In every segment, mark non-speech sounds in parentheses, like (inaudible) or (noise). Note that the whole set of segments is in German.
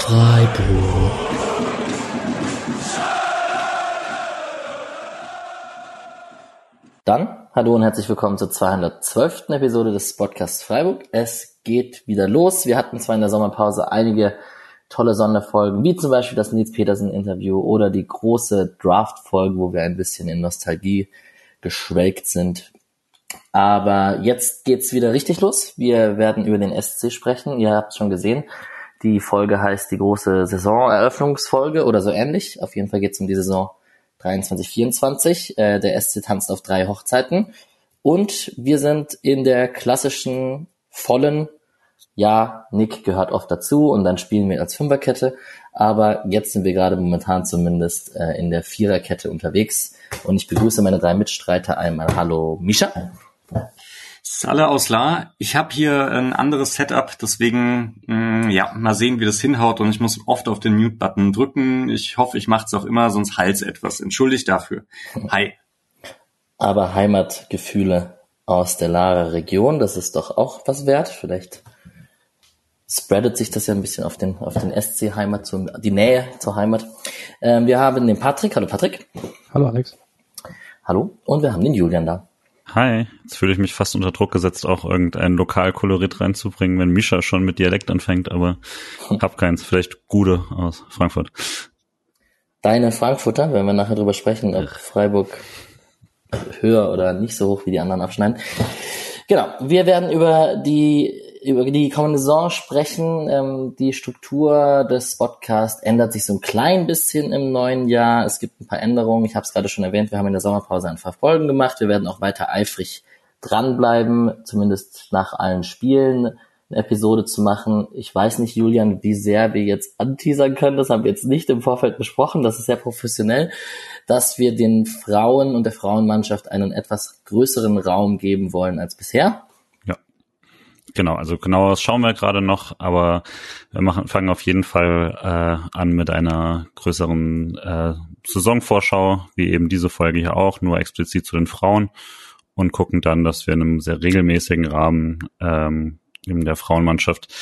Freiburg. Dann, hallo und herzlich willkommen zur 212. Episode des Podcasts Freiburg. Es geht wieder los. Wir hatten zwar in der Sommerpause einige tolle Sonderfolgen, wie zum Beispiel das Nils Petersen Interview oder die große Draft-Folge, wo wir ein bisschen in Nostalgie geschwelgt sind. Aber jetzt geht's wieder richtig los. Wir werden über den SC sprechen. Ihr habt schon gesehen. Die Folge heißt die große Saisoneröffnungsfolge oder so ähnlich. Auf jeden Fall geht's um die Saison 23, 24. Äh, der SC tanzt auf drei Hochzeiten. Und wir sind in der klassischen vollen, ja, Nick gehört oft dazu und dann spielen wir als Fünferkette. Aber jetzt sind wir gerade momentan zumindest äh, in der Viererkette unterwegs. Und ich begrüße meine drei Mitstreiter einmal. Hallo Misha. Salah aus La. Ich habe hier ein anderes Setup, deswegen mh, mm, ja, mal sehen, wie das hinhaut und ich muss oft auf den Mute-Button drücken. Ich hoffe, ich mache es auch immer, sonst hals etwas. Entschuldigt dafür. Hi. Aber Heimatgefühle aus der Lara Region, das ist doch auch was wert. Vielleicht spreadet sich das ja ein bisschen auf den, auf den SC Heimat, zu, die Nähe zur Heimat. Ähm, wir haben den Patrick. Hallo Patrick. Hallo Alex. Hallo. Und wir haben den Julian da. Hi, jetzt fühle ich mich fast unter Druck gesetzt, auch irgendein Lokalkolorit reinzubringen, wenn Misha schon mit Dialekt anfängt, aber (laughs) hab keins. Vielleicht Gude aus Frankfurt. Deine Frankfurter, wenn wir nachher drüber sprechen, ob Freiburg höher oder nicht so hoch wie die anderen abschneiden. Genau, wir werden über die über die kommende Saison sprechen. Ähm, die Struktur des Podcasts ändert sich so ein klein bisschen im neuen Jahr. Es gibt ein paar Änderungen. Ich habe es gerade schon erwähnt, wir haben in der Sommerpause ein paar Folgen gemacht. Wir werden auch weiter eifrig dranbleiben, zumindest nach allen Spielen eine Episode zu machen. Ich weiß nicht, Julian, wie sehr wir jetzt anteasern können. Das haben wir jetzt nicht im Vorfeld besprochen. Das ist sehr professionell, dass wir den Frauen und der Frauenmannschaft einen etwas größeren Raum geben wollen als bisher. Genau, also genaueres schauen wir gerade noch, aber wir machen, fangen auf jeden Fall äh, an mit einer größeren äh, Saisonvorschau, wie eben diese Folge hier auch, nur explizit zu den Frauen und gucken dann, dass wir in einem sehr regelmäßigen Rahmen ähm, in der Frauenmannschaft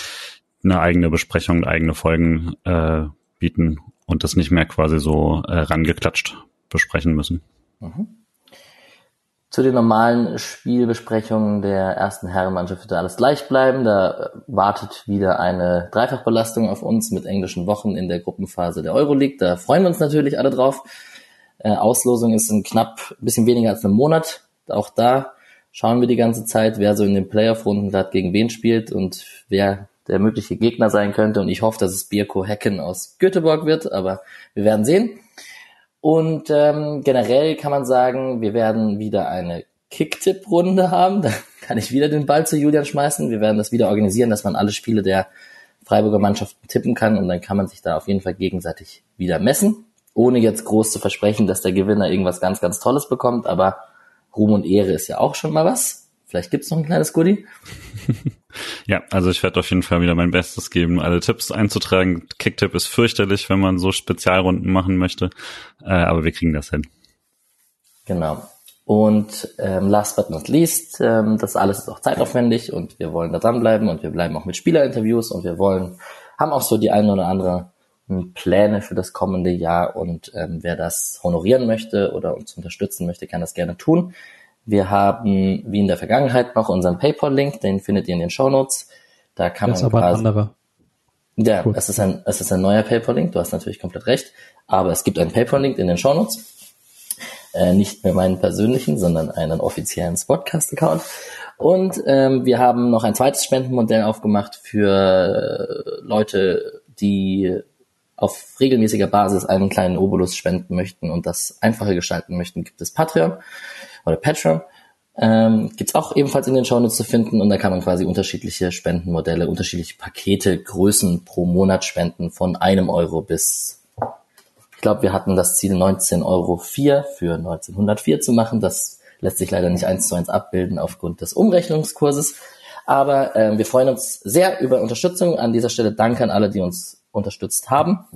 eine eigene Besprechung, eigene Folgen äh, bieten und das nicht mehr quasi so äh, rangeklatscht besprechen müssen. Mhm. Zu den normalen Spielbesprechungen der ersten Herrenmannschaft wird alles gleich bleiben. Da wartet wieder eine Dreifachbelastung auf uns mit englischen Wochen in der Gruppenphase der Euroleague. Da freuen wir uns natürlich alle drauf. Äh, Auslosung ist in knapp ein bisschen weniger als einem Monat. Auch da schauen wir die ganze Zeit, wer so in den Playoff-Runden gerade gegen wen spielt und wer der mögliche Gegner sein könnte. Und ich hoffe, dass es Birko Hecken aus Göteborg wird, aber wir werden sehen. Und ähm, generell kann man sagen, wir werden wieder eine Kicktipp-Runde haben. (laughs) Da kann ich wieder den Ball zu Julian schmeißen. Wir werden das wieder organisieren, dass man alle Spiele der Freiburger Mannschaften tippen kann und dann kann man sich da auf jeden Fall gegenseitig wieder messen, ohne jetzt groß zu versprechen, dass der Gewinner irgendwas ganz, ganz Tolles bekommt, aber Ruhm und Ehre ist ja auch schon mal was. Vielleicht gibt's noch ein kleines Goodie. (laughs) ja, also ich werde auf jeden Fall wieder mein Bestes geben, alle Tipps einzutragen. Kicktip ist fürchterlich, wenn man so Spezialrunden machen möchte, äh, aber wir kriegen das hin. Genau. Und ähm, last but not least, ähm, das alles ist auch zeitaufwendig und wir wollen da dranbleiben und wir bleiben auch mit Spielerinterviews und wir wollen, haben auch so die eine oder andere hm, Pläne für das kommende Jahr und ähm, wer das honorieren möchte oder uns unterstützen möchte, kann das gerne tun. Wir haben, wie in der Vergangenheit, noch unseren PayPal-Link, den findet ihr in den Show Notes. Da kann das man ist aber quasi, ein anderer. Ja, Gut. es ist ein, es ist ein neuer PayPal-Link, du hast natürlich komplett recht, aber es gibt einen PayPal-Link in den Show Notes. Äh, nicht mehr meinen persönlichen, sondern einen offiziellen Spotcast-Account. Und ähm, wir haben noch ein zweites Spendenmodell aufgemacht für Leute, die auf regelmäßiger Basis einen kleinen Obolus spenden möchten und das einfacher gestalten möchten, gibt es Patreon oder Patreon. Ähm, Gibt auch ebenfalls in den Shownotes zu finden und da kann man quasi unterschiedliche Spendenmodelle, unterschiedliche Pakete, Größen pro Monat spenden von einem Euro bis, ich glaube, wir hatten das Ziel 19,04 Euro für 1904 zu machen. Das lässt sich leider nicht eins zu eins abbilden aufgrund des Umrechnungskurses. Aber ähm, wir freuen uns sehr über Unterstützung. An dieser Stelle danke an alle, die uns unterstützt haben.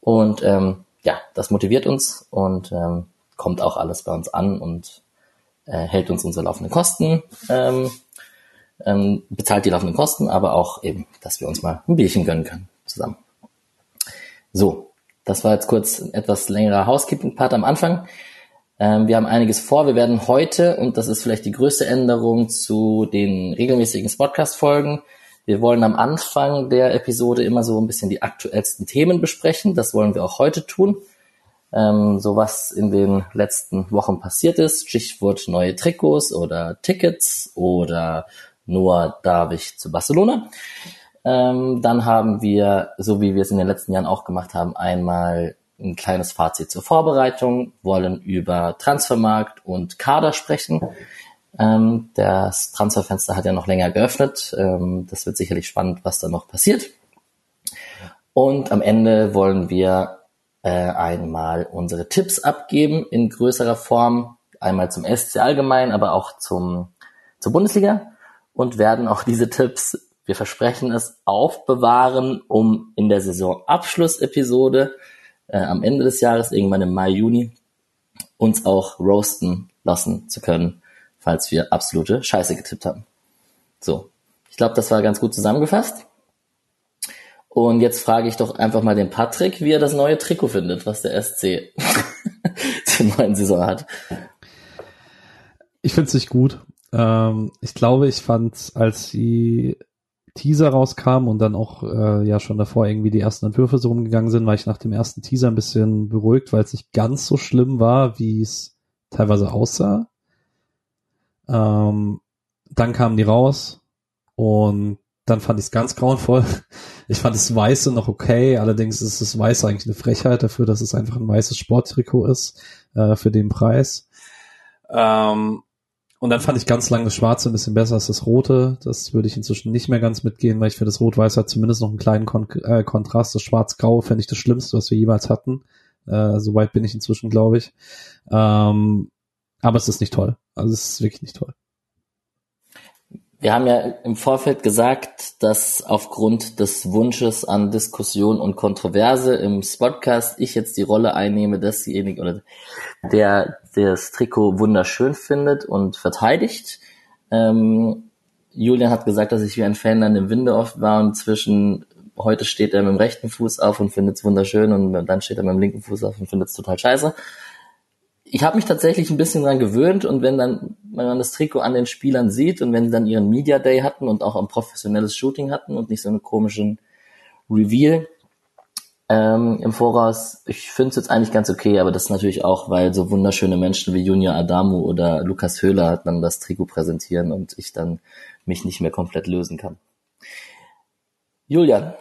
Und ähm, ja, das motiviert uns und ähm, kommt auch alles bei uns an und äh, hält uns unsere laufenden Kosten, ähm, ähm, bezahlt die laufenden Kosten, aber auch eben, dass wir uns mal ein Bierchen gönnen können zusammen. So, das war jetzt kurz ein etwas längerer Housekeeping-Part am Anfang. Ähm, wir haben einiges vor. Wir werden heute, und das ist vielleicht die größte Änderung zu den regelmäßigen Podcast-Folgen, wir wollen am Anfang der Episode immer so ein bisschen die aktuellsten Themen besprechen. Das wollen wir auch heute tun. Ähm, so was in den letzten Wochen passiert ist. Stichwort neue Trikots oder Tickets oder nur darf ich zu Barcelona. Ähm, dann haben wir, so wie wir es in den letzten Jahren auch gemacht haben, einmal ein kleines Fazit zur Vorbereitung, wollen über Transfermarkt und Kader sprechen. Ähm, das Transferfenster hat ja noch länger geöffnet. Ähm, das wird sicherlich spannend, was da noch passiert. Und am Ende wollen wir äh, einmal unsere Tipps abgeben in größerer Form. Einmal zum SC allgemein, aber auch zum, zur Bundesliga. Und werden auch diese Tipps, wir versprechen es, aufbewahren, um in der Saisonabschlussepisode äh, am Ende des Jahres, irgendwann im Mai, Juni, uns auch roasten lassen zu können falls wir absolute Scheiße getippt haben. So, ich glaube, das war ganz gut zusammengefasst. Und jetzt frage ich doch einfach mal den Patrick, wie er das neue Trikot findet, was der SC (laughs) zur neuen Saison hat. Ich finde es nicht gut. Ähm, ich glaube, ich fand, als die Teaser rauskam und dann auch äh, ja schon davor irgendwie die ersten Entwürfe so rumgegangen sind, war ich nach dem ersten Teaser ein bisschen beruhigt, weil es nicht ganz so schlimm war, wie es teilweise aussah. Ähm, dann kamen die raus und dann fand ich es ganz grauenvoll. Ich fand das Weiße noch okay, allerdings ist das Weiße eigentlich eine Frechheit dafür, dass es einfach ein weißes Sporttrikot ist äh, für den Preis. Ähm, und dann fand ich ganz lange das Schwarze ein bisschen besser als das Rote. Das würde ich inzwischen nicht mehr ganz mitgehen, weil ich finde, das Rot-Weiß hat zumindest noch einen kleinen Kon äh, Kontrast. Das Schwarz-Grau fände ich das Schlimmste, was wir jemals hatten. Äh, Soweit bin ich inzwischen, glaube ich. Ähm, aber es ist nicht toll. Also es ist wirklich nicht toll. Wir haben ja im Vorfeld gesagt, dass aufgrund des Wunsches an Diskussion und Kontroverse im Spotcast ich jetzt die Rolle einnehme, desjenige oder der, der das Trikot wunderschön findet und verteidigt. Ähm, Julian hat gesagt, dass ich wie ein Fan an dem Winde oft war und zwischen heute steht er mit dem rechten Fuß auf und findet es wunderschön und dann steht er mit dem linken Fuß auf und findet es total scheiße ich habe mich tatsächlich ein bisschen dran gewöhnt und wenn dann, wenn man das Trikot an den Spielern sieht und wenn sie dann ihren Media Day hatten und auch ein professionelles Shooting hatten und nicht so einen komischen Reveal ähm, im Voraus, ich finde es jetzt eigentlich ganz okay, aber das natürlich auch, weil so wunderschöne Menschen wie Junior Adamu oder Lukas Höhler dann das Trikot präsentieren und ich dann mich nicht mehr komplett lösen kann. Julian,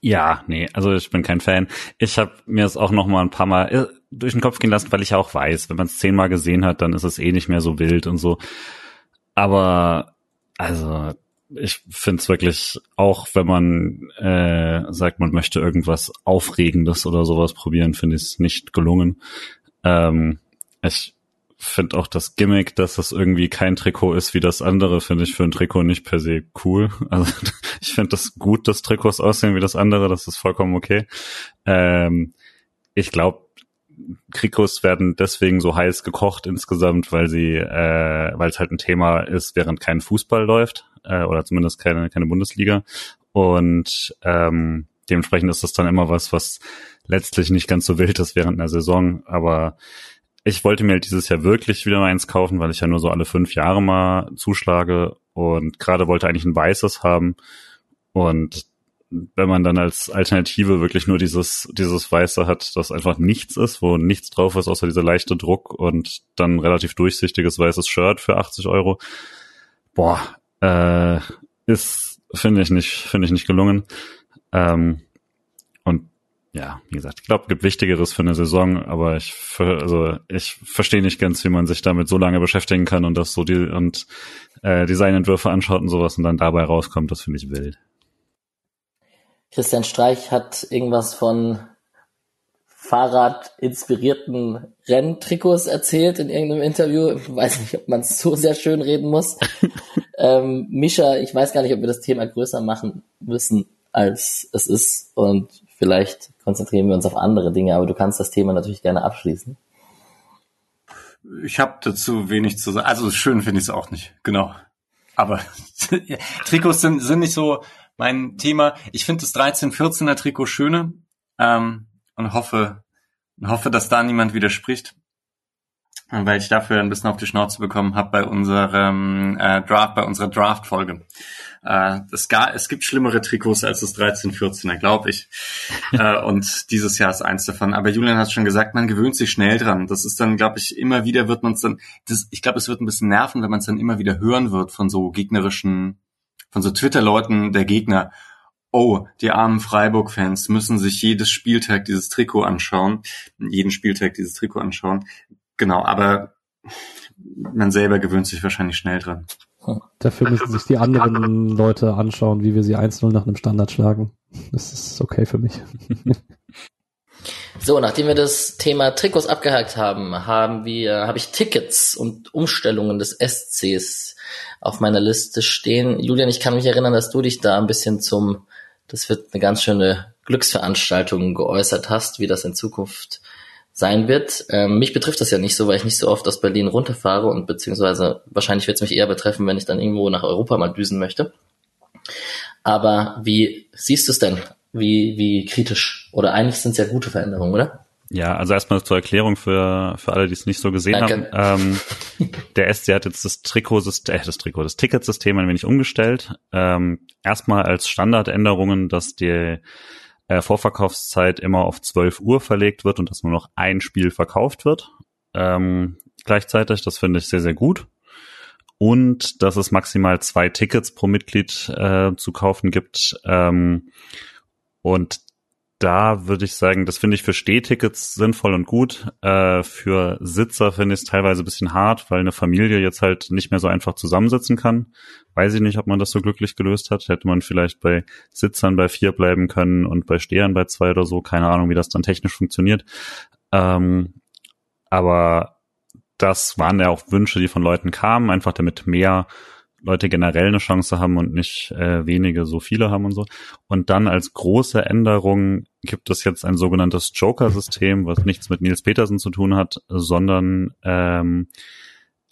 ja, nee, also ich bin kein Fan. Ich habe mir es auch noch mal ein paar Mal äh, durch den Kopf gehen lassen, weil ich auch weiß, wenn man es zehnmal gesehen hat, dann ist es eh nicht mehr so wild und so. Aber also ich finde es wirklich, auch wenn man äh, sagt, man möchte irgendwas Aufregendes oder sowas probieren, finde ich es nicht gelungen. Ähm, ich finde auch das Gimmick, dass das irgendwie kein Trikot ist wie das andere, finde ich für ein Trikot nicht per se cool. (laughs) Also ich finde das gut, dass Trikots aussehen wie das andere, das ist vollkommen okay. Ähm, ich glaube, Trikots werden deswegen so heiß gekocht insgesamt, weil sie, äh, weil es halt ein Thema ist, während kein Fußball läuft äh, oder zumindest keine keine Bundesliga und ähm, dementsprechend ist das dann immer was, was letztlich nicht ganz so wild ist während einer Saison, aber ich wollte mir halt dieses Jahr wirklich wieder eins kaufen, weil ich ja nur so alle fünf Jahre mal zuschlage und gerade wollte eigentlich ein weißes haben. Und wenn man dann als Alternative wirklich nur dieses, dieses Weiße hat, das einfach nichts ist, wo nichts drauf ist, außer dieser leichte Druck und dann relativ durchsichtiges weißes Shirt für 80 Euro, boah, äh, ist, finde ich nicht, finde ich nicht gelungen. Ähm, ja, wie gesagt, ich glaube, gibt Wichtigeres für eine Saison, aber ich, also ich verstehe nicht ganz, wie man sich damit so lange beschäftigen kann und das so die und äh, Designentwürfe anschaut und sowas und dann dabei rauskommt, das finde ich wild. Christian Streich hat irgendwas von Fahrrad-inspirierten Renntrikots erzählt in irgendeinem Interview. Ich weiß nicht, ob man es so sehr schön reden muss. (laughs) ähm, Mischa, ich weiß gar nicht, ob wir das Thema größer machen müssen, als es ist. Und vielleicht konzentrieren wir uns auf andere Dinge, aber du kannst das Thema natürlich gerne abschließen. Ich habe dazu wenig zu sagen. Also schön finde ich es auch nicht, genau. Aber (laughs) Trikots sind, sind nicht so mein Thema. Ich finde das 13-14er Trikot schöner ähm, und hoffe, hoffe, dass da niemand widerspricht weil ich dafür ein bisschen auf die Schnauze bekommen habe bei unserem äh, Draft, bei unserer Draft-Folge. Äh, es, gar, es gibt schlimmere Trikots als das 13-14er, glaube ich. (laughs) äh, und dieses Jahr ist eins davon. Aber Julian hat schon gesagt, man gewöhnt sich schnell dran. Das ist dann, glaube ich, immer wieder wird man es dann, das, ich glaube, es wird ein bisschen nerven, wenn man es dann immer wieder hören wird von so gegnerischen, von so Twitter-Leuten der Gegner. Oh, die armen Freiburg-Fans müssen sich jedes Spieltag dieses Trikot anschauen, jeden Spieltag dieses Trikot anschauen. Genau, aber man selber gewöhnt sich wahrscheinlich schnell dran. Dafür müssen sich die anderen Leute anschauen, wie wir sie 1-0 nach einem Standard schlagen. Das ist okay für mich. (laughs) So, nachdem wir das Thema Trikots abgehakt haben, haben wir, habe ich Tickets und Umstellungen des SCs auf meiner Liste stehen. Julian, ich kann mich erinnern, dass du dich da ein bisschen zum, das wird eine ganz schöne Glücksveranstaltung geäußert hast, wie das in Zukunft sein wird. Ähm, mich betrifft das ja nicht so, weil ich nicht so oft aus Berlin runterfahre und beziehungsweise wahrscheinlich wird es mich eher betreffen, wenn ich dann irgendwo nach Europa mal düsen möchte. Aber wie siehst du es denn? Wie, wie kritisch? Oder eigentlich sind es ja gute Veränderungen, oder? Ja, also erstmal zur Erklärung für, für alle, die es nicht so gesehen Danke. haben. Ähm, der SC hat jetzt das Trikotsystem, äh, das Trikot, das Ticketsystem ein wenig umgestellt. Ähm, erstmal als Standardänderungen, dass die äh, Vorverkaufszeit immer auf 12 Uhr verlegt wird und dass nur noch ein Spiel verkauft wird. Ähm, gleichzeitig, das finde ich sehr, sehr gut. Und dass es maximal zwei Tickets pro Mitglied äh, zu kaufen gibt. Ähm, und da würde ich sagen, das finde ich für Stehtickets sinnvoll und gut. Äh, für Sitzer finde ich es teilweise ein bisschen hart, weil eine Familie jetzt halt nicht mehr so einfach zusammensitzen kann. Weiß ich nicht, ob man das so glücklich gelöst hat. Hätte man vielleicht bei Sitzern bei vier bleiben können und bei Stehern bei zwei oder so. Keine Ahnung, wie das dann technisch funktioniert. Ähm, aber das waren ja auch Wünsche, die von Leuten kamen, einfach damit mehr Leute generell eine Chance haben und nicht äh, wenige so viele haben und so. Und dann als große Änderung gibt es jetzt ein sogenanntes Joker-System, was nichts mit Nils Petersen zu tun hat, sondern ähm,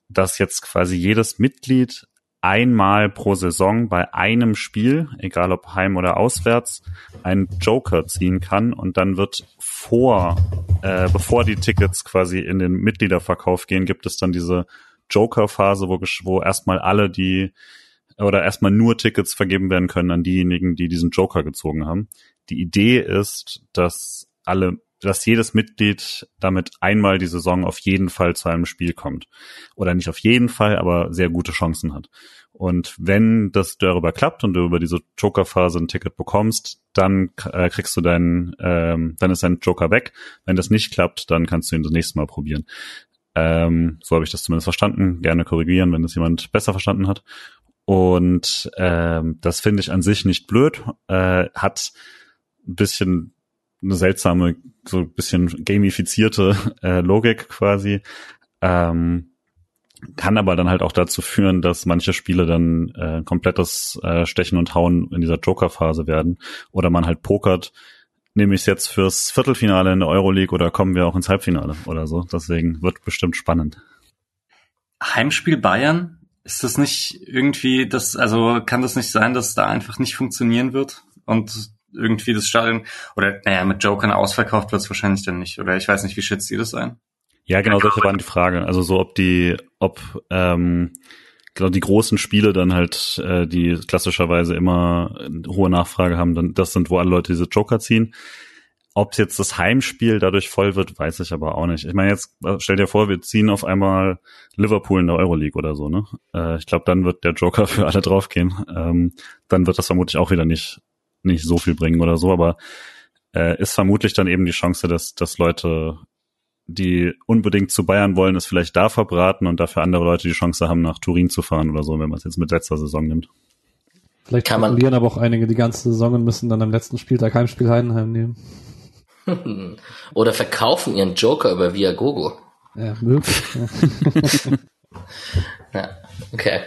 dass jetzt quasi jedes Mitglied einmal pro Saison bei einem Spiel, egal ob heim oder auswärts, einen Joker ziehen kann und dann wird vor, äh, bevor die Tickets quasi in den Mitgliederverkauf gehen, gibt es dann diese Joker-Phase, wo, wo erstmal alle die oder erstmal nur Tickets vergeben werden können an diejenigen, die diesen Joker gezogen haben. Die Idee ist, dass alle, dass jedes Mitglied damit einmal die Saison auf jeden Fall zu einem Spiel kommt. Oder nicht auf jeden Fall, aber sehr gute Chancen hat. Und wenn das darüber klappt und du über diese Joker-Phase ein Ticket bekommst, dann äh, kriegst du deinen, ähm, dann ist dein Joker weg. Wenn das nicht klappt, dann kannst du ihn das nächste Mal probieren. Ähm, so habe ich das zumindest verstanden. Gerne korrigieren, wenn das jemand besser verstanden hat. Und ähm, das finde ich an sich nicht blöd. Äh, hat ein bisschen eine seltsame, so ein bisschen gamifizierte äh, Logik quasi. Ähm, kann aber dann halt auch dazu führen, dass manche Spiele dann äh, komplettes äh, Stechen und Hauen in dieser Joker-Phase werden. Oder man halt pokert nehme ich es jetzt fürs Viertelfinale in der Euroleague oder kommen wir auch ins Halbfinale oder so. Deswegen wird bestimmt spannend. Heimspiel Bayern? Ist das nicht irgendwie, das, also kann das nicht sein, dass da einfach nicht funktionieren wird und irgendwie das Stadion oder naja, mit Jokern ausverkauft wird es wahrscheinlich dann nicht. Oder ich weiß nicht, wie schätzt ihr das ein? Ja, genau, solche waren die Frage. Also so, ob die, ob ähm, genau die großen Spiele dann halt, äh, die klassischerweise immer hohe Nachfrage haben, dann das sind, wo alle Leute diese Joker ziehen. Ob jetzt das Heimspiel dadurch voll wird, weiß ich aber auch nicht. Ich meine, jetzt äh, stell dir vor, wir ziehen auf einmal Liverpool in der Euroleague oder so, ne? Äh, ich glaube, dann wird der Joker für alle draufgehen. Ähm, dann wird das vermutlich auch wieder nicht, nicht so viel bringen oder so, aber äh, ist vermutlich dann eben die Chance, dass, dass Leute die unbedingt zu Bayern wollen, es vielleicht da verbraten und dafür andere Leute die Chance haben, nach Turin zu fahren oder so, wenn man es jetzt mit letzter Saison nimmt. Vielleicht kann man verlieren aber auch einige die ganze Saison und müssen dann am letzten Spieltag Heimspiel Heidenheim nehmen. (laughs) oder verkaufen ihren Joker über Viagogo. Ja, möglich. (laughs) ja, okay.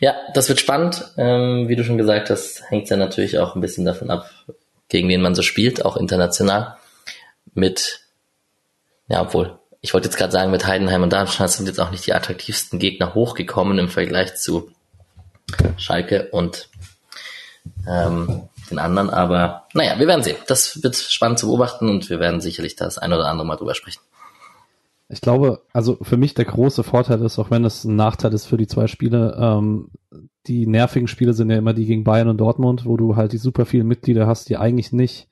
Ja, das wird spannend. Ähm, wie du schon gesagt hast, hängt ja natürlich auch ein bisschen davon ab, gegen wen man so spielt, auch international. Mit ja, obwohl, ich wollte jetzt gerade sagen, mit Heidenheim und Darmstadt sind jetzt auch nicht die attraktivsten Gegner hochgekommen im Vergleich zu Schalke und ähm, den anderen. Aber naja, wir werden sehen. Das wird spannend zu beobachten und wir werden sicherlich das ein oder andere Mal drüber sprechen. Ich glaube, also für mich der große Vorteil ist, auch wenn es ein Nachteil ist für die zwei Spiele, ähm, die nervigen Spiele sind ja immer die gegen Bayern und Dortmund, wo du halt die super vielen Mitglieder hast, die eigentlich nicht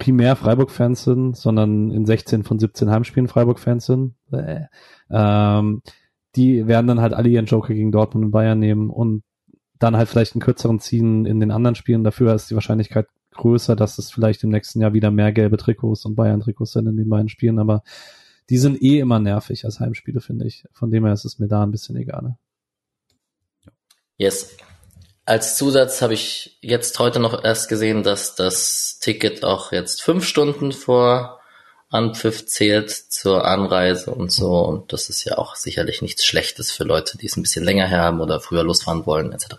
primär Freiburg-Fans sind, sondern in 16 von 17 Heimspielen Freiburg-Fans sind. Äh, ähm, die werden dann halt alle ihren Joker gegen Dortmund und Bayern nehmen und dann halt vielleicht einen kürzeren ziehen in den anderen Spielen. Dafür ist die Wahrscheinlichkeit größer, dass es vielleicht im nächsten Jahr wieder mehr gelbe Trikots und Bayern-Trikots sind in den beiden Spielen. Aber die sind eh immer nervig als Heimspiele, finde ich. Von dem her ist es mir da ein bisschen egal. Yes. Als Zusatz habe ich jetzt heute noch erst gesehen, dass das Ticket auch jetzt fünf Stunden vor Anpfiff zählt zur Anreise und so. Und das ist ja auch sicherlich nichts Schlechtes für Leute, die es ein bisschen länger her haben oder früher losfahren wollen, etc.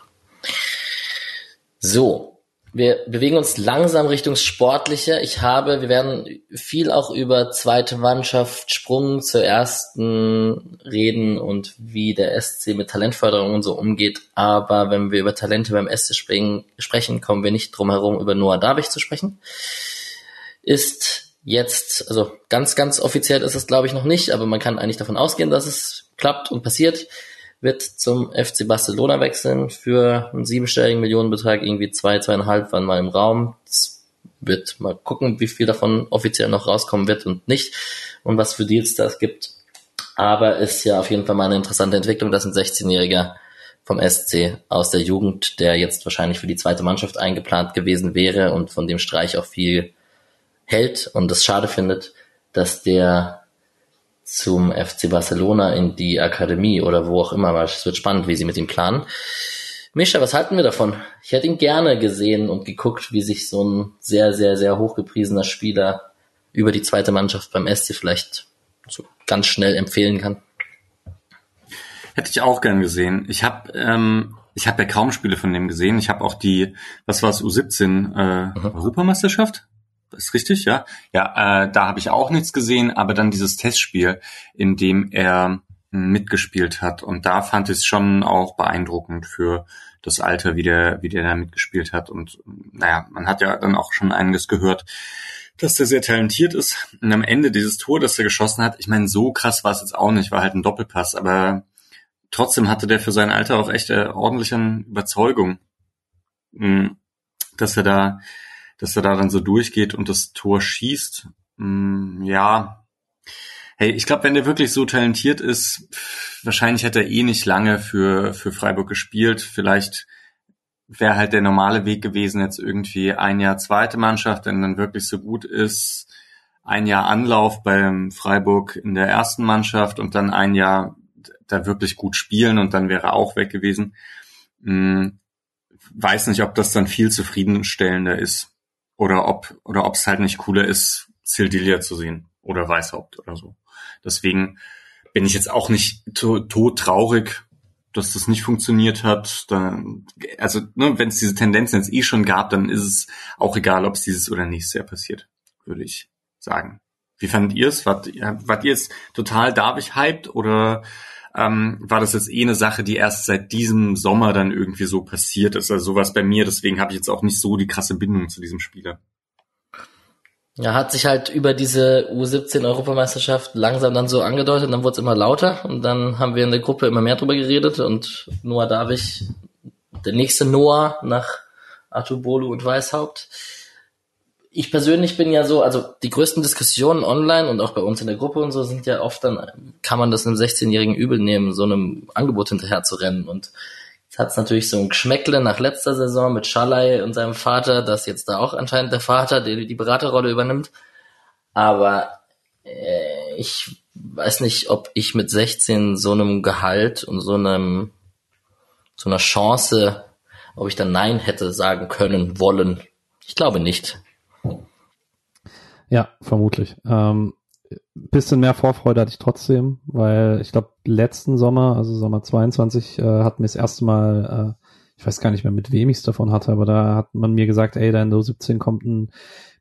So, wir bewegen uns langsam Richtung Sportliche. Ich habe, wir werden viel auch über zweite Mannschaft, Sprung zur ersten reden und wie der SC mit Talentförderung und so umgeht. Aber wenn wir über Talente beim SC springen, sprechen, kommen wir nicht drum herum, über Noah Davich zu sprechen. Ist jetzt, also ganz, ganz offiziell ist es glaube ich noch nicht, aber man kann eigentlich davon ausgehen, dass es klappt und passiert wird zum FC Barcelona wechseln für einen siebenstelligen Millionenbetrag, irgendwie zwei, zweieinhalb waren mal im Raum. Das wird mal gucken, wie viel davon offiziell noch rauskommen wird und nicht und was für Deals das gibt. Aber ist ja auf jeden Fall mal eine interessante Entwicklung, dass ein 16-Jähriger vom SC aus der Jugend, der jetzt wahrscheinlich für die zweite Mannschaft eingeplant gewesen wäre und von dem Streich auch viel hält und es schade findet, dass der zum FC Barcelona in die Akademie oder wo auch immer. Es wird spannend, wie sie mit ihm planen. Mischa, was halten wir davon? Ich hätte ihn gerne gesehen und geguckt, wie sich so ein sehr, sehr, sehr hochgepriesener Spieler über die zweite Mannschaft beim SC vielleicht so ganz schnell empfehlen kann. Hätte ich auch gern gesehen. Ich habe ähm, ich habe ja kaum Spiele von dem gesehen. Ich habe auch die, was war es, U17 äh, mhm. Europameisterschaft? Ist richtig, ja. Ja, äh, da habe ich auch nichts gesehen, aber dann dieses Testspiel, in dem er mitgespielt hat. Und da fand ich es schon auch beeindruckend für das Alter, wie der, wie der da mitgespielt hat. Und naja, man hat ja dann auch schon einiges gehört, dass der sehr talentiert ist. Und am Ende dieses Tor, das er geschossen hat, ich meine, so krass war es jetzt auch nicht, war halt ein Doppelpass, aber trotzdem hatte der für sein Alter auch echt eine ordentliche Überzeugung, hm, dass er da dass er da dann so durchgeht und das Tor schießt. Mm, ja. Hey, ich glaube, wenn der wirklich so talentiert ist, wahrscheinlich hätte er eh nicht lange für, für Freiburg gespielt. Vielleicht wäre halt der normale Weg gewesen, jetzt irgendwie ein Jahr zweite Mannschaft, wenn dann wirklich so gut ist, ein Jahr Anlauf beim Freiburg in der ersten Mannschaft und dann ein Jahr da wirklich gut spielen und dann wäre er auch weg gewesen. Hm, weiß nicht, ob das dann viel zufriedenstellender ist. Oder ob, oder ob es halt nicht cooler ist, Sildilia zu sehen oder Weißhaupt oder so. Deswegen bin ich jetzt auch nicht to tot traurig, dass das nicht funktioniert hat. Dann, also, ne, wenn es diese Tendenzen jetzt eh schon gab, dann ist es auch egal, ob es dieses oder nächstes Jahr passiert, würde ich sagen. Wie fandet ihr es? Wart, wart ihr jetzt total David hyped oder ähm, war das jetzt eh eine Sache, die erst seit diesem Sommer dann irgendwie so passiert ist. Also sowas bei mir, deswegen habe ich jetzt auch nicht so die krasse Bindung zu diesem Spieler. Ja, hat sich halt über diese U17-Europameisterschaft langsam dann so angedeutet, dann wurde es immer lauter und dann haben wir in der Gruppe immer mehr drüber geredet und Noah Davich, der nächste Noah nach Arthur Bolu und Weishaupt, ich persönlich bin ja so, also die größten Diskussionen online und auch bei uns in der Gruppe und so sind ja oft dann, kann man das einem 16-Jährigen übel nehmen, so einem Angebot hinterher zu rennen. Und jetzt hat es natürlich so ein Geschmäckle nach letzter Saison mit Schalay und seinem Vater, dass jetzt da auch anscheinend der Vater, der die Beraterrolle übernimmt. Aber äh, ich weiß nicht, ob ich mit 16 so einem Gehalt und so einem so einer Chance, ob ich dann Nein hätte sagen können, wollen. Ich glaube nicht. Ja, vermutlich. Ähm, bisschen mehr Vorfreude hatte ich trotzdem, weil ich glaube, letzten Sommer, also Sommer 22, äh, hatten wir das erste Mal, äh, ich weiß gar nicht mehr, mit wem ich es davon hatte, aber da hat man mir gesagt, ey, da in der 17 kommt ein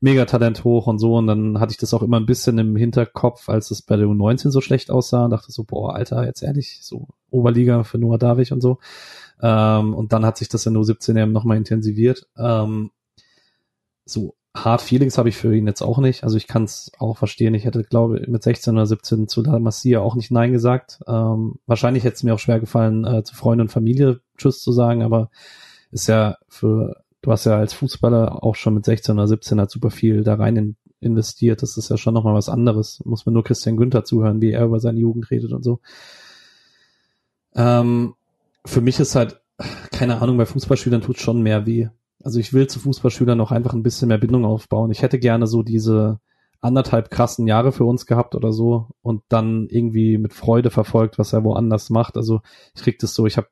Megatalent hoch und so. Und dann hatte ich das auch immer ein bisschen im Hinterkopf, als es bei der U19 so schlecht aussah und dachte so, boah, Alter, jetzt ehrlich, so Oberliga für Noah Davich und so. Ähm, und dann hat sich das in U17 eben nochmal intensiviert. Ähm, so Hard Feelings habe ich für ihn jetzt auch nicht. Also ich kann es auch verstehen. Ich hätte, glaube mit 16 oder 17 zu La Masia auch nicht Nein gesagt. Ähm, wahrscheinlich hätte es mir auch schwer gefallen, äh, zu Freunden und Familie Tschüss zu sagen, aber ist ja für, du hast ja als Fußballer auch schon mit 16 oder 17 halt super viel da rein in, investiert. Das ist ja schon nochmal was anderes. Muss man nur Christian Günther zuhören, wie er über seine Jugend redet und so. Ähm, für mich ist halt, keine Ahnung, bei Fußballspielern tut schon mehr weh. Also ich will zu Fußballschülern noch einfach ein bisschen mehr Bindung aufbauen. Ich hätte gerne so diese anderthalb krassen Jahre für uns gehabt oder so und dann irgendwie mit Freude verfolgt, was er woanders macht. Also ich krieg das so, ich habe,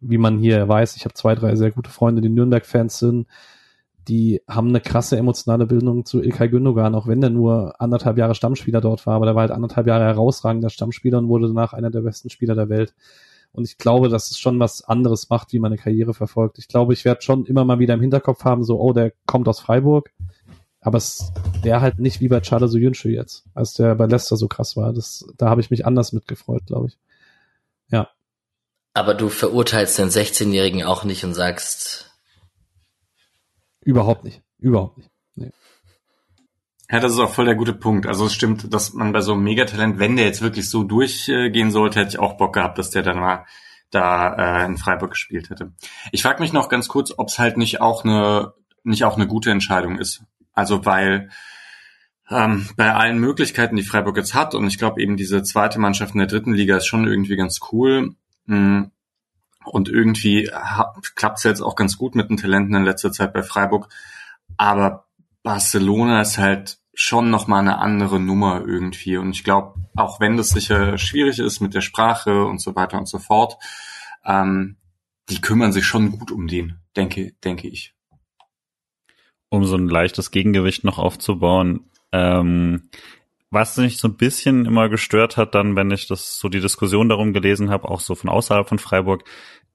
wie man hier weiß, ich habe zwei, drei sehr gute Freunde, die Nürnberg-Fans sind, die haben eine krasse emotionale Bindung zu Ilkay Gündogan, auch wenn der nur anderthalb Jahre Stammspieler dort war, aber der war halt anderthalb Jahre herausragender Stammspieler und wurde danach einer der besten Spieler der Welt. Und ich glaube, dass es schon was anderes macht, wie meine Karriere verfolgt. Ich glaube, ich werde schon immer mal wieder im Hinterkopf haben, so, oh, der kommt aus Freiburg. Aber es wäre halt nicht wie bei Charles Soyuncu jetzt, als der bei Leicester so krass war. Das, da habe ich mich anders mitgefreut, glaube ich. Ja. Aber du verurteilst den 16-Jährigen auch nicht und sagst. Überhaupt nicht. Überhaupt nicht. Nee. Ja, das ist auch voll der gute Punkt. Also es stimmt, dass man bei so einem Megatalent, wenn der jetzt wirklich so durchgehen sollte, hätte ich auch Bock gehabt, dass der dann mal da äh, in Freiburg gespielt hätte. Ich frage mich noch ganz kurz, ob es halt nicht auch eine nicht auch eine gute Entscheidung ist. Also weil ähm, bei allen Möglichkeiten, die Freiburg jetzt hat, und ich glaube eben diese zweite Mannschaft in der dritten Liga ist schon irgendwie ganz cool. Mh, mm, und irgendwie klappt es jetzt auch ganz gut mit den Talenten in letzter Zeit bei Freiburg. Aber Barcelona ist halt schon noch mal eine andere Nummer irgendwie. Und ich glaube, auch wenn das sicher schwierig ist mit der Sprache und so weiter und so fort, ähm, die kümmern sich schon gut um den, denke, denke ich. Um so ein leichtes Gegengewicht noch aufzubauen, ähm, was mich so ein bisschen immer gestört hat, dann, wenn ich das so die Diskussion darum gelesen habe, auch so von außerhalb von Freiburg,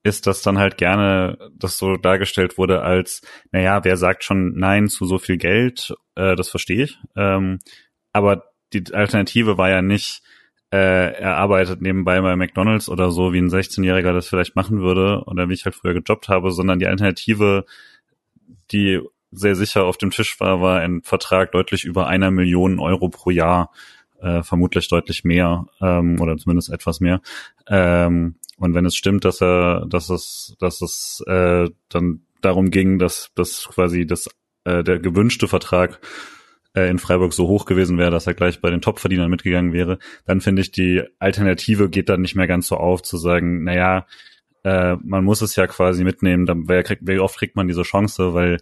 ist, dass dann halt gerne das so dargestellt wurde als, naja, wer sagt schon Nein zu so viel Geld? Äh, das verstehe ich. Ähm, aber die Alternative war ja nicht, äh, er arbeitet nebenbei bei McDonalds oder so, wie ein 16-Jähriger das vielleicht machen würde oder wie ich halt früher gejobbt habe, sondern die Alternative, die sehr sicher auf dem Tisch war, war ein Vertrag deutlich über einer Million Euro pro Jahr, äh, vermutlich deutlich mehr ähm, oder zumindest etwas mehr. Ähm, und wenn es stimmt, dass er, dass es, dass es äh, dann darum ging, dass, dass quasi das, äh, der gewünschte Vertrag äh, in Freiburg so hoch gewesen wäre, dass er gleich bei den Topverdienern mitgegangen wäre, dann finde ich, die Alternative geht dann nicht mehr ganz so auf, zu sagen, naja, äh, man muss es ja quasi mitnehmen, dann, wer kriegt, wie oft kriegt man diese Chance, weil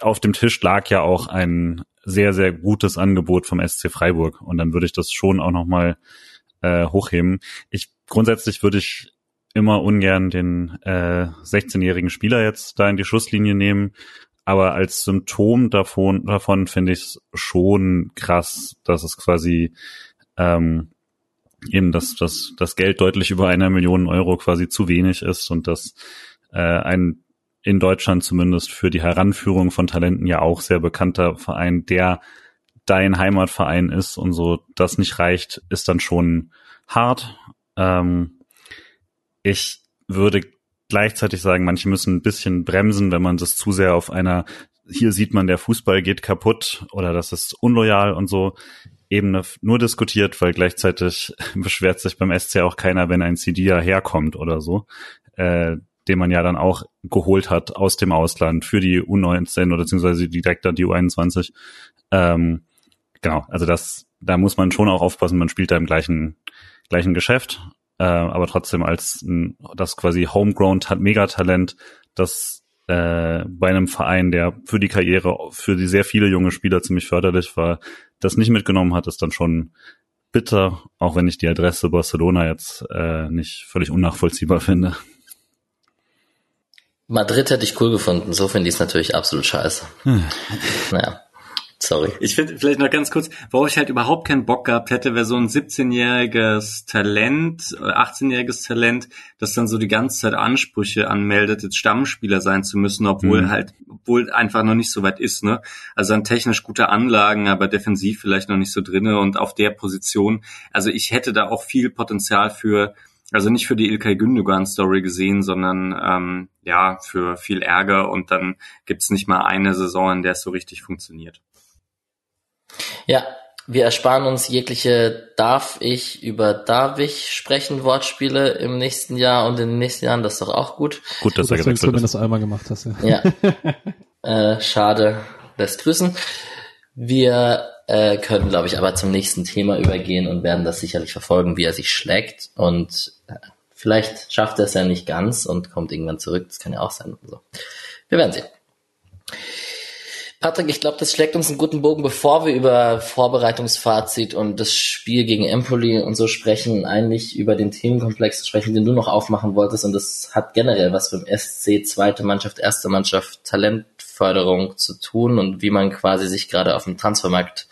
auf dem Tisch lag ja auch ein sehr, sehr gutes Angebot vom SC Freiburg. Und dann würde ich das schon auch nochmal äh, hochheben. Ich grundsätzlich würde ich immer ungern den äh, 16-jährigen Spieler jetzt da in die Schusslinie nehmen. Aber als Symptom davon, davon finde ich es schon krass, dass es quasi ähm, eben dass das, das Geld deutlich über einer Million Euro quasi zu wenig ist und dass äh, ein in Deutschland zumindest für die Heranführung von Talenten ja auch sehr bekannter Verein, der dein Heimatverein ist und so das nicht reicht, ist dann schon hart. Ähm, ich würde gleichzeitig sagen, manche müssen ein bisschen bremsen, wenn man das zu sehr auf einer, hier sieht man, der Fußball geht kaputt oder das ist unloyal und so Ebene nur diskutiert, weil gleichzeitig (laughs) beschwert sich beim SC auch keiner, wenn ein CD herkommt oder so, äh, den man ja dann auch geholt hat aus dem Ausland für die U19 oder beziehungsweise direkt dann die U21. Ähm, genau, also das, da muss man schon auch aufpassen, man spielt da im gleichen gleichen Geschäft, äh, aber trotzdem als das quasi homegrown Megatalent, das äh, bei einem Verein, der für die Karriere, für die sehr viele junge Spieler ziemlich förderlich war, das nicht mitgenommen hat, ist dann schon bitter, auch wenn ich die Adresse Barcelona jetzt äh, nicht völlig unnachvollziehbar finde. Madrid hätte ich cool gefunden, so finde ich es natürlich absolut scheiße. Hm. Naja. Sorry. Ich finde vielleicht noch ganz kurz, wo ich halt überhaupt keinen Bock gehabt hätte, wäre so ein 17-jähriges Talent, 18-jähriges Talent, das dann so die ganze Zeit Ansprüche anmeldet, jetzt Stammspieler sein zu müssen, obwohl mhm. halt, obwohl einfach noch nicht so weit ist, ne? Also dann technisch gute Anlagen, aber defensiv vielleicht noch nicht so drinne und auf der Position. Also ich hätte da auch viel Potenzial für Also nicht für die Ilkay Gündogan-Story gesehen, sondern ähm, ja, für viel Ärger und dann gibt's nicht mal eine Saison, in der es so richtig funktioniert. Ja, wir ersparen uns jegliche darf ich über darf ich sprechen Wortspiele im nächsten Jahr und in den nächsten Jahren, das ist doch auch gut. Gut, dass, gut, dass du zumindest einmal gemacht hast. Ja, ja. (laughs) äh, schade, lässt grüßen. Wir äh, können, glaube ich, aber zum nächsten Thema übergehen und werden das sicherlich verfolgen, wie er sich schlägt. Und äh, vielleicht schafft er es ja nicht ganz und kommt irgendwann zurück. Das kann ja auch sein. Also, wir werden sehen. Patrick, ich glaube, das schlägt uns einen guten Bogen, bevor wir über Vorbereitungsfazit und das Spiel gegen Empoli und so sprechen, eigentlich über den Themenkomplex sprechen, den du noch aufmachen wolltest. Und das hat generell was mit dem SC, zweite Mannschaft, erste Mannschaft, Talentförderung zu tun und wie man quasi sich gerade auf dem Transfermarkt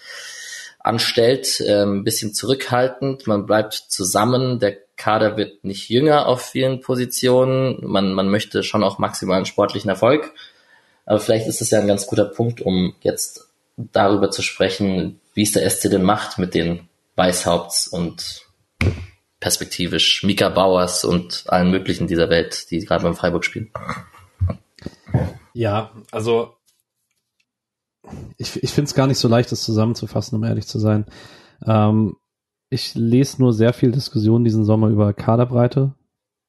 anstellt. Ähm, ein bisschen zurückhaltend, man bleibt zusammen, der Kader wird nicht jünger auf vielen Positionen, man, man möchte schon auch maximalen sportlichen Erfolg aber vielleicht ist es ja ein ganz guter Punkt, um jetzt darüber zu sprechen, wie es der SC denn macht mit den Weißhaupts und perspektivisch Mika Bauers und allen möglichen dieser Welt, die gerade beim Freiburg spielen. Ja, also ich, ich finde es gar nicht so leicht, das zusammenzufassen, um ehrlich zu sein. Ähm, ich lese nur sehr viel Diskussion diesen Sommer über Kaderbreite,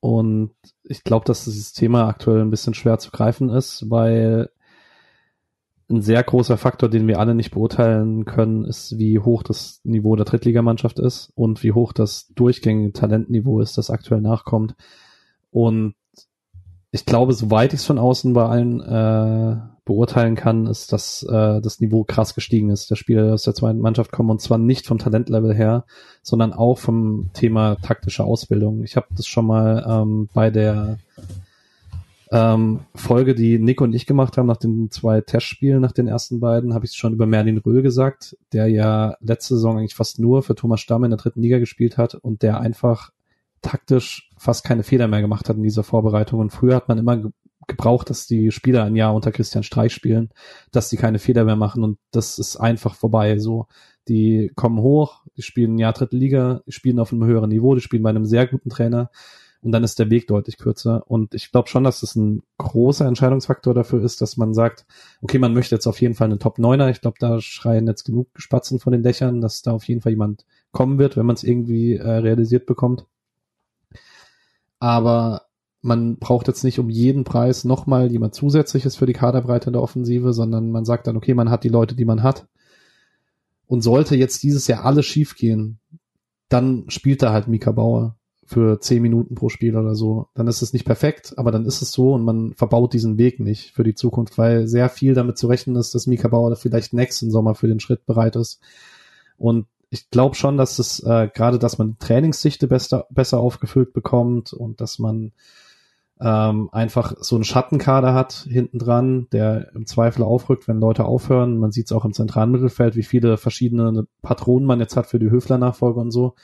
und ich glaube, dass dieses Thema aktuell ein bisschen schwer zu greifen ist, weil ein sehr großer Faktor, den wir alle nicht beurteilen können, ist, wie hoch das Niveau der Drittligamannschaft ist und wie hoch das durchgängige Talentniveau ist, das aktuell nachkommt. Und ich glaube, soweit ich es von außen bei allen äh, beurteilen kann, ist, dass äh, das Niveau krass gestiegen ist. Der Spieler aus der zweiten Mannschaft kommen und zwar nicht vom Talentlevel her, sondern auch vom Thema taktische Ausbildung. Ich habe das schon mal ähm, bei der ähm, Folge, die Nick und ich gemacht haben nach den zwei Testspielen, nach den ersten beiden, habe ich es schon über Merlin Röhl gesagt, der ja letzte Saison eigentlich fast nur für Thomas Stamm in der dritten Liga gespielt hat und der einfach taktisch fast keine Fehler mehr gemacht hat in dieser Vorbereitung. Und früher hat man immer gebraucht, dass die Spieler ein Jahr unter Christian Streich spielen, dass die keine Fehler mehr machen und das ist einfach vorbei. So, die kommen hoch, die spielen ein Jahr dritte Liga, die spielen auf einem höheren Niveau, die spielen bei einem sehr guten Trainer und dann ist der Weg deutlich kürzer. Und ich glaube schon, dass das ein großer Entscheidungsfaktor dafür ist, dass man sagt, okay, man möchte jetzt auf jeden Fall einen Top Neuner. Ich glaube, da schreien jetzt genug Spatzen von den Dächern, dass da auf jeden Fall jemand kommen wird, wenn man es irgendwie äh, realisiert bekommt. Aber man braucht jetzt nicht um jeden Preis nochmal jemand zusätzliches für die Kaderbreite in der Offensive, sondern man sagt dann, okay, man hat die Leute, die man hat. Und sollte jetzt dieses Jahr alles schiefgehen, dann spielt da halt Mika Bauer für zehn Minuten pro Spiel oder so. Dann ist es nicht perfekt, aber dann ist es so und man verbaut diesen Weg nicht für die Zukunft, weil sehr viel damit zu rechnen ist, dass Mika Bauer vielleicht nächsten Sommer für den Schritt bereit ist. Und ich glaube schon, dass es äh, gerade, dass man Trainingssichte besser, besser aufgefüllt bekommt und dass man ähm, einfach so einen Schattenkader hat hinten dran, der im Zweifel aufrückt, wenn Leute aufhören. Man sieht es auch im zentralen Mittelfeld, wie viele verschiedene Patronen man jetzt hat für die Höfler-Nachfolge und so,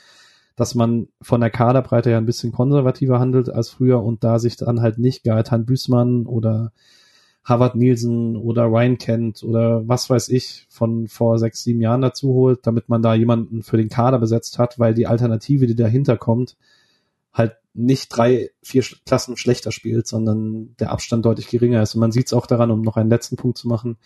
dass man von der Kaderbreite her ein bisschen konservativer handelt als früher und da sich dann halt nicht Gaetan Büßmann oder Harvard Nielsen oder Ryan Kent oder was weiß ich von vor sechs, sieben Jahren dazu holt, damit man da jemanden für den Kader besetzt hat, weil die Alternative, die dahinter kommt, nicht drei, vier Klassen schlechter spielt, sondern der Abstand deutlich geringer ist. Und man sieht es auch daran, um noch einen letzten Punkt zu machen,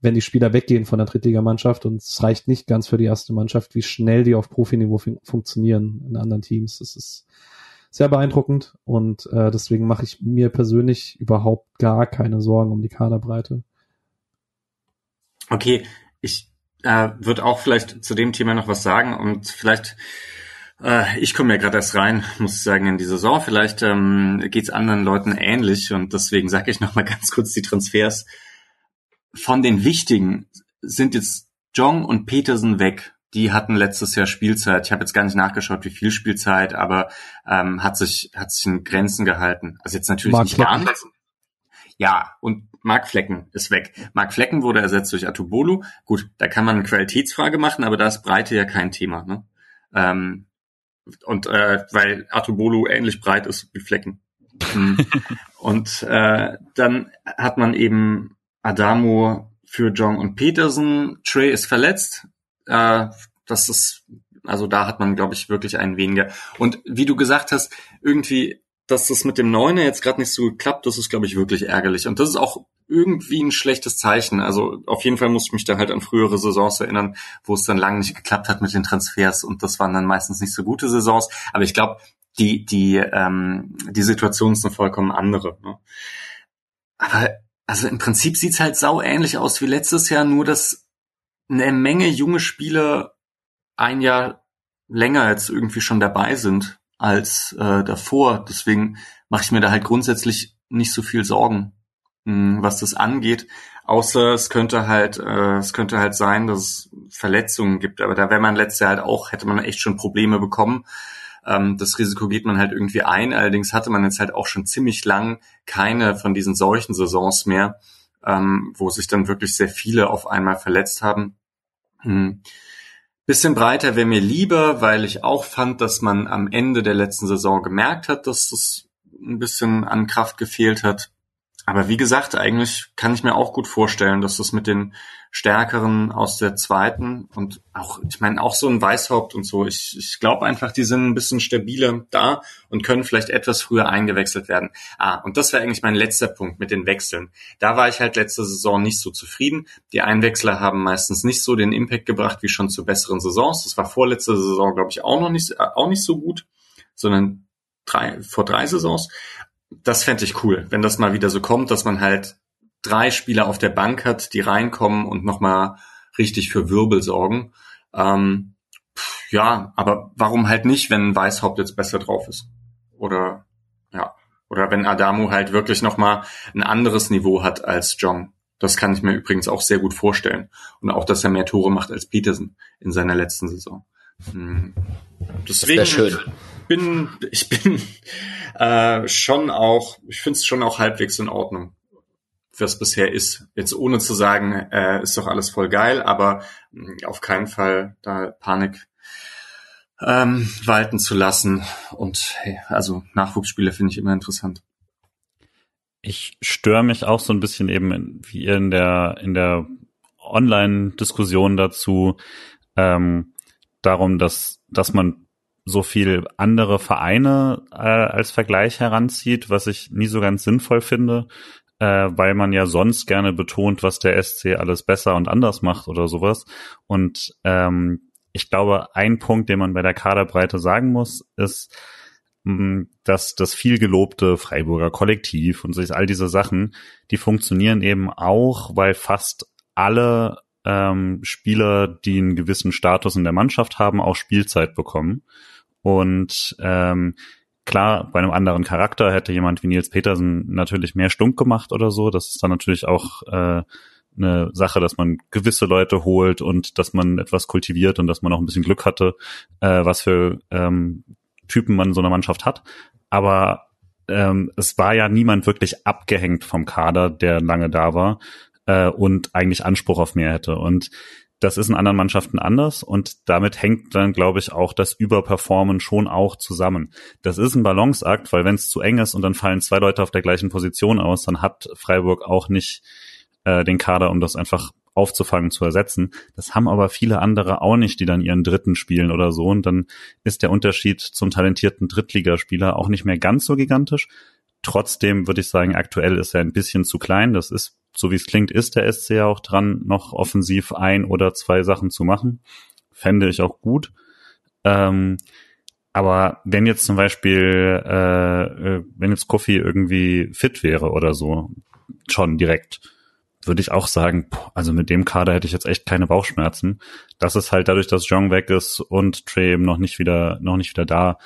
wenn die Spieler weggehen von der Drittligamannschaft und es reicht nicht ganz für die erste Mannschaft, wie schnell die auf Profiniveau fun funktionieren in anderen Teams. Das ist sehr beeindruckend und äh, deswegen mache ich mir persönlich überhaupt gar keine Sorgen um die Kaderbreite. Okay, ich äh, würde auch vielleicht zu dem Thema noch was sagen und vielleicht ich komme ja gerade erst rein, muss ich sagen, in die Saison. Vielleicht ähm, geht es anderen Leuten ähnlich und deswegen sage ich nochmal (laughs) ganz kurz die Transfers. Von den wichtigen sind jetzt Jong und Petersen weg. Die hatten letztes Jahr Spielzeit. Ich habe jetzt gar nicht nachgeschaut, wie viel Spielzeit, aber ähm, hat sich hat sich in Grenzen gehalten. Also jetzt natürlich Mark nicht Flecken. gar nicht. Ja, und Mark Flecken ist weg. Mark Flecken wurde ersetzt durch Atubolu. Gut, da kann man eine Qualitätsfrage machen, aber da ist Breite ja kein Thema. Ne? Ähm, und äh, weil Atubolu ähnlich breit ist wie Flecken. Mhm. (laughs) und äh, dann hat man eben Adamo für Jong und Peterson. Trey ist verletzt. Äh, das ist Also da hat man, glaube ich, wirklich einen weniger. Und wie du gesagt hast, irgendwie, dass das mit dem Neuner jetzt gerade nicht so geklappt, das ist, glaube ich, wirklich ärgerlich. Und das ist auch irgendwie ein schlechtes Zeichen. Also auf jeden Fall muss ich mich da halt an frühere Saisons erinnern, wo es dann lange nicht geklappt hat mit den Transfers und das waren dann meistens nicht so gute Saisons. Aber ich glaube, die, die, ähm, die Situation ist eine vollkommen andere. Ne? Aber also im Prinzip sieht's halt sau ähnlich aus wie letztes Jahr, nur dass eine Menge junge Spieler ein Jahr länger jetzt irgendwie schon dabei sind als äh, davor. Deswegen mache ich mir da halt grundsätzlich nicht so viel Sorgen, was das angeht. Außer es könnte halt, äh, es könnte halt sein, dass es Verletzungen gibt. Aber da wäre man letztes Jahr halt auch, hätte man echt schon Probleme bekommen. Ähm, das Risiko geht man halt irgendwie ein. Allerdings hatte man jetzt halt auch schon ziemlich lang keine von diesen solchen Saisons mehr, ähm, wo sich dann wirklich sehr viele auf einmal verletzt haben. Hm. Bisschen breiter wäre mir lieber, weil ich auch fand, dass man am Ende der letzten Saison gemerkt hat, dass es ein bisschen an Kraft gefehlt hat. Aber wie gesagt, eigentlich kann ich mir auch gut vorstellen, dass das mit den Stärkeren aus der zweiten und auch, ich meine, auch so ein Weißhaupt und so, ich, ich glaube einfach, die sind ein bisschen stabiler da und können vielleicht etwas früher eingewechselt werden. Ah, und das wäre eigentlich mein letzter Punkt mit den Wechseln. Da war ich halt letzte Saison nicht so zufrieden. Die Einwechsler haben meistens nicht so den Impact gebracht wie schon zu besseren Saisons. Das war vorletzte Saison, glaube ich, auch noch nicht, auch nicht so gut, sondern drei, vor drei Saisons das fände ich cool, wenn das mal wieder so kommt, dass man halt drei Spieler auf der Bank hat, die reinkommen und nochmal richtig für Wirbel sorgen. Ähm, ja, aber warum halt nicht, wenn Weißhaupt jetzt besser drauf ist? Oder ja, oder wenn Adamu halt wirklich nochmal ein anderes Niveau hat als John. Das kann ich mir übrigens auch sehr gut vorstellen. Und auch, dass er mehr Tore macht als Peterson in seiner letzten Saison. Hm. Deswegen, das schön bin, ich bin (laughs) äh, schon auch, ich finde es schon auch halbwegs in Ordnung, was bisher ist. Jetzt ohne zu sagen, äh, ist doch alles voll geil, aber mh, hm, auf keinen Fall da Panik ähm, walten zu lassen. Und hey, also Nachwuchsspiele finde ich immer interessant. Ich störe mich auch so ein bisschen eben wie ihr in der in der Online-Diskussion dazu ähm, darum, dass dass man so viel andere Vereine äh, als Vergleich heranzieht, was ich nie so ganz sinnvoll finde, äh, weil man ja sonst gerne betont, was der SC alles besser und anders macht oder sowas. Und ähm, ich glaube, ein Punkt, den man bei der Kaderbreite sagen muss, ist, mh, dass das viel gelobte Freiburger Kollektiv und all diese Sachen, die funktionieren eben auch, weil fast alle ähm, Spieler, die einen gewissen Status in der Mannschaft haben, auch Spielzeit bekommen. Und ähm, klar, bei einem anderen Charakter hätte jemand wie Nils Petersen natürlich mehr stunk gemacht oder so. Das ist dann natürlich auch äh, eine Sache, dass man gewisse Leute holt und dass man etwas kultiviert und dass man auch ein bisschen Glück hatte, äh, was für ähm, Typen man in so einer Mannschaft hat. Aber ähm, es war ja niemand wirklich abgehängt vom Kader, der lange da war äh, und eigentlich Anspruch auf mehr hätte. Und das ist in anderen Mannschaften anders und damit hängt dann, glaube ich, auch das Überperformen schon auch zusammen. Das ist ein Balanceakt, weil wenn es zu eng ist und dann fallen zwei Leute auf der gleichen Position aus, dann hat Freiburg auch nicht äh, den Kader, um das einfach aufzufangen, zu ersetzen. Das haben aber viele andere auch nicht, die dann ihren dritten spielen oder so. Und dann ist der Unterschied zum talentierten Drittligaspieler auch nicht mehr ganz so gigantisch. Trotzdem würde ich sagen, aktuell ist er ein bisschen zu klein. Das ist so wie es klingt, ist der SC ja auch dran, noch offensiv ein oder zwei Sachen zu machen. Fände ich auch gut. Ähm, aber wenn jetzt zum Beispiel, äh, äh, wenn jetzt Kofi irgendwie fit wäre oder so, schon direkt, würde ich auch sagen, also mit dem Kader hätte ich jetzt echt keine Bauchschmerzen. Das ist halt dadurch, dass Jong weg ist und Trey eben noch nicht wieder, noch nicht wieder da,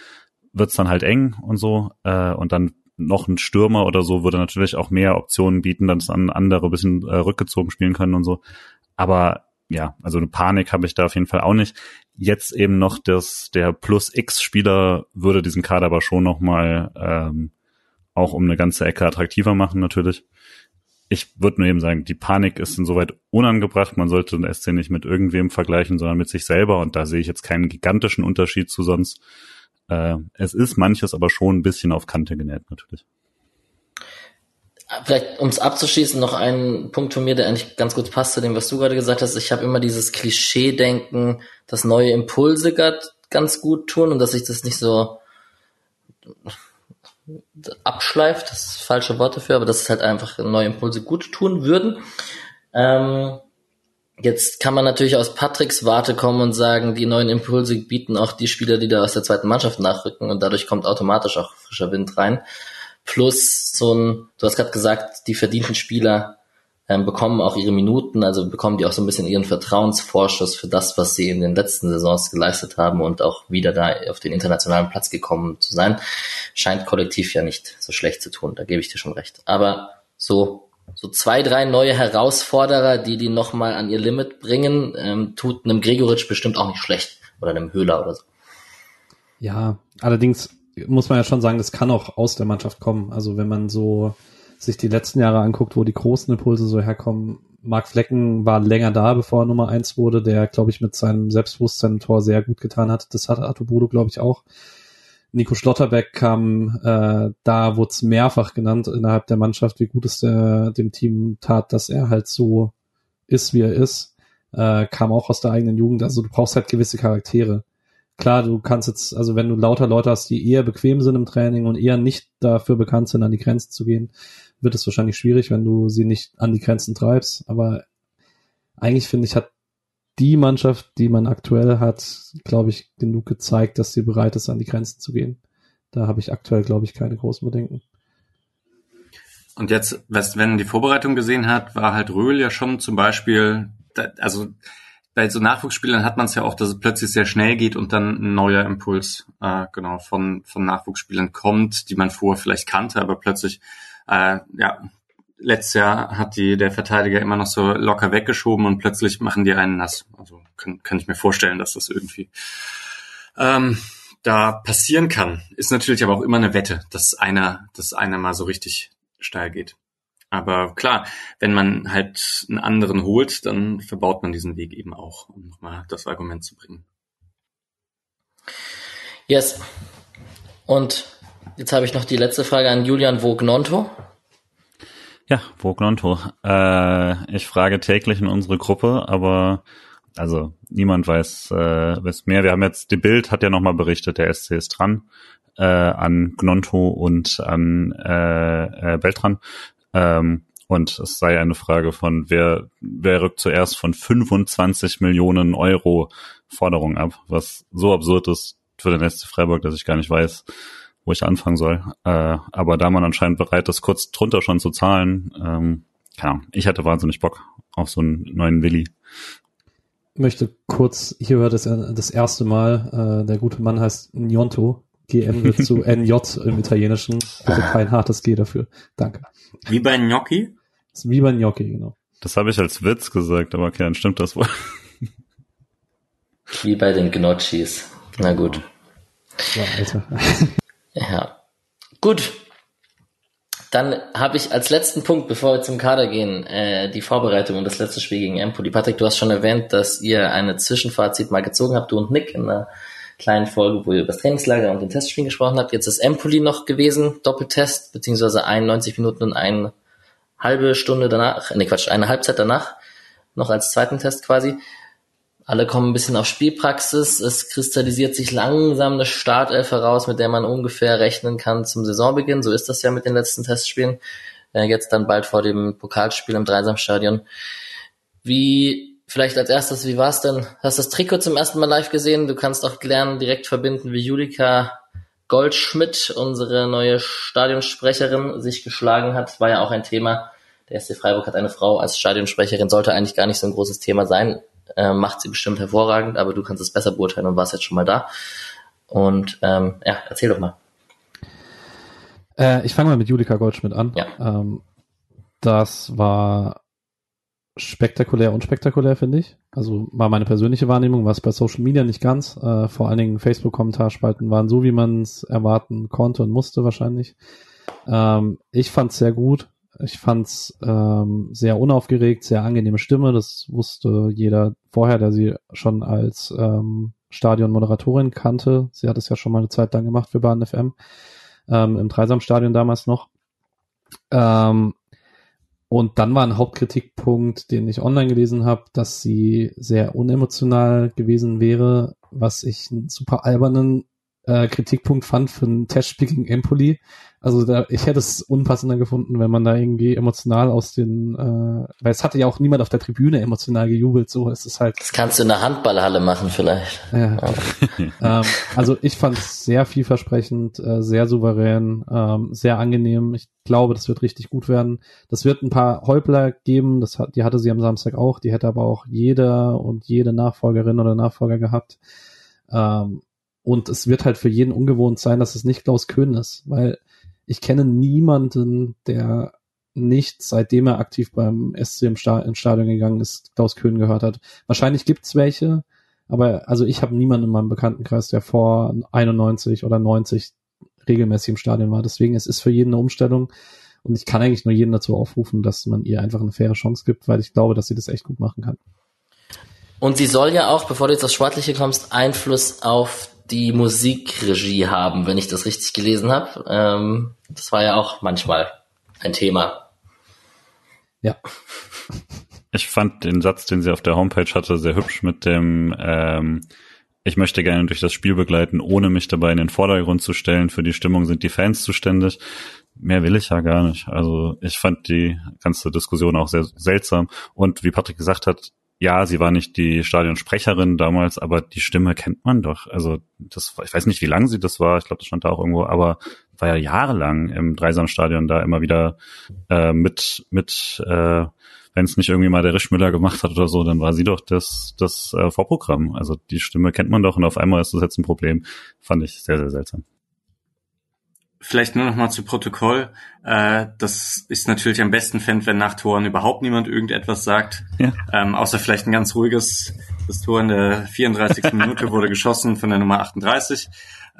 wird's dann halt eng und so. Äh, und dann noch ein Stürmer oder so würde natürlich auch mehr Optionen bieten, dass dann andere bisschen äh, rückgezogen spielen können und so. Aber ja, also eine Panik habe ich da auf jeden Fall auch nicht. Jetzt eben noch das, der Plus X-Spieler würde diesen Kader aber schon nochmal ähm, auch um eine ganze Ecke attraktiver machen, natürlich. Ich würde nur eben sagen, die Panik ist insoweit unangebracht. Man sollte den SC nicht mit irgendwem vergleichen, sondern mit sich selber. Und da sehe ich jetzt keinen gigantischen Unterschied zu sonst. Äh, es ist manches aber schon ein bisschen auf Kante genäht, natürlich. Vielleicht, um es abzuschließen, noch ein Punkt von mir, der eigentlich ganz gut passt zu dem, was du gerade gesagt hast. Ich habe immer dieses Klischee-Denken, dass neue Impulse ganz gut tun und dass sich das nicht so abschleift, das ist falsche Worte für, aber dass es halt einfach neue Impulse gut tun würden. Ähm, jetzt kann man natürlich aus Patricks Warte kommen und sagen, die neuen Impulse bieten auch die Spieler, die da aus der zweiten Mannschaft nachrücken und dadurch kommt automatisch auch frischer Wind rein. Plus so ein, du hast gerade gesagt, die verdienten Spieler ähm, bekommen auch ihre Minuten, also bekommen die auch so ein bisschen ihren Vertrauensvorschuss für das, was sie in den letzten Saisons geleistet haben und auch wieder da auf den internationalen Platz gekommen zu sein. Scheint kollektiv ja nicht so schlecht zu tun, da gebe ich dir schon recht. Aber so so zwei, drei neue Herausforderer, die die nochmal an ihr Limit bringen, ähm, tut einem Gregoritsch bestimmt auch nicht schlecht. Oder einem Höhler oder so. Ja, allerdings muss man ja schon sagen, das kann auch aus der Mannschaft kommen. Also wenn man so sich die letzten Jahre anguckt, wo die großen Impulse so herkommen, Marc Flecken war länger da, bevor er Nummer eins wurde, der, glaube ich, mit seinem Selbstbewusstsein im Tor sehr gut getan hat. Das hat Arturo, glaube ich, auch. Nico Schlotterbeck kam, äh, da wurde es mehrfach genannt innerhalb der Mannschaft, wie gut es der, dem Team tat, dass er halt so ist, wie er ist. Äh, kam auch aus der eigenen Jugend. Also du brauchst halt gewisse Charaktere klar, du kannst jetzt, also wenn du lauter Leute hast, die eher bequem sind im Training und eher nicht dafür bekannt sind, an die Grenzen zu gehen, wird es wahrscheinlich schwierig, wenn du sie nicht an die Grenzen treibst. Aber eigentlich finde ich, hat die Mannschaft, die man aktuell hat, glaube ich, genug gezeigt, dass sie bereit ist, an die Grenzen zu gehen. Da habe ich aktuell, glaube ich, keine großen Bedenken. Und jetzt, wenn man die Vorbereitung gesehen hat, war halt Röhl ja schon zum Beispiel, also bei so Nachwuchsspielern hat man es ja auch, dass es plötzlich sehr schnell geht und dann ein neuer Impuls äh, genau von von Nachwuchsspielern kommt, die man vorher vielleicht kannte, aber plötzlich äh, ja letztes Jahr hat die der Verteidiger immer noch so locker weggeschoben und plötzlich machen die einen nass. Also kann, kann ich mir vorstellen, dass das irgendwie ähm, da passieren kann. Ist natürlich aber auch immer eine Wette, dass einer, dass einer mal so richtig steil geht. Aber klar, wenn man halt einen anderen holt, dann verbaut man diesen Weg eben auch, um nochmal das Argument zu bringen. Yes. Und jetzt habe ich noch die letzte Frage an Julian Vognonto. Ja, Vognonto. Äh, ich frage täglich in unsere Gruppe, aber also niemand weiß, äh, weiß mehr. Wir haben jetzt, die Bild hat ja nochmal berichtet, der SC ist dran äh, an Gnonto und an äh, äh, Beltran. Ähm, und es sei eine Frage von, wer, wer rückt zuerst von 25 Millionen Euro Forderung ab, was so absurd ist für den SC Freiburg, dass ich gar nicht weiß, wo ich anfangen soll. Äh, aber da man anscheinend bereit ist, kurz drunter schon zu zahlen, ähm, keine Ahnung, ich hätte wahnsinnig Bock auf so einen neuen Willi. möchte kurz, hier hört es das erste Mal, äh, der gute Mann heißt Njonto, GN wird zu (laughs) NJ im Italienischen. Bitte kein hartes G dafür. Danke. Wie bei Gnocchi? wie bei Gnocchi, genau. Das habe ich als Witz gesagt, aber okay, dann stimmt das wohl. Wie bei den Gnocchis. Na gut. Ja, Alter. (laughs) ja. Gut. Dann habe ich als letzten Punkt, bevor wir zum Kader gehen, äh, die Vorbereitung und das letzte Spiel gegen Empoli. Patrick, du hast schon erwähnt, dass ihr eine Zwischenfazit mal gezogen habt, du und Nick, in einer kleinen Folge, wo ihr über das Trainingslager und den Testspielen gesprochen habt. Jetzt ist Empoli noch gewesen, Doppeltest, beziehungsweise 91 Minuten und eine halbe Stunde danach, nee Quatsch, eine Halbzeit danach, noch als zweiten Test quasi. Alle kommen ein bisschen auf Spielpraxis. Es kristallisiert sich langsam eine Startelf heraus, mit der man ungefähr rechnen kann zum Saisonbeginn. So ist das ja mit den letzten Testspielen. Äh, jetzt dann bald vor dem Pokalspiel im Dreisamstadion. Wie Vielleicht als erstes, wie war's denn? Hast das Trikot zum ersten Mal live gesehen? Du kannst auch lernen, direkt verbinden, wie Julika Goldschmidt, unsere neue Stadionsprecherin, sich geschlagen hat. War ja auch ein Thema. Der SC Freiburg hat eine Frau als Stadionsprecherin, sollte eigentlich gar nicht so ein großes Thema sein. Äh, macht sie bestimmt hervorragend, aber du kannst es besser beurteilen und warst jetzt schon mal da. Und ähm, ja, erzähl doch mal. Äh, ich fange mal mit Julika Goldschmidt an. Ja. Ähm, das war spektakulär unspektakulär, finde ich. Also war meine persönliche Wahrnehmung, was bei Social Media nicht ganz. Äh, vor allen Dingen Facebook-Kommentarspalten waren so, wie man es erwarten konnte und musste wahrscheinlich. Ähm, ich fand es sehr gut. Ich fand es ähm, sehr unaufgeregt, sehr angenehme Stimme. Das wusste jeder vorher, der sie schon als ähm, Stadionmoderatorin kannte. Sie hat es ja schon mal eine Zeit lang gemacht für Bahn FM. Ähm, Im Dreisamstadion damals noch. Ähm, und dann war ein Hauptkritikpunkt, den ich online gelesen habe, dass sie sehr unemotional gewesen wäre, was ich einen super albernen äh, Kritikpunkt fand für ein Testspiel gegen Empoli. Also da, ich hätte es unpassender gefunden, wenn man da irgendwie emotional aus den, äh, weil es hatte ja auch niemand auf der Tribüne emotional gejubelt, so ist es halt. Das kannst du in der Handballhalle machen vielleicht. Ja. (laughs) ähm, also ich fand es sehr vielversprechend, äh, sehr souverän, ähm, sehr angenehm. Ich glaube, das wird richtig gut werden. Das wird ein paar Häupler geben, das hat, die hatte sie am Samstag auch, die hätte aber auch jeder und jede Nachfolgerin oder Nachfolger gehabt. Ähm, und es wird halt für jeden ungewohnt sein, dass es nicht Klaus Köhn ist, weil ich kenne niemanden, der nicht, seitdem er aktiv beim SC im, Stadion gegangen ist, Klaus Köhn gehört hat. Wahrscheinlich gibt's welche, aber also ich habe niemanden in meinem Bekanntenkreis, der vor 91 oder 90 regelmäßig im Stadion war. Deswegen es ist für jeden eine Umstellung und ich kann eigentlich nur jeden dazu aufrufen, dass man ihr einfach eine faire Chance gibt, weil ich glaube, dass sie das echt gut machen kann. Und sie soll ja auch, bevor du jetzt aufs Sportliche kommst, Einfluss auf die Musikregie haben, wenn ich das richtig gelesen habe. Ähm, das war ja auch manchmal ein Thema. Ja. Ich fand den Satz, den sie auf der Homepage hatte, sehr hübsch mit dem ähm, ich möchte gerne durch das Spiel begleiten, ohne mich dabei in den Vordergrund zu stellen. Für die Stimmung sind die Fans zuständig. Mehr will ich ja gar nicht. Also ich fand die ganze Diskussion auch sehr seltsam. Und wie Patrick gesagt hat, ja, sie war nicht die Stadionsprecherin damals, aber die Stimme kennt man doch. Also das, ich weiß nicht, wie lang sie das war. Ich glaube, das stand da auch irgendwo, aber war ja jahrelang im Dreisamstadion da immer wieder äh, mit mit äh, wenn es nicht irgendwie mal der Rischmüller gemacht hat oder so, dann war sie doch das das äh, Vorprogramm. Also die Stimme kennt man doch und auf einmal ist das jetzt ein Problem. Fand ich sehr sehr seltsam. Vielleicht nur noch mal zu Protokoll. Äh, das ist natürlich am besten fände, wenn nach Toren überhaupt niemand irgendetwas sagt. Ja. Ähm, außer vielleicht ein ganz ruhiges. Das Tor in der 34. (laughs) Minute wurde geschossen von der Nummer 38.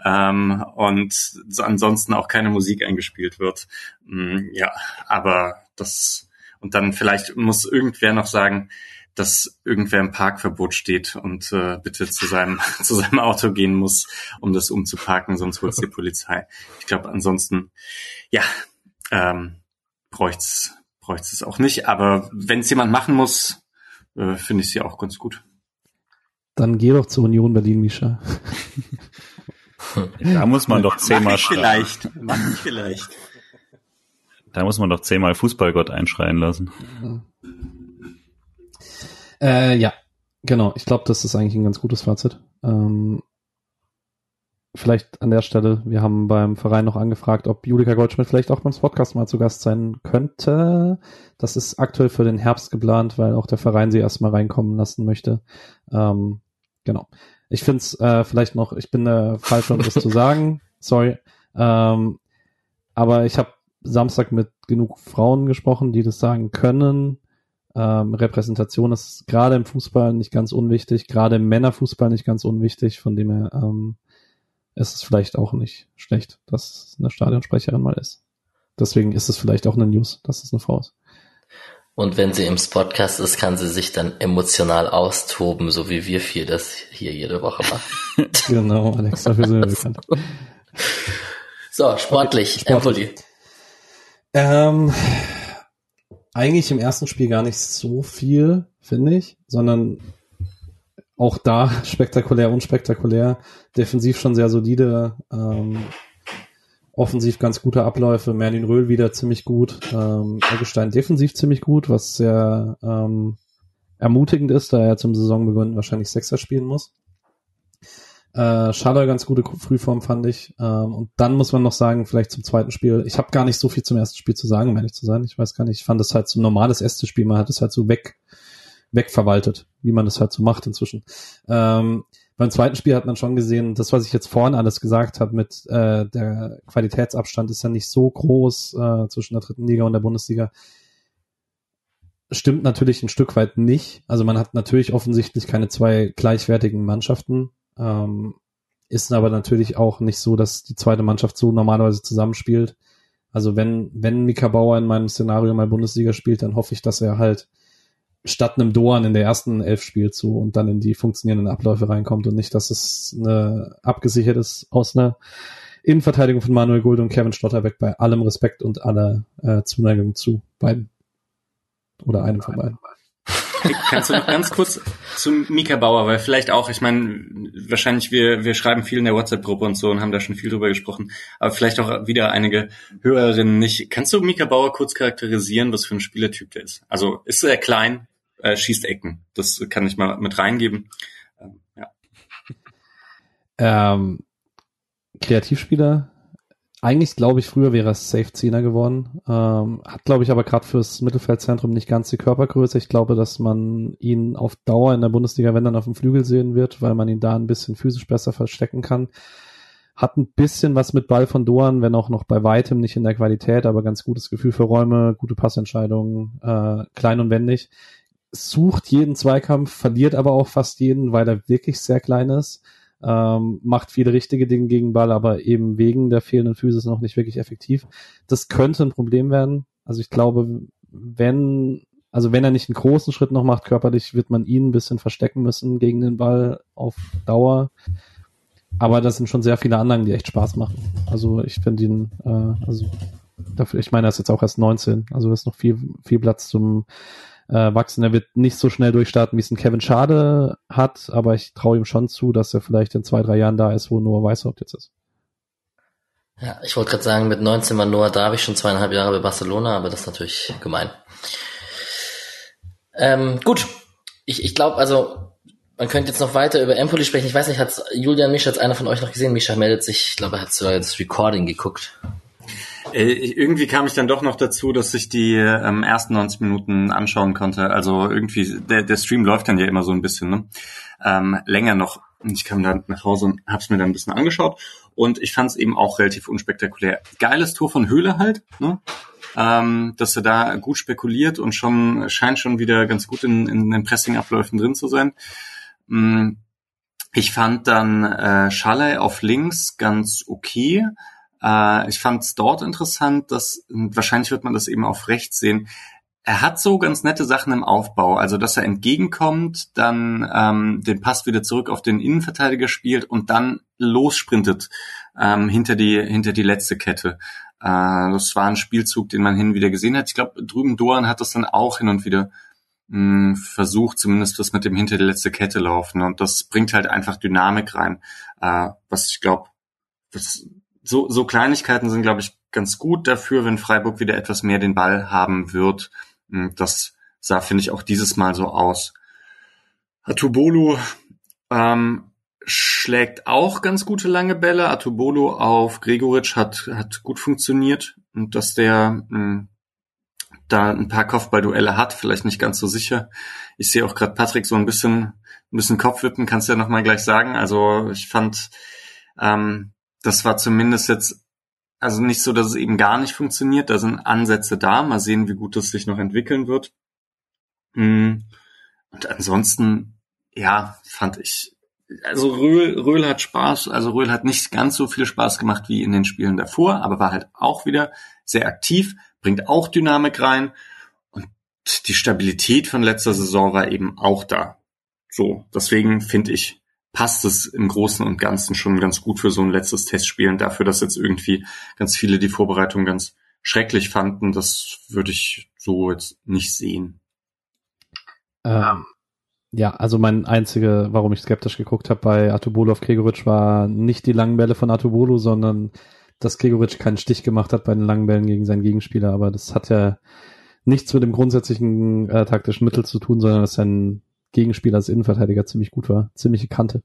Ähm, und ansonsten auch keine Musik eingespielt wird. Mm, ja, aber das und dann vielleicht muss irgendwer noch sagen, dass irgendwer im Parkverbot steht und äh, bitte zu seinem (laughs) zu seinem Auto gehen muss, um das umzuparken, sonst holt die Polizei. Ich glaube, ansonsten, ja, ähm, bräucht's bräucht's es auch nicht. Aber wenn es jemand machen muss, äh, finde ich sie auch ganz gut. Dann geh doch zur Union Berlin, Misha. (laughs) da muss man doch zehnmal vielleicht. Mach ich vielleicht. Da muss man doch zehnmal Fußballgott einschreien lassen. Äh, ja, genau. Ich glaube, das ist eigentlich ein ganz gutes Fazit. Ähm, vielleicht an der Stelle, wir haben beim Verein noch angefragt, ob Julika Goldschmidt vielleicht auch beim Podcast mal zu Gast sein könnte. Das ist aktuell für den Herbst geplant, weil auch der Verein sie erstmal reinkommen lassen möchte. Ähm, genau. Ich finde es äh, vielleicht noch, ich bin der Falsche, um das zu (laughs) sagen. Sorry. Ähm, aber ich habe Samstag mit genug Frauen gesprochen, die das sagen können. Ähm, Repräsentation ist gerade im Fußball nicht ganz unwichtig, gerade im Männerfußball nicht ganz unwichtig, von dem her ähm, ist es vielleicht auch nicht schlecht, dass eine Stadionsprecherin mal ist. Deswegen ist es vielleicht auch eine News, dass es eine Frau ist. Und wenn sie im Podcast ist, kann sie sich dann emotional austoben, so wie wir vier das hier jede Woche machen. (laughs) genau, Alex, dafür sind wir (laughs) bekannt. So, sportlich, okay, sportlich. Empoli. Ähm, eigentlich im ersten Spiel gar nicht so viel, finde ich, sondern auch da (laughs) spektakulär, unspektakulär, defensiv schon sehr solide, ähm, offensiv ganz gute Abläufe, Merlin Röhl wieder ziemlich gut, ähm, Eggestein defensiv ziemlich gut, was sehr ähm, ermutigend ist, da er zum Saisonbeginn wahrscheinlich Sechser spielen muss. Äh, Schaller ganz gute Frühform fand ich. Ähm, und dann muss man noch sagen, vielleicht zum zweiten Spiel. Ich habe gar nicht so viel zum ersten Spiel zu sagen, um ehrlich zu sein. Ich weiß gar nicht. Ich fand es halt so ein normales erste Spiel. Man hat es halt so weg, wegverwaltet, wie man das halt so macht inzwischen. Ähm, beim zweiten Spiel hat man schon gesehen, das, was ich jetzt vorhin alles gesagt habe, mit äh, der Qualitätsabstand ist ja nicht so groß äh, zwischen der dritten Liga und der Bundesliga. Stimmt natürlich ein Stück weit nicht. Also man hat natürlich offensichtlich keine zwei gleichwertigen Mannschaften ähm, ist aber natürlich auch nicht so, dass die zweite Mannschaft so normalerweise zusammenspielt. Also wenn, wenn Mika Bauer in meinem Szenario mal Bundesliga spielt, dann hoffe ich, dass er halt statt einem Doan in der ersten Elf spielt so und dann in die funktionierenden Abläufe reinkommt und nicht, dass es eine abgesichert ist aus einer Innenverteidigung von Manuel Gold und Kevin Stotterbeck bei allem Respekt und aller äh, Zuneigung zu beiden. Oder einem von beiden. Kannst du noch ganz kurz zu Mika Bauer, weil vielleicht auch, ich meine, wahrscheinlich wir, wir schreiben viel in der WhatsApp-Gruppe und so und haben da schon viel drüber gesprochen, aber vielleicht auch wieder einige Hörerinnen nicht. Kannst du Mika Bauer kurz charakterisieren, was für ein Spielertyp der ist? Also ist er klein, äh, schießt Ecken. Das kann ich mal mit reingeben. Ähm, ja. Ähm, Kreativspieler, eigentlich glaube ich, früher wäre es Safe Zehner geworden. Ähm, hat, glaube ich, aber gerade fürs Mittelfeldzentrum nicht ganz die Körpergröße. Ich glaube, dass man ihn auf Dauer in der Bundesliga, wenn dann auf dem Flügel sehen wird, weil man ihn da ein bisschen physisch besser verstecken kann. Hat ein bisschen was mit Ball von Doan, wenn auch noch bei weitem nicht in der Qualität, aber ganz gutes Gefühl für Räume, gute Passentscheidungen, äh, klein und wendig. Sucht jeden Zweikampf, verliert aber auch fast jeden, weil er wirklich sehr klein ist ähm, macht viele richtige Dinge gegen Ball, aber eben wegen der fehlenden Physis noch nicht wirklich effektiv. Das könnte ein Problem werden. Also ich glaube, wenn, also wenn er nicht einen großen Schritt noch macht körperlich, wird man ihn ein bisschen verstecken müssen gegen den Ball auf Dauer. Aber das sind schon sehr viele Anlagen, die echt Spaß machen. Also ich finde ihn, äh, also dafür, ich meine, er ist jetzt auch erst 19, also ist noch viel, viel Platz zum äh, wachsen. Er wird nicht so schnell durchstarten, wie es ein Kevin Schade hat, aber ich traue ihm schon zu, dass er vielleicht in zwei, drei Jahren da ist, wo Noah Weißhaupt jetzt ist. Ja, ich wollte gerade sagen, mit 19 war Noah da, habe ich schon zweieinhalb Jahre bei Barcelona, aber das ist natürlich gemein. Ähm, gut, ich, ich glaube, also man könnte jetzt noch weiter über Empoli sprechen. Ich weiß nicht, hat Julian Mischa, hat einer von euch noch gesehen? Mischa meldet sich, ich glaube, er hat so das Recording geguckt. Äh, irgendwie kam ich dann doch noch dazu, dass ich die ähm, ersten 90 Minuten anschauen konnte. Also irgendwie, der, der Stream läuft dann ja immer so ein bisschen ne? ähm, länger noch. Ich kam dann nach Hause und hab's mir dann ein bisschen angeschaut. Und ich fand es eben auch relativ unspektakulär. Geiles Tor von Höhle halt, ne? ähm, dass er da gut spekuliert und schon scheint schon wieder ganz gut in, in den Pressing-Abläufen drin zu sein. Mm, ich fand dann äh, Schalay auf links ganz okay. Äh, ich fand es dort interessant, dass wahrscheinlich wird man das eben auf rechts sehen. Er hat so ganz nette Sachen im Aufbau, also dass er entgegenkommt, dann ähm, den Pass wieder zurück auf den Innenverteidiger spielt und dann lossprintet ähm, hinter die hinter die letzte Kette. Äh, das war ein Spielzug, den man hin und wieder gesehen hat. Ich glaube, drüben Doan hat das dann auch hin und wieder mh, hm, versucht, zumindest das mit dem hinter die letzte Kette laufen. Und das bringt halt einfach Dynamik rein, äh, was ich glaube, das so, so Kleinigkeiten sind, glaube ich, ganz gut dafür, wenn Freiburg wieder etwas mehr den Ball haben wird. Hm, das sah, finde ich, auch dieses Mal so aus. Atubolu ähm, schlägt auch ganz gute lange Bälle. Atubolu auf Gregoritsch hat, hat gut funktioniert. Und dass der mh, hm, da ein paar Kopfballduelle hat, vielleicht nicht ganz so sicher. Ich sehe auch gerade Patrick so ein bisschen, ein bisschen Kopfwippen, kannst du ja nochmal gleich sagen. Also ich fand, ähm, das war zumindest jetzt also nicht so, dass es eben gar nicht funktioniert. Da sind Ansätze da. Mal sehen, wie gut das sich noch entwickeln wird. Hm. Und ansonsten, ja, fand ich, also Röhl, Röhl hat Spaß, also Röhl hat nicht ganz so viel Spaß gemacht wie in den Spielen davor, aber war halt auch wieder sehr aktiv, bringt auch Dynamik rein und die Stabilität von letzter Saison war eben auch da. So, deswegen finde ich, passt es im Großen und Ganzen schon ganz gut für so ein letztes Testspielen. Dafür, dass jetzt irgendwie ganz viele die Vorbereitung ganz schrecklich fanden, das würde ich so jetzt nicht sehen. Ähm, ja, also mein einzige, warum ich skeptisch geguckt habe bei Atubolo auf Gregoritsch war nicht die langen Bälle von Atubolo, sondern dass Gregoritsch keinen Stich gemacht hat bei den langen Bällen gegen seinen Gegenspieler. Aber das hat ja nichts mit dem grundsätzlichen äh, taktischen Mittel zu tun, sondern dass sein Gegenspieler als Innenverteidiger ziemlich gut war. Ziemliche Kante.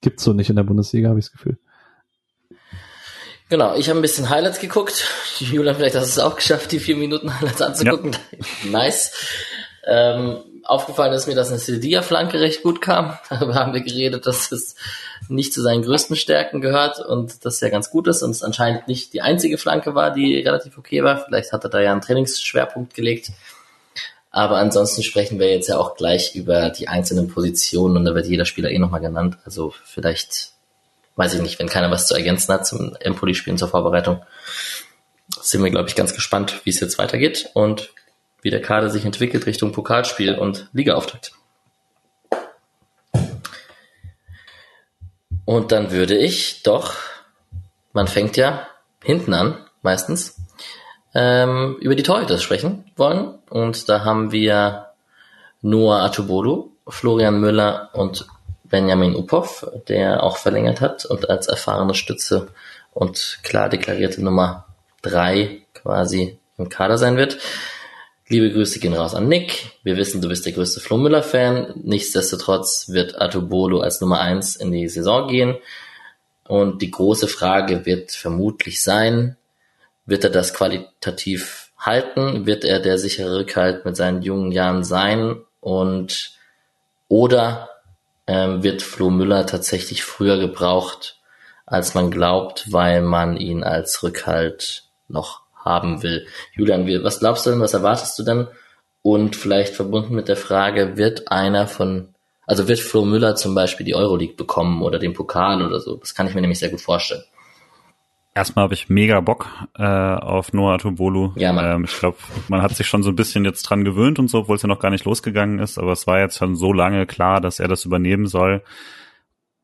Gibt's so nicht in der Bundesliga, habe ich das Gefühl. Genau, ich habe ein bisschen Highlights geguckt. (laughs) Julian, vielleicht hast du es auch geschafft, die vier Minuten Highlights anzugucken. Ja. (laughs) nice. Ähm, aufgefallen ist mir, dass eine Sildia-Flanke recht gut kam. (laughs) Darüber haben wir geredet, dass es nicht zu seinen größten Stärken gehört und das ja ganz gut ist und es anscheinend nicht die einzige Flanke war, die relativ okay war. Vielleicht hat er da ja einen Trainingsschwerpunkt gelegt. Aber ansonsten sprechen wir jetzt ja auch gleich über die einzelnen Positionen und da wird jeder Spieler eh nochmal genannt. Also vielleicht, weiß ich nicht, wenn keiner was zu ergänzen hat zum Empoli-Spielen zur Vorbereitung, sind wir, glaube ich, ganz gespannt, wie es jetzt weitergeht und wie der Kader sich entwickelt Richtung Pokalspiel und Ligaauftakt. Und dann würde ich doch, man fängt ja hinten an, meistens, ähm, über die Torhüter sprechen wollen. Und da haben wir Noah Atubolu, Florian Müller und Benjamin Upov, der auch verlängert hat und als erfahrene Stütze und klar deklarierte Nummer drei quasi im Kader sein wird. Liebe Grüße gehen raus an Nick. Wir wissen, du bist der größte Flo Müller-Fan. Nichtsdestotrotz wird Atubolo als Nummer eins in die Saison gehen. Und die große Frage wird vermutlich sein, wird er das qualitativ halten? Wird er der sichere Rückhalt mit seinen jungen Jahren sein? Und oder ähm, wird Flo Müller tatsächlich früher gebraucht, als man glaubt, weil man ihn als Rückhalt noch haben will? Julian, was glaubst du denn, was erwartest du denn? Und vielleicht verbunden mit der Frage, wird einer von, also wird Flo Müller zum Beispiel die Euroleague bekommen oder den Pokal oder so? Das kann ich mir nämlich sehr gut vorstellen. Erstmal habe ich mega Bock äh, auf Noah Tobolu. Ja, Mann. Ähm, ich glaube, man hat sich schon so ein bisschen jetzt dran gewöhnt und so, obwohl es ja noch gar nicht losgegangen ist. Aber es war jetzt schon so lange klar, dass er das übernehmen soll.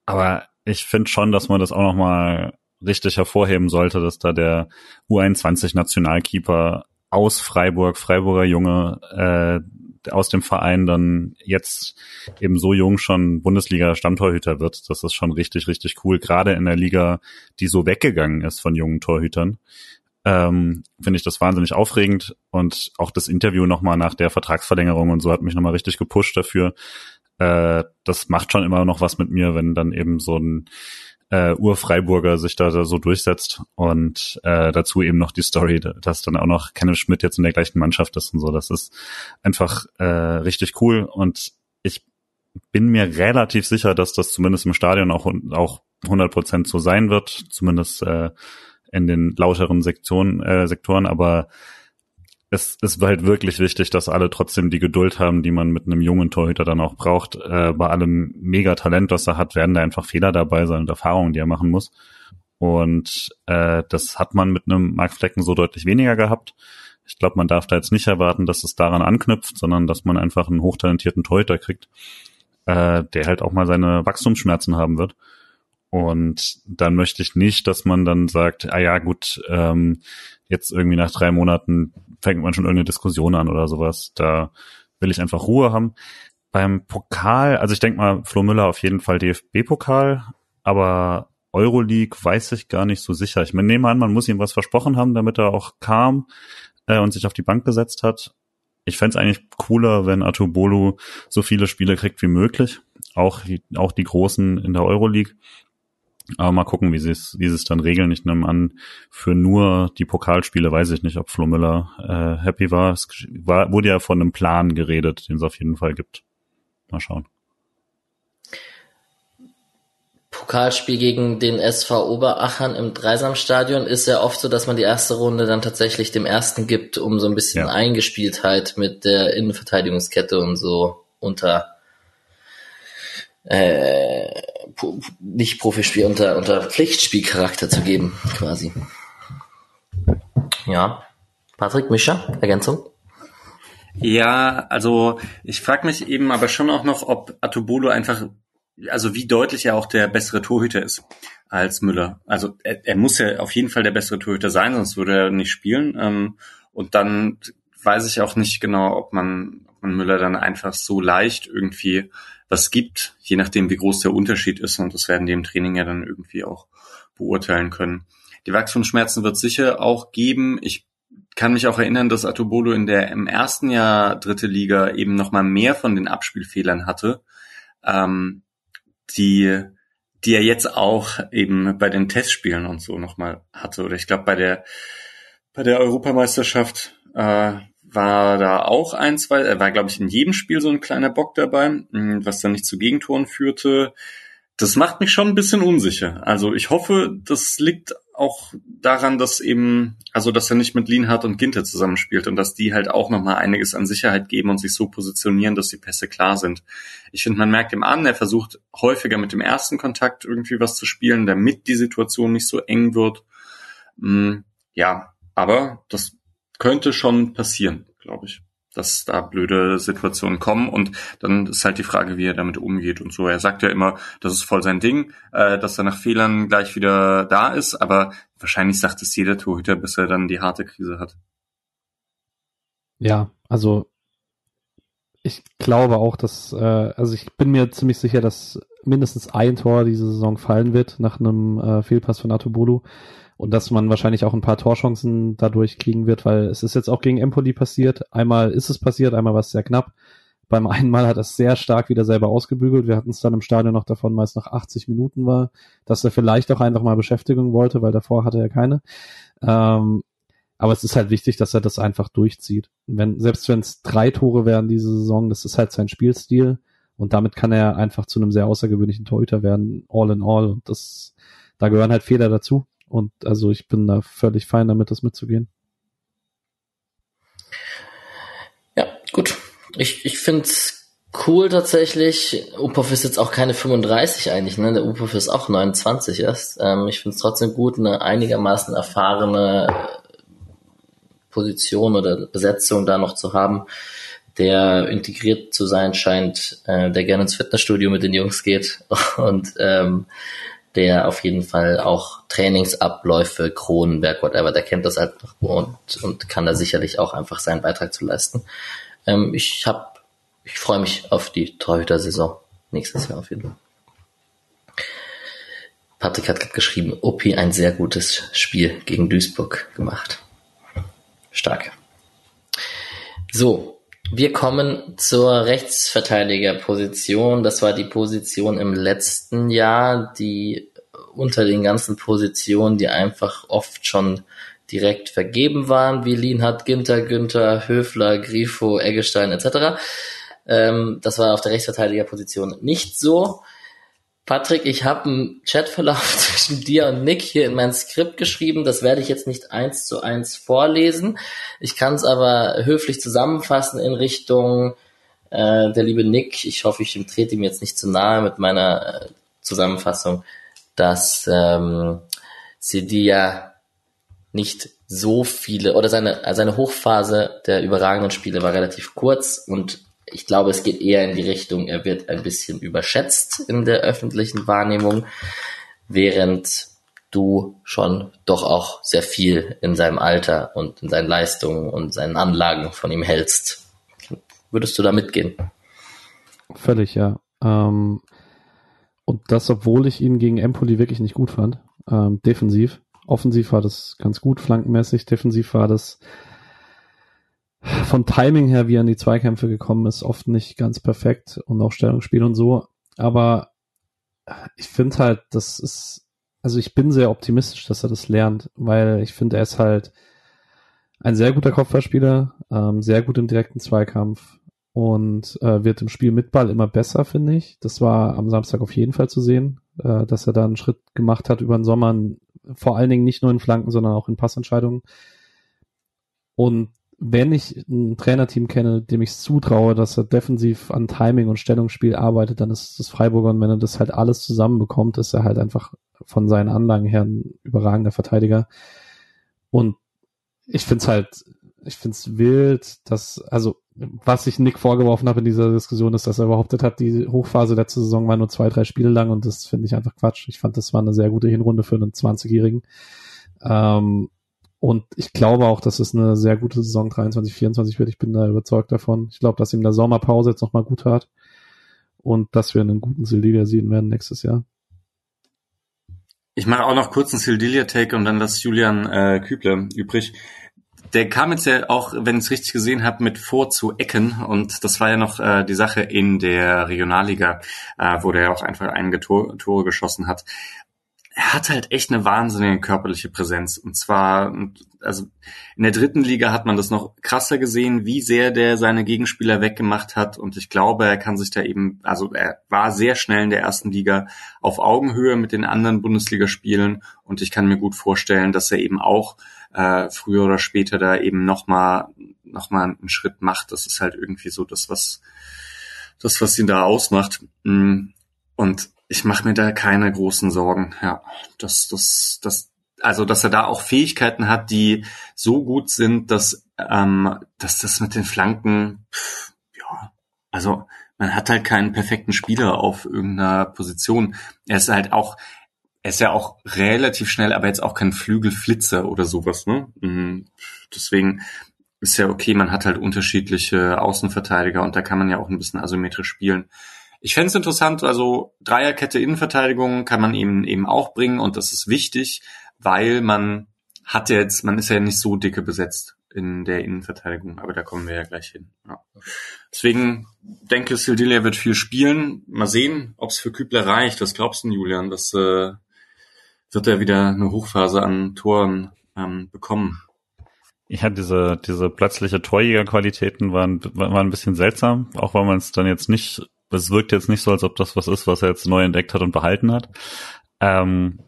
Aber ich finde schon, dass man das auch noch mal richtig hervorheben sollte, dass da der U21-Nationalkeeper aus Freiburg, Freiburger Junge, äh, aus dem Verein dann jetzt eben so jung schon Bundesliga-Stammtorhüter wird. Das ist schon richtig, richtig cool. Gerade in der Liga, die so weggegangen ist von jungen Torhütern. Ähm, finde ich das wahnsinnig aufregend und auch das Interview nochmal nach der Vertragsverlängerung und so hat mich nochmal richtig gepusht dafür. Äh, das macht schon immer noch was mit mir, wenn dann eben so ein äh, Ur-Freiburger sich da, da so durchsetzt und äh, dazu eben noch die Story, dass dann auch noch Kenneth Schmidt jetzt in der gleichen Mannschaft ist und so. Das ist einfach äh, richtig cool und ich bin mir relativ sicher, dass das zumindest im Stadion auch, auch 100 Prozent so sein wird, zumindest äh, in den lauteren Sektionen, äh, Sektoren, aber es ist halt wirklich wichtig, dass alle trotzdem die Geduld haben, die man mit einem jungen Torhüter dann auch braucht. Äh, bei allem mega Talent, was er hat, werden da einfach Fehler dabei sein und Erfahrungen, die er machen muss. Und äh, das hat man mit einem Mark Flecken so deutlich weniger gehabt. Ich glaube, man darf da jetzt nicht erwarten, dass es daran anknüpft, sondern dass man einfach einen hochtalentierten Torhüter kriegt, äh, der halt auch mal seine Wachstumsschmerzen haben wird. Und dann möchte ich nicht, dass man dann sagt, ah ja, gut, ähm, jetzt irgendwie nach drei Monaten fängt man schon irgendeine Diskussion an oder sowas. Da will ich einfach Ruhe haben. Beim Pokal, also ich denke mal, Flo Müller auf jeden Fall DFB-Pokal, aber Euroleague weiß ich gar nicht so sicher. Ich nehme an, man muss ihm was versprochen haben, damit er auch kam äh, und sich auf die Bank gesetzt hat. Ich fände es eigentlich cooler, wenn Atubolu so viele Spiele kriegt wie möglich. Auch, auch die Großen in der Euroleague. Aber mal gucken, wie sie es, wie sie es dann regeln. Ich nehme an, für nur die Pokalspiele weiß ich nicht, ob Flo Müller äh, happy war. Es war, wurde ja von einem Plan geredet, den es auf jeden Fall gibt. Mal schauen. Pokalspiel gegen den SV Oberachern im Dreisamstadion ist ja oft so, dass man die erste Runde dann tatsächlich dem ersten gibt, um so ein bisschen ja. Eingespieltheit mit der Innenverteidigungskette und so unter äh, nicht Profispiel unter, unter Pflichtspielcharakter zu geben, quasi. Ja. Patrick, Mischa, Ergänzung? Ja, also ich frage mich eben aber schon auch noch, ob Atubolo einfach, also wie deutlich er auch der bessere Torhüter ist als Müller. Also er, er muss ja auf jeden Fall der bessere Torhüter sein, sonst würde er nicht spielen. Ähm, und dann weiß ich auch nicht genau, ob man, ob man Müller dann einfach so leicht irgendwie was gibt, je nachdem, wie groß der Unterschied ist. Und das werden die im Training ja dann irgendwie auch beurteilen können. Die Wachstumsschmerzen wird sicher auch geben. Ich kann mich auch erinnern, dass Atobolo in der im ersten Jahr dritte Liga eben noch mal mehr von den Abspielfehlern hatte, ähm, die die er jetzt auch eben bei den Testspielen und so noch mal hatte. Oder ich glaube bei der bei der Europameisterschaft äh, war da auch ein, zwei, er war, glaube ich, in jedem Spiel so ein kleiner Bock dabei, mm, was dann nicht zu Gegentoren führte. Das macht mich schon ein bisschen unsicher. Also ich hoffe, das liegt auch daran, dass eben, also dass er nicht mit Lienhardt und Ginter zusammenspielt und dass die halt auch nochmal einiges an Sicherheit geben und sich so positionieren, dass die Pässe klar sind. Ich finde, man merkt ihm an, er versucht häufiger mit dem ersten Kontakt irgendwie was zu spielen, damit die Situation nicht so eng wird. Mm, ja, aber das könnte schon passieren, glaube ich, dass da blöde Situationen kommen und dann ist halt die Frage, wie er damit umgeht und so. Er sagt ja immer, das ist voll sein Ding, äh, dass er nach Fehlern gleich wieder da ist, aber wahrscheinlich sagt es jeder Torhüter, bis er dann die harte Krise hat. Ja, also ich glaube auch, dass, äh, also ich bin mir ziemlich sicher, dass mindestens ein Tor diese Saison fallen wird nach einem äh, Fehlpass von Atobolu und dass man wahrscheinlich auch ein paar Torchancen dadurch kriegen wird, weil es ist jetzt auch gegen Empoli passiert. Einmal ist es passiert, einmal war es sehr knapp. Beim einen Mal hat er es sehr stark wieder selber ausgebügelt. Wir hatten es dann im Stadion noch davon, weil es nach 80 Minuten war, dass er vielleicht auch einfach mal Beschäftigung wollte, weil davor hatte er keine. Ähm, aber es ist halt wichtig, dass er das einfach durchzieht. Wenn, selbst wenn es drei Tore wären diese Saison, das ist halt sein Spielstil. Und damit kann er einfach zu einem sehr außergewöhnlichen Torhüter werden, all in all. Und das, da gehören halt Fehler dazu. Und also ich bin da völlig fein damit, das mitzugehen. Ja, gut. Ich, ich finde es cool tatsächlich. Upov ist jetzt auch keine 35 eigentlich, ne? Der Upov ist auch 29 erst. Ähm, ich finde es trotzdem gut, eine einigermaßen erfahrene Position oder Besetzung da noch zu haben, der integriert zu sein scheint, äh, der gerne ins Fitnessstudio mit den Jungs geht (laughs) und ähm, der auf jeden Fall auch Trainingsabläufe, Kronenberg, whatever, der kennt das halt und, und kann da sicherlich auch einfach seinen Beitrag zu leisten. Ähm, ich hab, ich freue mich auf die Torhüter-Saison nächstes Jahr auf jeden Fall. Patrick hat gerade geschrieben, Opi ein sehr gutes Spiel gegen Duisburg gemacht. Stark. So, wir kommen zur Rechtsverteidigerposition. Das war die Position im letzten Jahr, die unter den ganzen Positionen, die einfach oft schon direkt vergeben waren, wie Lienhardt, Ginter, Günther, Höfler, Grifo, Eggestein etc. Ähm, das war auf der Rechtsverteidigerposition nicht so. Patrick, ich habe einen Chatverlauf (laughs) zwischen dir und Nick hier in mein Skript geschrieben. Das werde ich jetzt nicht eins zu eins vorlesen. Ich kann es aber höflich zusammenfassen in Richtung äh, der liebe Nick. Ich hoffe, ich trete ihm jetzt nicht zu nahe mit meiner äh, Zusammenfassung, dass ähm, Sedia nicht so viele oder seine seine Hochphase der überragenden Spiele war relativ kurz und ich glaube, es geht eher in die Richtung, er wird ein bisschen überschätzt in der öffentlichen Wahrnehmung, während du schon doch auch sehr viel in seinem Alter und in seinen Leistungen und seinen Anlagen von ihm hältst. Würdest du da mitgehen? Völlig, ja. Ähm, und das, obwohl ich ihn gegen Empoli wirklich nicht gut fand. Ähm, defensiv. Offensiv war das ganz gut, flankenmäßig. Defensiv war das vom Timing her, wie er in die Zweikämpfe gekommen ist, oft nicht ganz perfekt und auch Stellungsspiel und so. Aber ich finde halt, das ist, also ich bin sehr optimistisch, dass er das lernt, weil ich finde, er ist halt ein sehr guter Kopfballspieler, ähm, sehr gut im direkten Zweikampf und äh, wird im Spiel mit Ball immer besser, finde ich. Das war am Samstag auf jeden Fall zu sehen, äh, dass er da einen Schritt gemacht hat über den Sommer, vor allen Dingen nicht nur in Flanken, sondern auch in Passentscheidungen. Und wenn ich ein Trainerteam kenne, dem ich zutraue, dass er defensiv an Timing und Stellungsspiel arbeitet, dann ist es Freiburger und wenn er das halt alles zusammenbekommt, ist er halt einfach von seinen Anlagen her ein überragender Verteidiger. Und ich find's halt, ich find's wild, dass, also, was ich Nick vorgeworfen habe in dieser Diskussion, ist, dass er behauptet hat, die Hochphase letzte Saison war nur zwei, drei Spiele lang und das finde ich einfach Quatsch. Ich fand, das war eine sehr gute Hinrunde für einen 20-Jährigen. Ähm, und ich glaube auch, dass es eine sehr gute Saison 23, 24 wird. Ich bin da überzeugt davon. Ich glaube, dass ihm der Sommerpause jetzt nochmal gut hat. Und dass wir einen guten Sildilia sehen werden nächstes Jahr. Ich mache auch noch kurz einen Sildilia-Take und dann lass Julian äh, Kübler übrig. Der kam jetzt ja auch, wenn ich es richtig gesehen habe, mit vor zu Ecken und das war ja noch äh, die Sache in der Regionalliga, äh, wo der auch einfach einige Tor, Tore geschossen hat er hat halt echt eine wahnsinnige körperliche Präsenz. Und zwar, also in der dritten Liga hat man das noch krasser gesehen, wie sehr der seine Gegenspieler weggemacht hat. Und ich glaube, er kann sich da eben, also er war sehr schnell in der ersten Liga auf Augenhöhe mit den anderen Bundesligaspielen. Und ich kann mir gut vorstellen, dass er eben auch äh, früher oder später da eben nochmal noch mal einen Schritt macht. Das ist halt irgendwie so das, was das, was ihn da ausmacht. Mm. Und ich mache mir da keine großen Sorgen. Ja, das, das, das, also dass er da auch Fähigkeiten hat, die so gut sind, dass, ähm, dass das mit den Flanken, pff, ja, also man hat halt keinen perfekten Spieler auf irgendeiner Position. Er ist halt auch, er ist ja auch relativ schnell, aber jetzt auch kein Flügelflitzer oder sowas. Ne? Mhm. Deswegen, ist ja okay, man hat halt unterschiedliche Außenverteidiger und da kann man ja auch ein bisschen asymmetrisch spielen. Ich fände es interessant, also Dreierkette Innenverteidigung kann man eben eben auch bringen und das ist wichtig, weil man hat jetzt, man ist ja nicht so dicke besetzt in der Innenverteidigung, aber da kommen wir ja gleich hin. Ja. Deswegen denke Sildilia wird viel spielen. Mal sehen, ob es für Kübler reicht. Was glaubst du, Julian? Das äh, wird er wieder eine Hochphase an Toren ähm, bekommen? Ich hatte diese, diese plötzliche Torjägerqualitäten waren, waren ein bisschen seltsam, auch weil man es dann jetzt nicht, es wirkt jetzt nicht so, als ob das was ist, was er jetzt neu entdeckt hat und behalten hat. Ähm,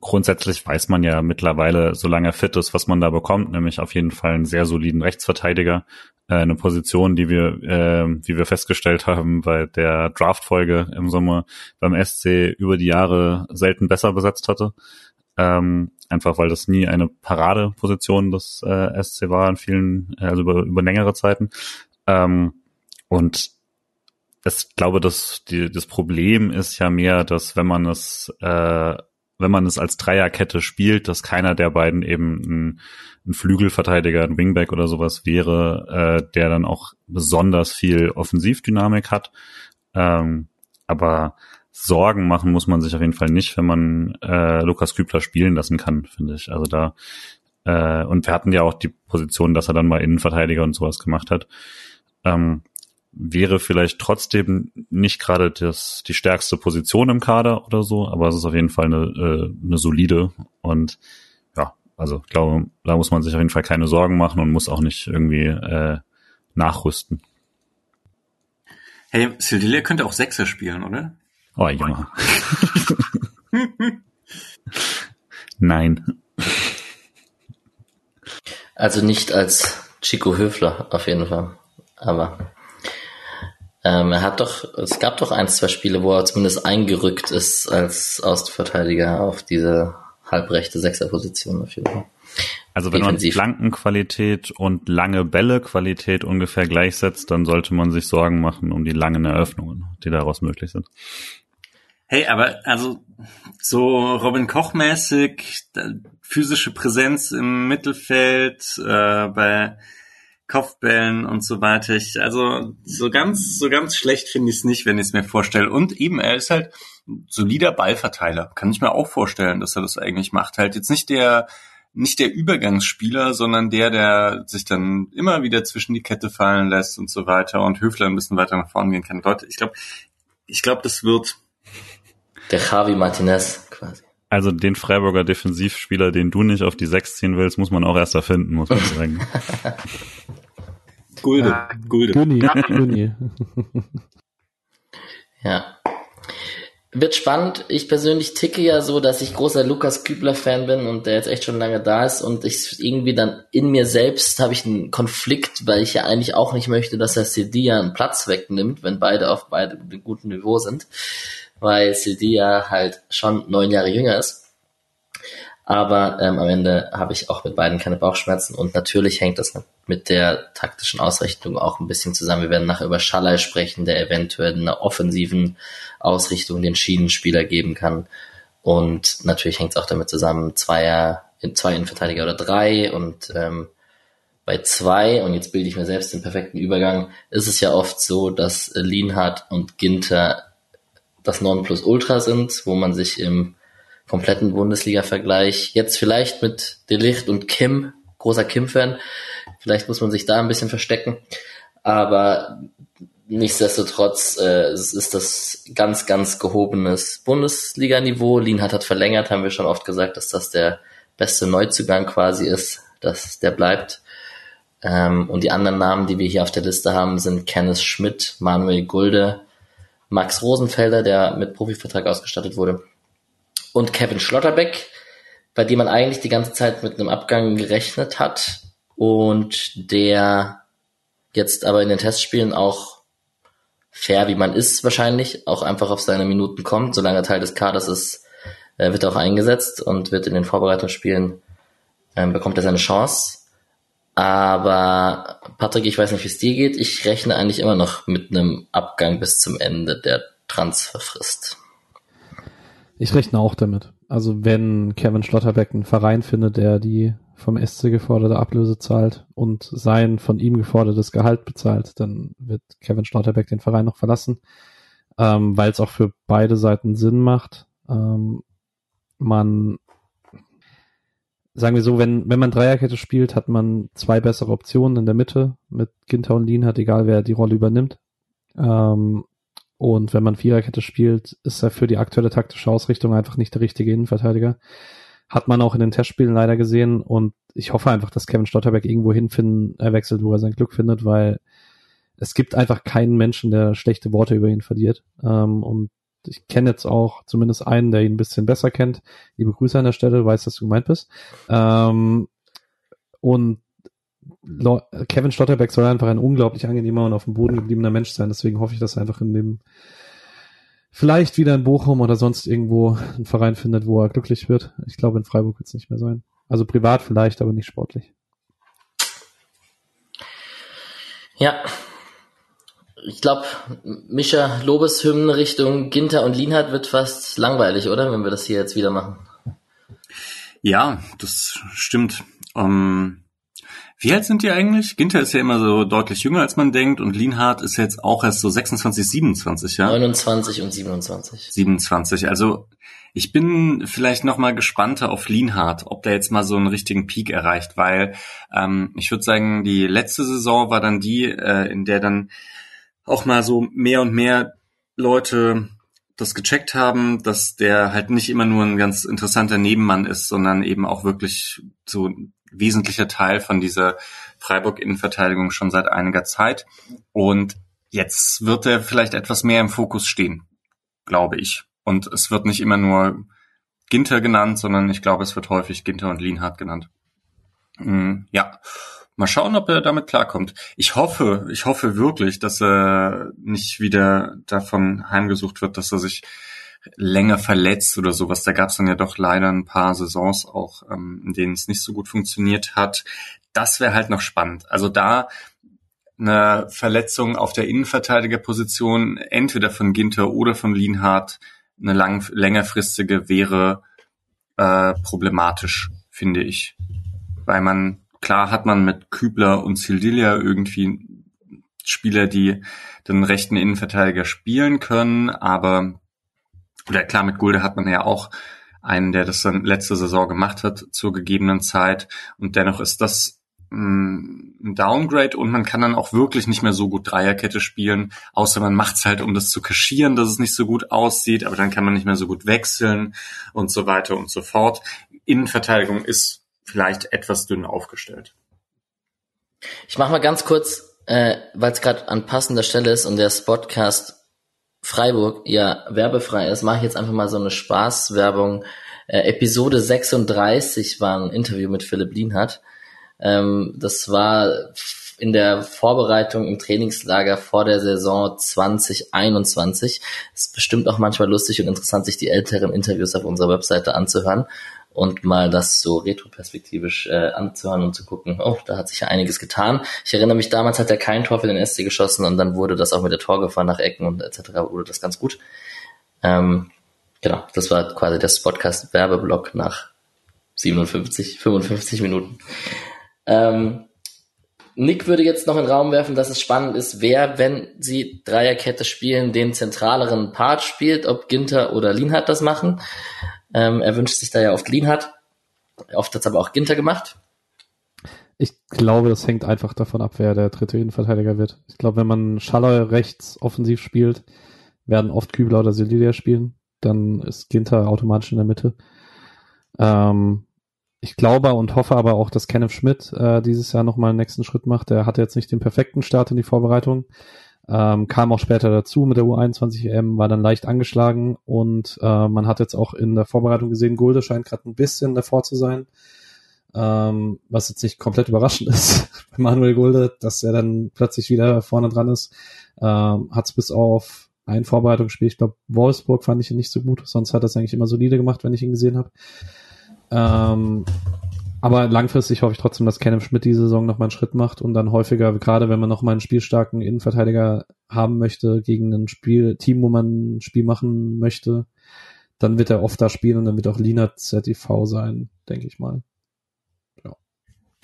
grundsätzlich weiß man ja mittlerweile, solange er fit ist, was man da bekommt, nämlich auf jeden Fall einen sehr soliden Rechtsverteidiger, äh, eine Position, die wir, äh, wie wir festgestellt (laughs) haben bei der Draftfolge im Sommer beim SC über die Jahre selten besser besetzt hatte. Ähm, einfach weil das nie eine Paradeposition des äh, SC war in vielen, also über, über längere Zeiten. Ähm, und ich glaube, dass die, das Problem ist ja mehr, dass wenn man es äh, wenn man es als Dreierkette spielt, dass keiner der beiden eben ein, ein Flügelverteidiger, ein Wingback oder sowas wäre, äh, der dann auch besonders viel Offensivdynamik hat. Ähm, aber Sorgen machen muss man sich auf jeden Fall nicht, wenn man äh, Lukas Kübler spielen lassen kann, finde ich. Also da äh, und wir hatten ja auch die Position, dass er dann mal Innenverteidiger und sowas gemacht hat. Ähm, wäre vielleicht trotzdem nicht gerade das die stärkste Position im Kader oder so, aber es ist auf jeden Fall eine, äh, eine solide und ja, also ich glaube, da muss man sich auf jeden Fall keine Sorgen machen und muss auch nicht irgendwie äh, nachrüsten. Hey, Sildilia könnte auch Sechser spielen, oder? Oh ja. (laughs) Nein. Also nicht als Chico Höfler auf jeden Fall, aber ähm, er hat doch, es gab doch ein, zwei Spiele, wo er zumindest eingerückt ist als Außenverteidiger auf diese halbrechte Sechserposition auf jeden Fall. Also wenn Defensiv. man Flankenqualität und lange Bällequalität ungefähr gleichsetzt, dann sollte man sich Sorgen machen um die langen Eröffnungen, die daraus möglich sind. Hey, aber also so Robin Koch-mäßig, physische Präsenz im Mittelfeld, äh, bei Kopfbällen und so weiter. Ich, also so ganz, so ganz schlecht finde ich es nicht, wenn ich es mir vorstelle. Und eben, er ist halt solider Ballverteiler. Kann ich mir auch vorstellen, dass er das eigentlich macht. Halt jetzt nicht der, nicht der Übergangsspieler, sondern der, der sich dann immer wieder zwischen die Kette fallen lässt und so weiter und Höfler ein bisschen weiter nach vorne gehen kann. Leute, ich glaube, ich glaube, das wird. Der Javi Martinez quasi. Also den Freiburger Defensivspieler, den du nicht auf die Sechs ziehen willst, muss man auch erst erfinden, muss man sagen. (laughs) Gulde, ja. Gulde. Günni, Günni. (laughs) ja. Wird spannend. Ich persönlich ticke ja so, dass ich großer Lukas Kübler-Fan bin und der jetzt echt schon lange da ist und ich irgendwie dann in mir selbst habe ich einen Konflikt, weil ich ja eigentlich auch nicht möchte, dass er Sedia einen Platz wegnimmt, wenn beide auf beide guten Niveau sind weil Sildia halt schon neun Jahre jünger ist. Aber ähm, am Ende habe ich auch mit beiden keine Bauchschmerzen und natürlich hängt das mit der taktischen Ausrichtung auch ein bisschen zusammen. Wir werden nachher über Schallei sprechen, der eventuell in einer offensiven Ausrichtung den Schienenspieler geben kann. Und natürlich hängt es auch damit zusammen, Zweier, zwei Innenverteidiger oder drei und ähm, bei zwei, und jetzt bilde ich mir selbst den perfekten Übergang, ist es ja oft so, dass Lienhardt und Ginter das Nonplusultra sind, wo man sich im kompletten Bundesliga-Vergleich jetzt vielleicht mit Delicht und Kim, großer Kim-Fan, vielleicht muss man sich da ein bisschen verstecken, aber nichtsdestotrotz äh, es ist das ganz, ganz gehobenes Bundesliga-Niveau. Lienhardt hat verlängert, haben wir schon oft gesagt, dass das der beste Neuzugang quasi ist, dass der bleibt. Ähm, und die anderen Namen, die wir hier auf der Liste haben, sind Kenneth Schmidt, Manuel Gulde, Max Rosenfelder, der mit Profivertrag ausgestattet wurde, und Kevin Schlotterbeck, bei dem man eigentlich die ganze Zeit mit einem Abgang gerechnet hat und der jetzt aber in den Testspielen auch fair, wie man ist wahrscheinlich, auch einfach auf seine Minuten kommt. Solange er Teil des Kaders ist, äh, wird er auch eingesetzt und wird in den Vorbereitungsspielen, äh, bekommt er seine Chance. Aber Patrick, ich weiß nicht, wie es dir geht. Ich rechne eigentlich immer noch mit einem Abgang bis zum Ende der Transferfrist. Ich rechne auch damit. Also wenn Kevin Schlotterbeck einen Verein findet, der die vom SC geforderte Ablöse zahlt und sein von ihm gefordertes Gehalt bezahlt, dann wird Kevin Schlotterbeck den Verein noch verlassen, ähm, weil es auch für beide Seiten Sinn macht. Ähm, man, sagen wir so, wenn, wenn man Dreierkette spielt, hat man zwei bessere Optionen in der Mitte mit Ginter und Lien hat, egal wer die Rolle übernimmt. Ähm, und wenn man Viererkette spielt, ist er für die aktuelle taktische Ausrichtung einfach nicht der richtige Innenverteidiger. Hat man auch in den Testspielen leider gesehen und ich hoffe einfach, dass Kevin Stotterberg irgendwo hinfinden, er wechselt, wo er sein Glück findet, weil es gibt einfach keinen Menschen, der schlechte Worte über ihn verliert. Ähm, und ich kenne jetzt auch zumindest einen, der ihn ein bisschen besser kennt. Liebe Grüße an der Stelle, weiß, dass du gemeint bist. Ähm, und Kevin Stotterbeck soll einfach ein unglaublich angenehmer und auf dem Boden gebliebener Mensch sein. Deswegen hoffe ich, dass er einfach in dem vielleicht wieder in Bochum oder sonst irgendwo einen Verein findet, wo er glücklich wird. Ich glaube, in Freiburg wird es nicht mehr sein. Also privat vielleicht, aber nicht sportlich. Ja. Ich glaube, Mischa Lobeshymnen Richtung Ginter und Lienhardt wird fast langweilig, oder? Wenn wir das hier jetzt wieder machen. Ja, das stimmt. Um wie alt sind die eigentlich? Ginter ist ja immer so deutlich jünger, als man denkt, und Lienhardt ist jetzt auch erst so 26, 27, ja? 29 und 27. 27, also ich bin vielleicht noch mal gespannter auf Lienhardt, ob der jetzt mal so einen richtigen Peak erreicht, weil ähm, ich würde sagen, die letzte Saison war dann die, äh, in der dann auch mal so mehr und mehr Leute das gecheckt haben, dass der halt nicht immer nur ein ganz interessanter Nebenmann ist, sondern eben auch wirklich so wesentlicher Teil von dieser Freiburg-Innenverteidigung schon seit einiger Zeit. Und jetzt wird er vielleicht etwas mehr im Fokus stehen, glaube ich. Und es wird nicht immer nur Ginter genannt, sondern ich glaube, es wird häufig Ginter und Lienhardt genannt. Mm, ja, mal schauen, ob er damit klarkommt. Ich hoffe, ich hoffe wirklich, dass er nicht wieder davon heimgesucht wird, dass er sich länger verletzt oder sowas. Da gab es dann ja doch leider ein paar Saisons auch, ähm, in denen es nicht so gut funktioniert hat. Das wäre halt noch spannend. Also da eine Verletzung auf der Innenverteidigerposition, entweder von Ginter oder von Lienhardt, eine lang, längerfristige wäre äh, problematisch, finde ich. Weil man, klar hat man mit Kübler und Sildilia irgendwie Spieler, die den rechten Innenverteidiger spielen können, aber oder klar, mit Gulde hat man ja auch einen, der das dann letzte Saison gemacht hat zur gegebenen Zeit. Und dennoch ist das mm, ein Downgrade und man kann dann auch wirklich nicht mehr so gut Dreierkette spielen, außer man macht's halt, um das zu kaschieren, dass es nicht so gut aussieht, aber dann kann man nicht mehr so gut wechseln und so weiter und so fort. Innenverteidigung ist vielleicht etwas dünn aufgestellt. Ich mache mal ganz kurz, äh, weil es gerade an passender Stelle ist und der Spotcast Freiburg ja werbefrei ist, mache ich jetzt einfach mal so eine Spaßwerbung. Äh, Episode 36 war ein Interview mit Philipp Lienhardt. Ähm, das war in der Vorbereitung im Trainingslager vor der Saison 2021. Ist bestimmt auch manchmal lustig und interessant, sich die älteren Interviews auf unserer Webseite anzuhören und mal das so retroperspektivisch äh, anzuhören und zu gucken, oh, da hat sich ja einiges getan. Ich erinnere mich, damals hat er kein Tor für den SC geschossen und dann wurde das auch mit der Torgefahr nach Ecken und etc. wurde das ganz gut. Ähm, genau, das war quasi der Podcast Werbeblock nach 57, 55 Minuten. Ähm, Nick würde jetzt noch in den Raum werfen, dass es spannend ist, wer, wenn sie Dreierkette spielen, den zentraleren Part spielt, ob Ginter oder Lienhardt das machen. Ähm, er wünscht sich da ja oft Lean hat. Oft hat es aber auch Ginter gemacht. Ich glaube, das hängt einfach davon ab, wer der dritte Innenverteidiger wird. Ich glaube, wenn man Schaller rechts offensiv spielt, werden oft Kübler oder Selilia spielen. Dann ist Ginter automatisch in der Mitte. Ähm, ich glaube und hoffe aber auch, dass Kenneth Schmidt äh, dieses Jahr nochmal einen nächsten Schritt macht. Der hatte jetzt nicht den perfekten Start in die Vorbereitung. Ähm, kam auch später dazu mit der U21 EM, war dann leicht angeschlagen und äh, man hat jetzt auch in der Vorbereitung gesehen, Gulde scheint gerade ein bisschen davor zu sein. Ähm, was jetzt nicht komplett überraschend (laughs) ist bei Manuel Gulde, dass er dann plötzlich wieder vorne dran ist. Ähm, hat es bis auf ein Vorbereitungsspiel, ich glaube Wolfsburg fand ich ihn nicht so gut, sonst hat er es eigentlich immer solide gemacht, wenn ich ihn gesehen habe. Ähm, aber langfristig hoffe ich trotzdem, dass Kenneth Schmidt diese Saison nochmal einen Schritt macht und dann häufiger, gerade wenn man nochmal einen spielstarken Innenverteidiger haben möchte, gegen ein Spiel, Team, wo man ein Spiel machen möchte, dann wird er oft da spielen und dann wird auch Lina ZTV sein, denke ich mal.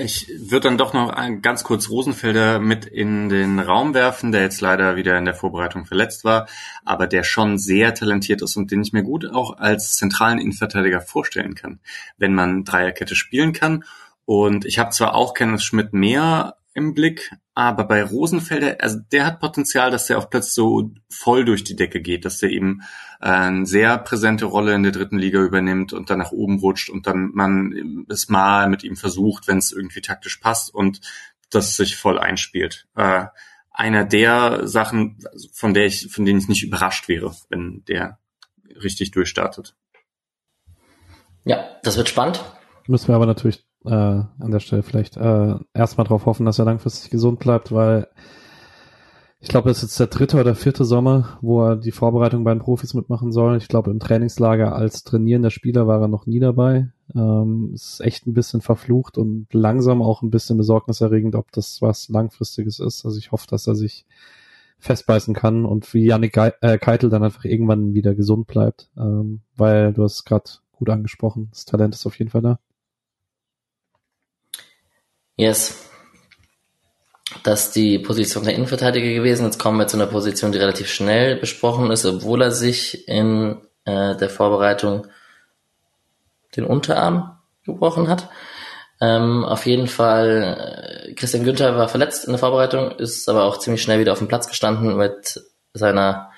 Ich würde dann doch noch ganz kurz Rosenfelder mit in den Raum werfen, der jetzt leider wieder in der Vorbereitung verletzt war, aber der schon sehr talentiert ist und den ich mir gut auch als zentralen Innenverteidiger vorstellen kann, wenn man Dreierkette spielen kann. Und ich habe zwar auch Kenneth Schmidt mehr im Blick, aber bei Rosenfelder, also der hat Potenzial, dass der auf Platz so voll durch die Decke geht, dass der eben äh, eine sehr präsente Rolle in der dritten Liga übernimmt und dann nach oben rutscht und dann man es mal mit ihm versucht, wenn es irgendwie taktisch passt und das sich voll einspielt. Äh, einer der Sachen, von der ich, von denen ich nicht überrascht wäre, wenn der richtig durchstartet. Ja, das wird spannend. Müssen wir aber natürlich äh, an der Stelle vielleicht äh, erstmal darauf hoffen, dass er langfristig gesund bleibt, weil ich glaube, es ist jetzt der dritte oder vierte Sommer, wo er die Vorbereitung bei den Profis mitmachen soll. Ich glaube, im Trainingslager als trainierender Spieler war er noch nie dabei. Ähm, ist echt ein bisschen verflucht und langsam auch ein bisschen besorgniserregend, ob das was Langfristiges ist. Also ich hoffe, dass er sich festbeißen kann und wie Yannick Ge äh, Keitel dann einfach irgendwann wieder gesund bleibt. Ähm, weil du hast gerade gut angesprochen, das Talent ist auf jeden Fall da. Yes. Das ist die Position der Innenverteidiger gewesen. Jetzt kommen wir zu einer Position, die relativ schnell besprochen ist, obwohl er sich in äh, der Vorbereitung den Unterarm gebrochen hat. Ähm, auf jeden Fall, äh, Christian Günther war verletzt in der Vorbereitung, ist aber auch ziemlich schnell wieder auf dem Platz gestanden mit seiner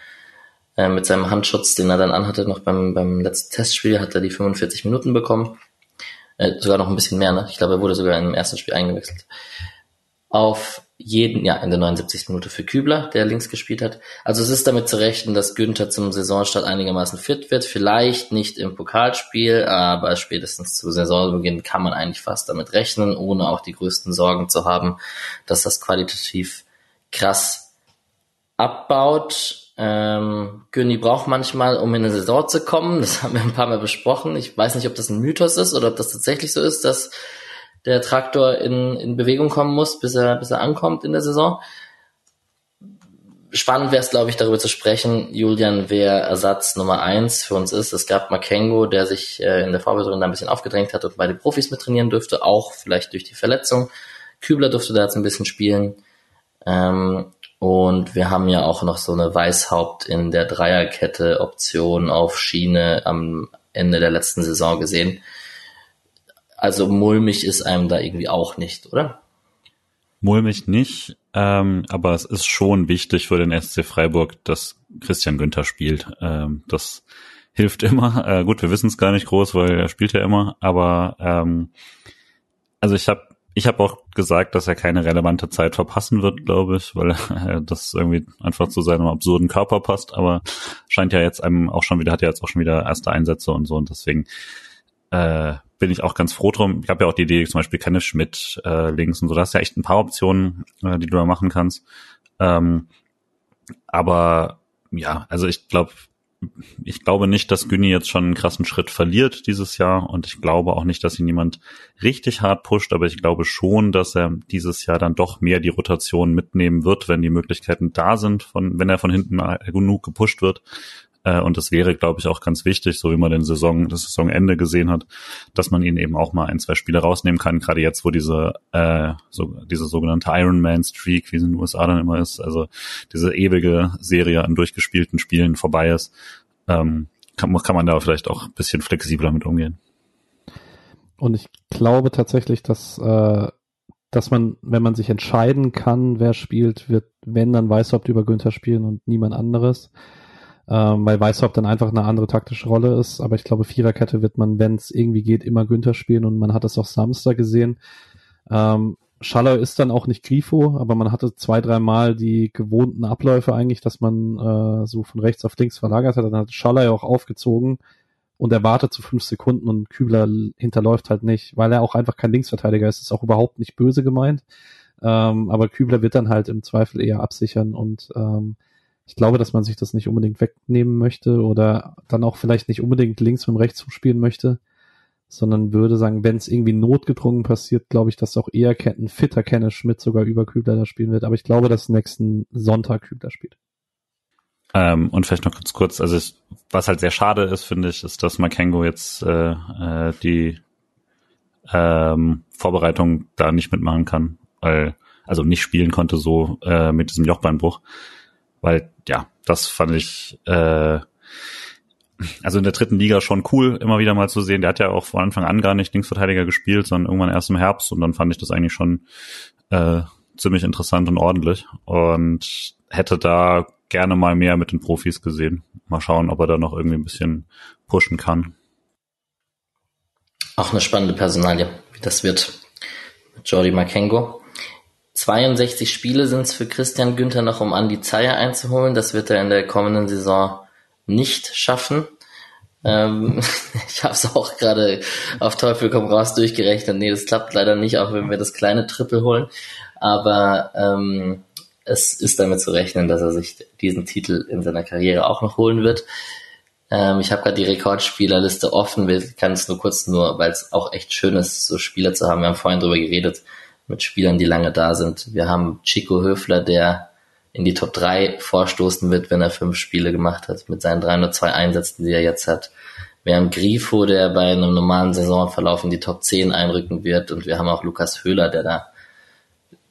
äh, mit seinem Handschutz, den er dann anhatte, noch beim, beim letzten Testspiel, hat er die 45 Minuten bekommen. Äh, sogar noch ein bisschen mehr, ne? Ich glaube, er wurde sogar im ersten Spiel eingewechselt. Auf jeden, ja, in der 79. Minute für Kübler, der links gespielt hat. Also es ist damit zu rechnen, dass Günther zum Saisonstart einigermaßen fit wird. Vielleicht nicht im Pokalspiel, aber spätestens zu Saisonbeginn kann man eigentlich fast damit rechnen, ohne auch die größten Sorgen zu haben, dass das qualitativ krass abbaut. Ähm, Günni braucht manchmal, um in eine Saison zu kommen. Das (laughs) haben wir ein paar Mal besprochen. Ich weiß nicht, ob das ein Mythos ist oder ob das tatsächlich so ist, dass der Traktor in, in Bewegung kommen muss, bis er, bis er ankommt in der Saison. Spannend wäre es, glaube ich, darüber zu sprechen, Julian, wer Ersatz Nummer eins für uns ist. Es gab Makengo, der sich äh, in der Vorbereitung da ein bisschen aufgedrängt hat und bei den Profis mit trainieren dürfte, auch vielleicht durch die Verletzung. Kübler durfte da jetzt ein bisschen spielen. Ähm, und wir haben ja auch noch so eine Weißhaupt in der Dreierkette Option auf Schiene am Ende der letzten Saison gesehen. Also mulmig ist einem da irgendwie auch nicht, oder? Mulmig nicht, ähm, aber es ist schon wichtig für den SC Freiburg, dass Christian Günther spielt. Ähm, das hilft immer. Äh, gut, wir wissen es gar nicht groß, weil er spielt ja immer, aber ähm, also ich habe ich habe auch gesagt, dass er keine relevante Zeit verpassen wird, glaube ich, weil (laughs) das irgendwie einfach zu seinem absurden Körper passt. Aber scheint ja jetzt einem auch schon wieder, hat ja jetzt auch schon wieder erste Einsätze und so. Und deswegen äh, bin ich auch ganz froh drum. Ich habe ja auch die Idee, zum Beispiel Kenneth Schmidt äh, links und so. Da hast ja echt ein paar Optionen, äh, die du da machen kannst. Ähm, aber ja, also ich glaube, ich glaube nicht, dass Günni jetzt schon einen krassen Schritt verliert dieses Jahr und ich glaube auch nicht, dass ihn jemand richtig hart pusht, aber ich glaube schon, dass er dieses Jahr dann doch mehr die Rotation mitnehmen wird, wenn die Möglichkeiten da sind, von, wenn er von hinten genug gepusht wird. Äh, und das wäre, glaube ich, auch ganz wichtig, so wie man den Saison, das Saisonende gesehen hat, dass man ihn eben auch mal ein, zwei Spiele rausnehmen kann, gerade jetzt, wo diese, äh, so, diese sogenannte Ironman-Streak, wie es in den USA dann immer ist, also diese ewige Serie an durchgespielten Spielen vorbei ist, ähm, kann, kann man da vielleicht auch ein bisschen flexibler mit umgehen. Und ich glaube tatsächlich, dass, äh, dass man, wenn man sich entscheiden kann, wer spielt, wird, wenn dann Weißhaupt über Günther spielen und niemand anderes ähm, weil Weißhaupt dann einfach eine andere taktische Rolle ist. Aber ich glaube, Viererkette wird man, wenn es irgendwie geht, immer Günther spielen und man hat es auch Samstag gesehen. Ähm, Schaller ist dann auch nicht Grifo, aber man hatte zwei, dreimal die gewohnten Abläufe eigentlich, dass man äh, so von rechts auf links verlagert hat. Dann hat Schaller ja auch aufgezogen und er wartet zu fünf Sekunden und Kübler hinterläuft halt nicht, weil er auch einfach kein Linksverteidiger ist. Das ist auch überhaupt nicht böse gemeint. Ähm, aber Kübler wird dann halt im Zweifel eher absichern und ähm, ich glaube, dass man sich das nicht unbedingt wegnehmen möchte oder dann auch vielleicht nicht unbedingt links mit rechts zuspielen möchte, sondern würde sagen, wenn es irgendwie notgedrungen passiert, glaube ich, dass auch eher ein fitter Kenne Schmidt sogar über Kübler da spielen wird. Aber ich glaube, dass nächsten Sonntag Kübler spielt. Ähm, und vielleicht noch ganz kurz, also ich, was halt sehr schade ist, finde ich, ist, dass Makengo jetzt äh, äh, die ähm, Vorbereitung da nicht mitmachen kann, weil also nicht spielen konnte so äh, mit diesem Jochbeinbruch, weil ja, das fand ich äh, also in der dritten Liga schon cool, immer wieder mal zu sehen. Der hat ja auch von Anfang an gar nicht Linksverteidiger gespielt, sondern irgendwann erst im Herbst und dann fand ich das eigentlich schon äh, ziemlich interessant und ordentlich und hätte da gerne mal mehr mit den Profis gesehen. Mal schauen, ob er da noch irgendwie ein bisschen pushen kann. Auch eine spannende Personalie, wie das wird Jordi Makengo. 62 Spiele sind es für Christian Günther noch, um Andi Zeier einzuholen. Das wird er in der kommenden Saison nicht schaffen. Ähm, (laughs) ich habe es auch gerade auf Teufel komm raus durchgerechnet. Nee, das klappt leider nicht, auch wenn wir das kleine Triple holen. Aber ähm, es ist damit zu rechnen, dass er sich diesen Titel in seiner Karriere auch noch holen wird. Ähm, ich habe gerade die Rekordspielerliste offen. Wir kann es nur kurz, nur weil es auch echt schön ist, so Spieler zu haben. Wir haben vorhin drüber geredet mit Spielern, die lange da sind. Wir haben Chico Höfler, der in die Top 3 vorstoßen wird, wenn er fünf Spiele gemacht hat, mit seinen 302 Einsätzen, die er jetzt hat. Wir haben Grifo, der bei einem normalen Saisonverlauf in die Top 10 einrücken wird und wir haben auch Lukas Höhler, der da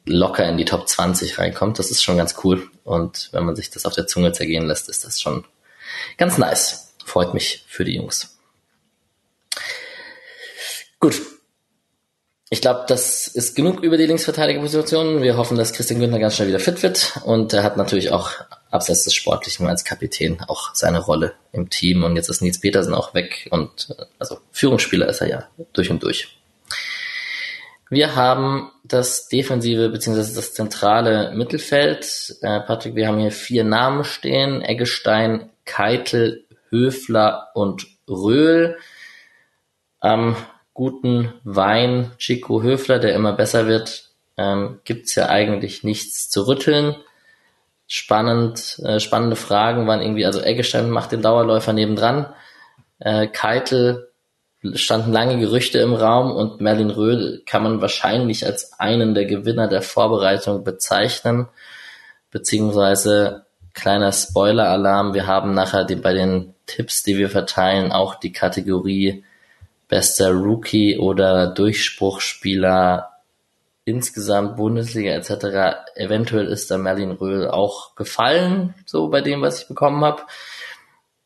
locker in die Top 20 reinkommt. Das ist schon ganz cool und wenn man sich das auf der Zunge zergehen lässt, ist das schon ganz nice. Freut mich für die Jungs. Gut, ich glaube, das ist genug über die Linksverteidigerposition. Wir hoffen, dass Christian Günther ganz schnell wieder fit wird. Und er hat natürlich auch abseits des Sportlichen als Kapitän auch seine Rolle im Team. Und jetzt ist Nils Petersen auch weg. Und also Führungsspieler ist er ja durch und durch. Wir haben das defensive bzw. das zentrale Mittelfeld. Äh, Patrick, wir haben hier vier Namen stehen. Eggestein, Keitel, Höfler und Röhl. Am guten Wein Chico Höfler, der immer besser wird, ähm, gibt's ja eigentlich nichts zu rütteln. Spannend, äh, spannende Fragen waren irgendwie, also Eggestein macht den Dauerläufer nebendran. Äh, Keitel standen lange Gerüchte im Raum und Merlin Röhl kann man wahrscheinlich als einen der Gewinner der Vorbereitung bezeichnen, beziehungsweise kleiner Spoiler-Alarm, wir haben nachher die, bei den Tipps, die wir verteilen, auch die Kategorie bester Rookie oder Durchbruchspieler insgesamt Bundesliga etc. Eventuell ist da Merlin Röhl auch gefallen, so bei dem, was ich bekommen habe.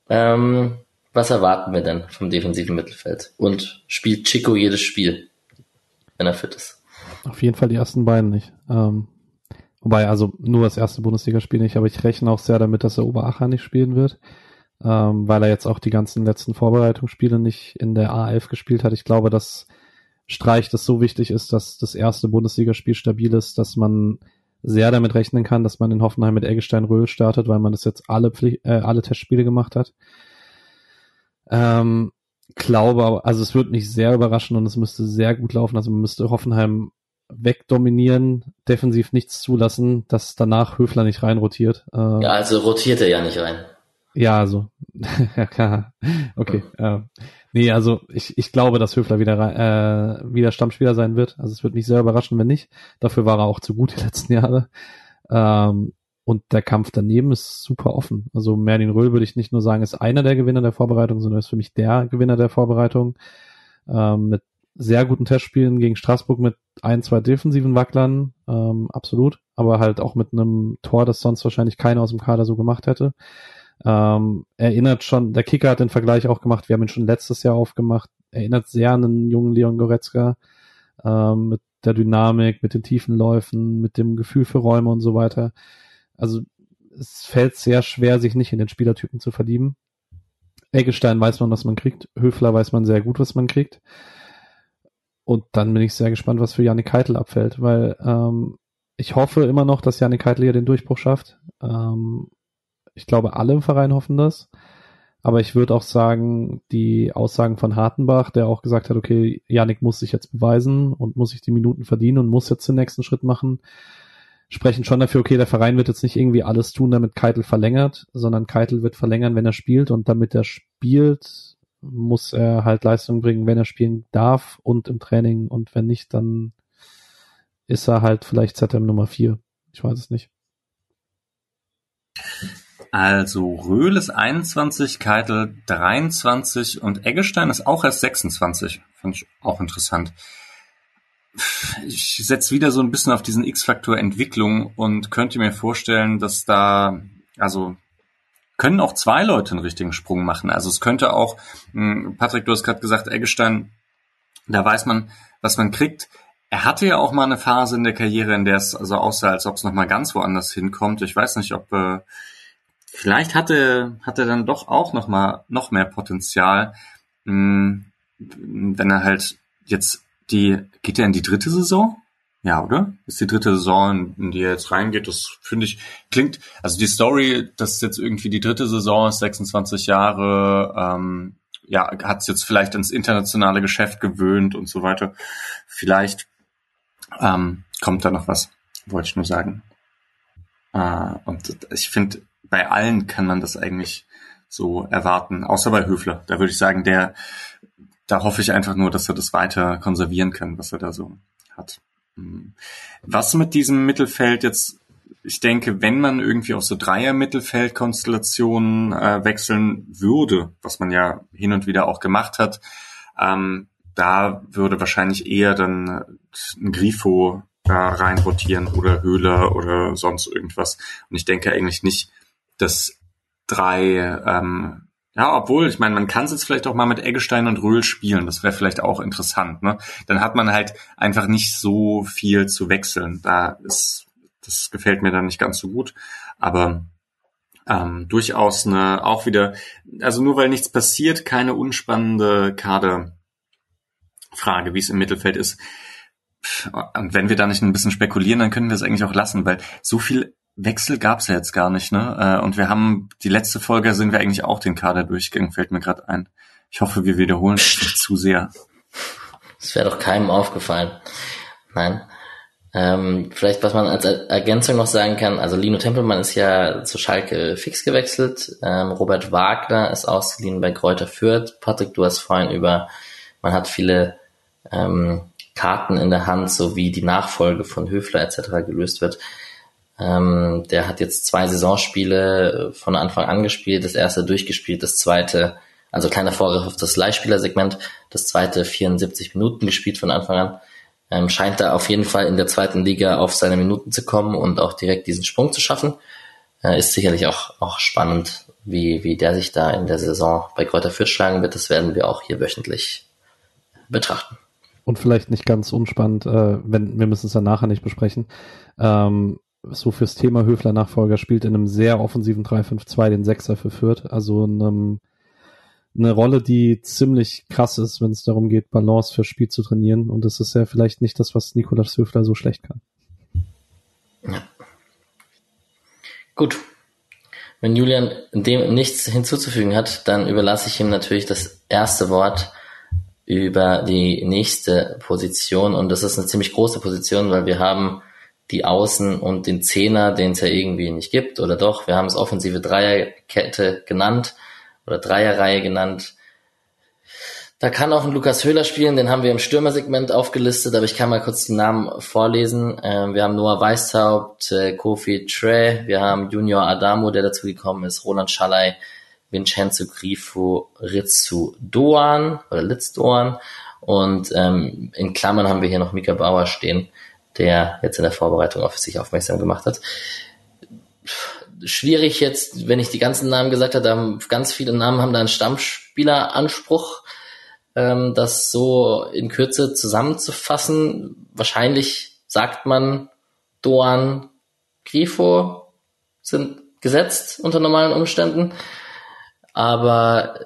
Ähm, was erwarten wir denn vom defensiven Mittelfeld? Und spielt Chico jedes Spiel, wenn er fit ist? Auf jeden Fall die ersten beiden nicht. Ähm, wobei, also nur das erste Bundesligaspiel nicht, aber ich rechne auch sehr damit, dass er Oberacher nicht spielen wird ähm, weil er jetzt auch die ganzen letzten Vorbereitungsspiele nicht in der A11 gespielt hat. Ich glaube, dass Streich das so wichtig ist, dass das erste Bundesligaspiel stabil ist, dass man sehr damit rechnen kann, dass man in Hoffenheim mit Eggestein-Röhl startet, weil man das jetzt alle, Pflicht, äh, alle Testspiele gemacht hat. Ähm, glaube, also es wird nicht sehr überraschen und es müsste sehr gut laufen. Also man müsste Hoffenheim wegdominieren, defensiv nichts zulassen, dass danach Höfler nicht reinrotiert. Äh, ja, also rotiert er ja nicht rein. Ja, also, (laughs) klar. Okay. Ja. Äh, nee, also ich, ich glaube, dass Höfler wieder, äh, wieder Stammspieler sein wird. Also es wird mich sehr überraschen, wenn nicht. Dafür war er auch zu gut die (laughs) letzten Jahre. Ähm, und der Kampf daneben ist super offen. Also Merlin Röhl würde ich nicht nur sagen, ist einer der Gewinner der Vorbereitung, sondern ist für mich der Gewinner der Vorbereitung. Ähm, mit sehr guten Testspielen gegen Straßburg mit ein, zwei defensiven Wacklern, ähm, absolut. Aber halt auch mit einem Tor, das sonst wahrscheinlich keiner aus dem Kader so gemacht hätte. Ähm, erinnert schon, der Kicker hat den Vergleich auch gemacht, wir haben ihn schon letztes Jahr aufgemacht, erinnert sehr an den jungen Leon Goretzka, ähm, mit der Dynamik, mit den tiefen Läufen, mit dem Gefühl für Räume und so weiter. Also es fällt sehr schwer, sich nicht in den Spielertypen zu verlieben. Eggestein weiß man, was man kriegt. Höfler weiß man sehr gut, was man kriegt. Und dann bin ich sehr gespannt, was für Janik Keitel abfällt, weil ähm, ich hoffe immer noch, dass Janik Keitel hier den Durchbruch schafft. Ähm, ich glaube, alle im Verein hoffen das. Aber ich würde auch sagen, die Aussagen von Hartenbach, der auch gesagt hat, okay, Janik muss sich jetzt beweisen und muss sich die Minuten verdienen und muss jetzt den nächsten Schritt machen, sprechen schon dafür, okay, der Verein wird jetzt nicht irgendwie alles tun, damit Keitel verlängert, sondern Keitel wird verlängern, wenn er spielt und damit er spielt, muss er halt Leistung bringen, wenn er spielen darf und im Training und wenn nicht, dann ist er halt vielleicht ZM Nummer 4. Ich weiß es nicht. Also Röhl ist 21, Keitel 23 und Eggestein ist auch erst 26. Fand ich auch interessant. Ich setze wieder so ein bisschen auf diesen X-Faktor Entwicklung und könnte mir vorstellen, dass da, also können auch zwei Leute einen richtigen Sprung machen. Also es könnte auch, hm, Patrick, du hast gerade gesagt, Eggestein, da weiß man, was man kriegt. Er hatte ja auch mal eine Phase in der Karriere, in der es also aussah, als ob es nochmal ganz woanders hinkommt. Ich weiß nicht, ob äh, vielleicht hatte hat er dann doch auch nochmal noch mehr Potenzial, hm, wenn er halt jetzt die geht er in die dritte Saison? Ja, oder? Ist die dritte Saison, in die er jetzt reingeht, das finde ich, klingt, also die Story, dass jetzt irgendwie die dritte Saison ist, 26 Jahre, ähm, ja, hat es jetzt vielleicht ins internationale Geschäft gewöhnt und so weiter. Vielleicht ähm, kommt da noch was, wollte ich nur sagen. Äh, und ich finde, bei allen kann man das eigentlich so erwarten, außer bei Höfler. Da würde ich sagen, der, da hoffe ich einfach nur, dass er das weiter konservieren kann, was er da so hat. Hm. Was mit diesem Mittelfeld jetzt, ich denke, wenn man irgendwie auf so Dreier-Mittelfeld-Konstellationen äh, wechseln würde, was man ja hin und wieder auch gemacht hat, ähm, da würde wahrscheinlich eher dann ein Grifo da rein rotieren oder Höhler oder sonst irgendwas. Und ich denke eigentlich nicht, dass drei ähm, ja, obwohl, ich meine, man kann es jetzt vielleicht auch mal mit Eggestein und Röhl spielen. Das wäre vielleicht auch interessant. Ne? Dann hat man halt einfach nicht so viel zu wechseln. Da ist, das gefällt mir dann nicht ganz so gut. Aber ähm, durchaus eine, auch wieder, also nur weil nichts passiert, keine unspannende Kaderfrage, wie es im Mittelfeld ist. Und wenn wir da nicht ein bisschen spekulieren, dann können wir es eigentlich auch lassen, weil so viel Wechsel gab's ja jetzt gar nicht, ne? Äh, und wir haben die letzte Folge sind wir eigentlich auch den Kader durchgegangen, fällt mir gerade ein. Ich hoffe, wir wiederholen es nicht zu sehr. Das wäre doch keinem aufgefallen. Nein. Ähm, vielleicht, was man als Ergänzung noch sagen kann, also Lino Tempelmann ist ja zu Schalke fix gewechselt, ähm, Robert Wagner ist ausgeliehen bei Kräuter Fürth. Patrick, du hast vorhin über, man hat viele ähm, Karten in der Hand, so wie die Nachfolge von Höfler etc. gelöst wird. Ähm, der hat jetzt zwei Saisonspiele äh, von Anfang an gespielt, das erste durchgespielt, das zweite, also kleiner Vorgriff auf das Leihspielersegment, das zweite 74 Minuten gespielt von Anfang an. Ähm, scheint da auf jeden Fall in der zweiten Liga auf seine Minuten zu kommen und auch direkt diesen Sprung zu schaffen. Äh, ist sicherlich auch, auch spannend, wie, wie der sich da in der Saison bei Kräuter Fürth schlagen wird. Das werden wir auch hier wöchentlich betrachten. Und vielleicht nicht ganz unspannend, äh, wenn wir müssen es dann nachher nicht besprechen. Ähm, so fürs Thema Höfler-Nachfolger spielt in einem sehr offensiven 3-5-2 den Sechser für Fürth. Also einem, eine Rolle, die ziemlich krass ist, wenn es darum geht, Balance für Spiel zu trainieren. Und das ist ja vielleicht nicht das, was Nikolaus Höfler so schlecht kann. Ja. Gut. Wenn Julian dem nichts hinzuzufügen hat, dann überlasse ich ihm natürlich das erste Wort über die nächste Position. Und das ist eine ziemlich große Position, weil wir haben die Außen und den Zehner, den es ja irgendwie nicht gibt, oder doch, wir haben es offensive Dreierkette genannt oder Dreierreihe genannt. Da kann auch ein Lukas Höhler spielen, den haben wir im Stürmersegment aufgelistet, aber ich kann mal kurz die Namen vorlesen. Ähm, wir haben Noah Weishaupt, äh, Kofi Tre, wir haben Junior Adamo, der dazu gekommen ist, Roland Schalay, Vincenzo Grifo, Ritsu Doan oder Litz Doan und ähm, in Klammern haben wir hier noch Mika Bauer stehen der jetzt in der Vorbereitung auf sich aufmerksam gemacht hat. Schwierig jetzt, wenn ich die ganzen Namen gesagt habe, ganz viele Namen haben da einen Stammspieleranspruch, ähm, das so in Kürze zusammenzufassen. Wahrscheinlich sagt man, Doan, Grifo sind gesetzt unter normalen Umständen. Aber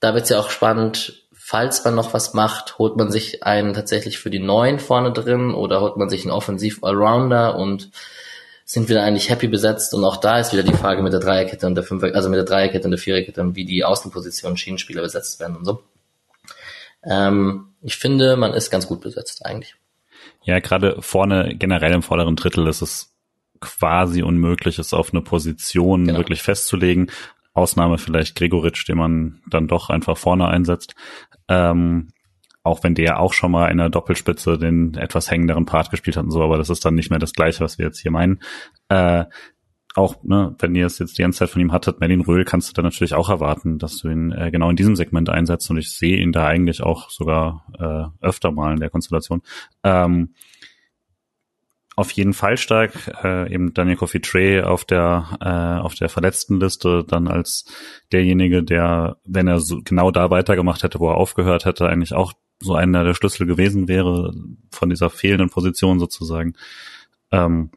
da wird es ja auch spannend, falls man noch was macht, holt man sich einen tatsächlich für die Neuen vorne drin oder holt man sich einen Offensiv-Allrounder und sind wir eigentlich happy besetzt und auch da ist wieder die Frage mit der Dreierkette und der Fünfer, also mit der Dreierkette und der Viererkette und wie die Außenpositionen Schienenspieler besetzt werden und so. Ähm, ich finde, man ist ganz gut besetzt eigentlich. Ja, gerade vorne, generell im vorderen Drittel ist es quasi unmöglich, es auf eine Position genau. wirklich festzulegen. Ausnahme vielleicht Gregoritsch, den man dann doch einfach vorne einsetzt. Ähm, auch wenn der auch schon mal in der Doppelspitze den etwas hängenderen Part gespielt hat und so, aber das ist dann nicht mehr das Gleiche, was wir jetzt hier meinen. Äh, auch, ne, wenn ihr es jetzt die ganze Zeit von ihm hattet, Merlin Röhl, kannst du dann natürlich auch erwarten, dass du ihn äh, genau in diesem Segment einsetzt und ich sehe ihn da eigentlich auch sogar äh, öfter mal in der Konstellation. Ähm, auf jeden Fall stark, äh, eben Daniel Coffee Trey auf der äh, auf der verletzten Liste dann als derjenige, der, wenn er so genau da weitergemacht hätte, wo er aufgehört hätte, eigentlich auch so einer der Schlüssel gewesen wäre von dieser fehlenden Position sozusagen. Ähm,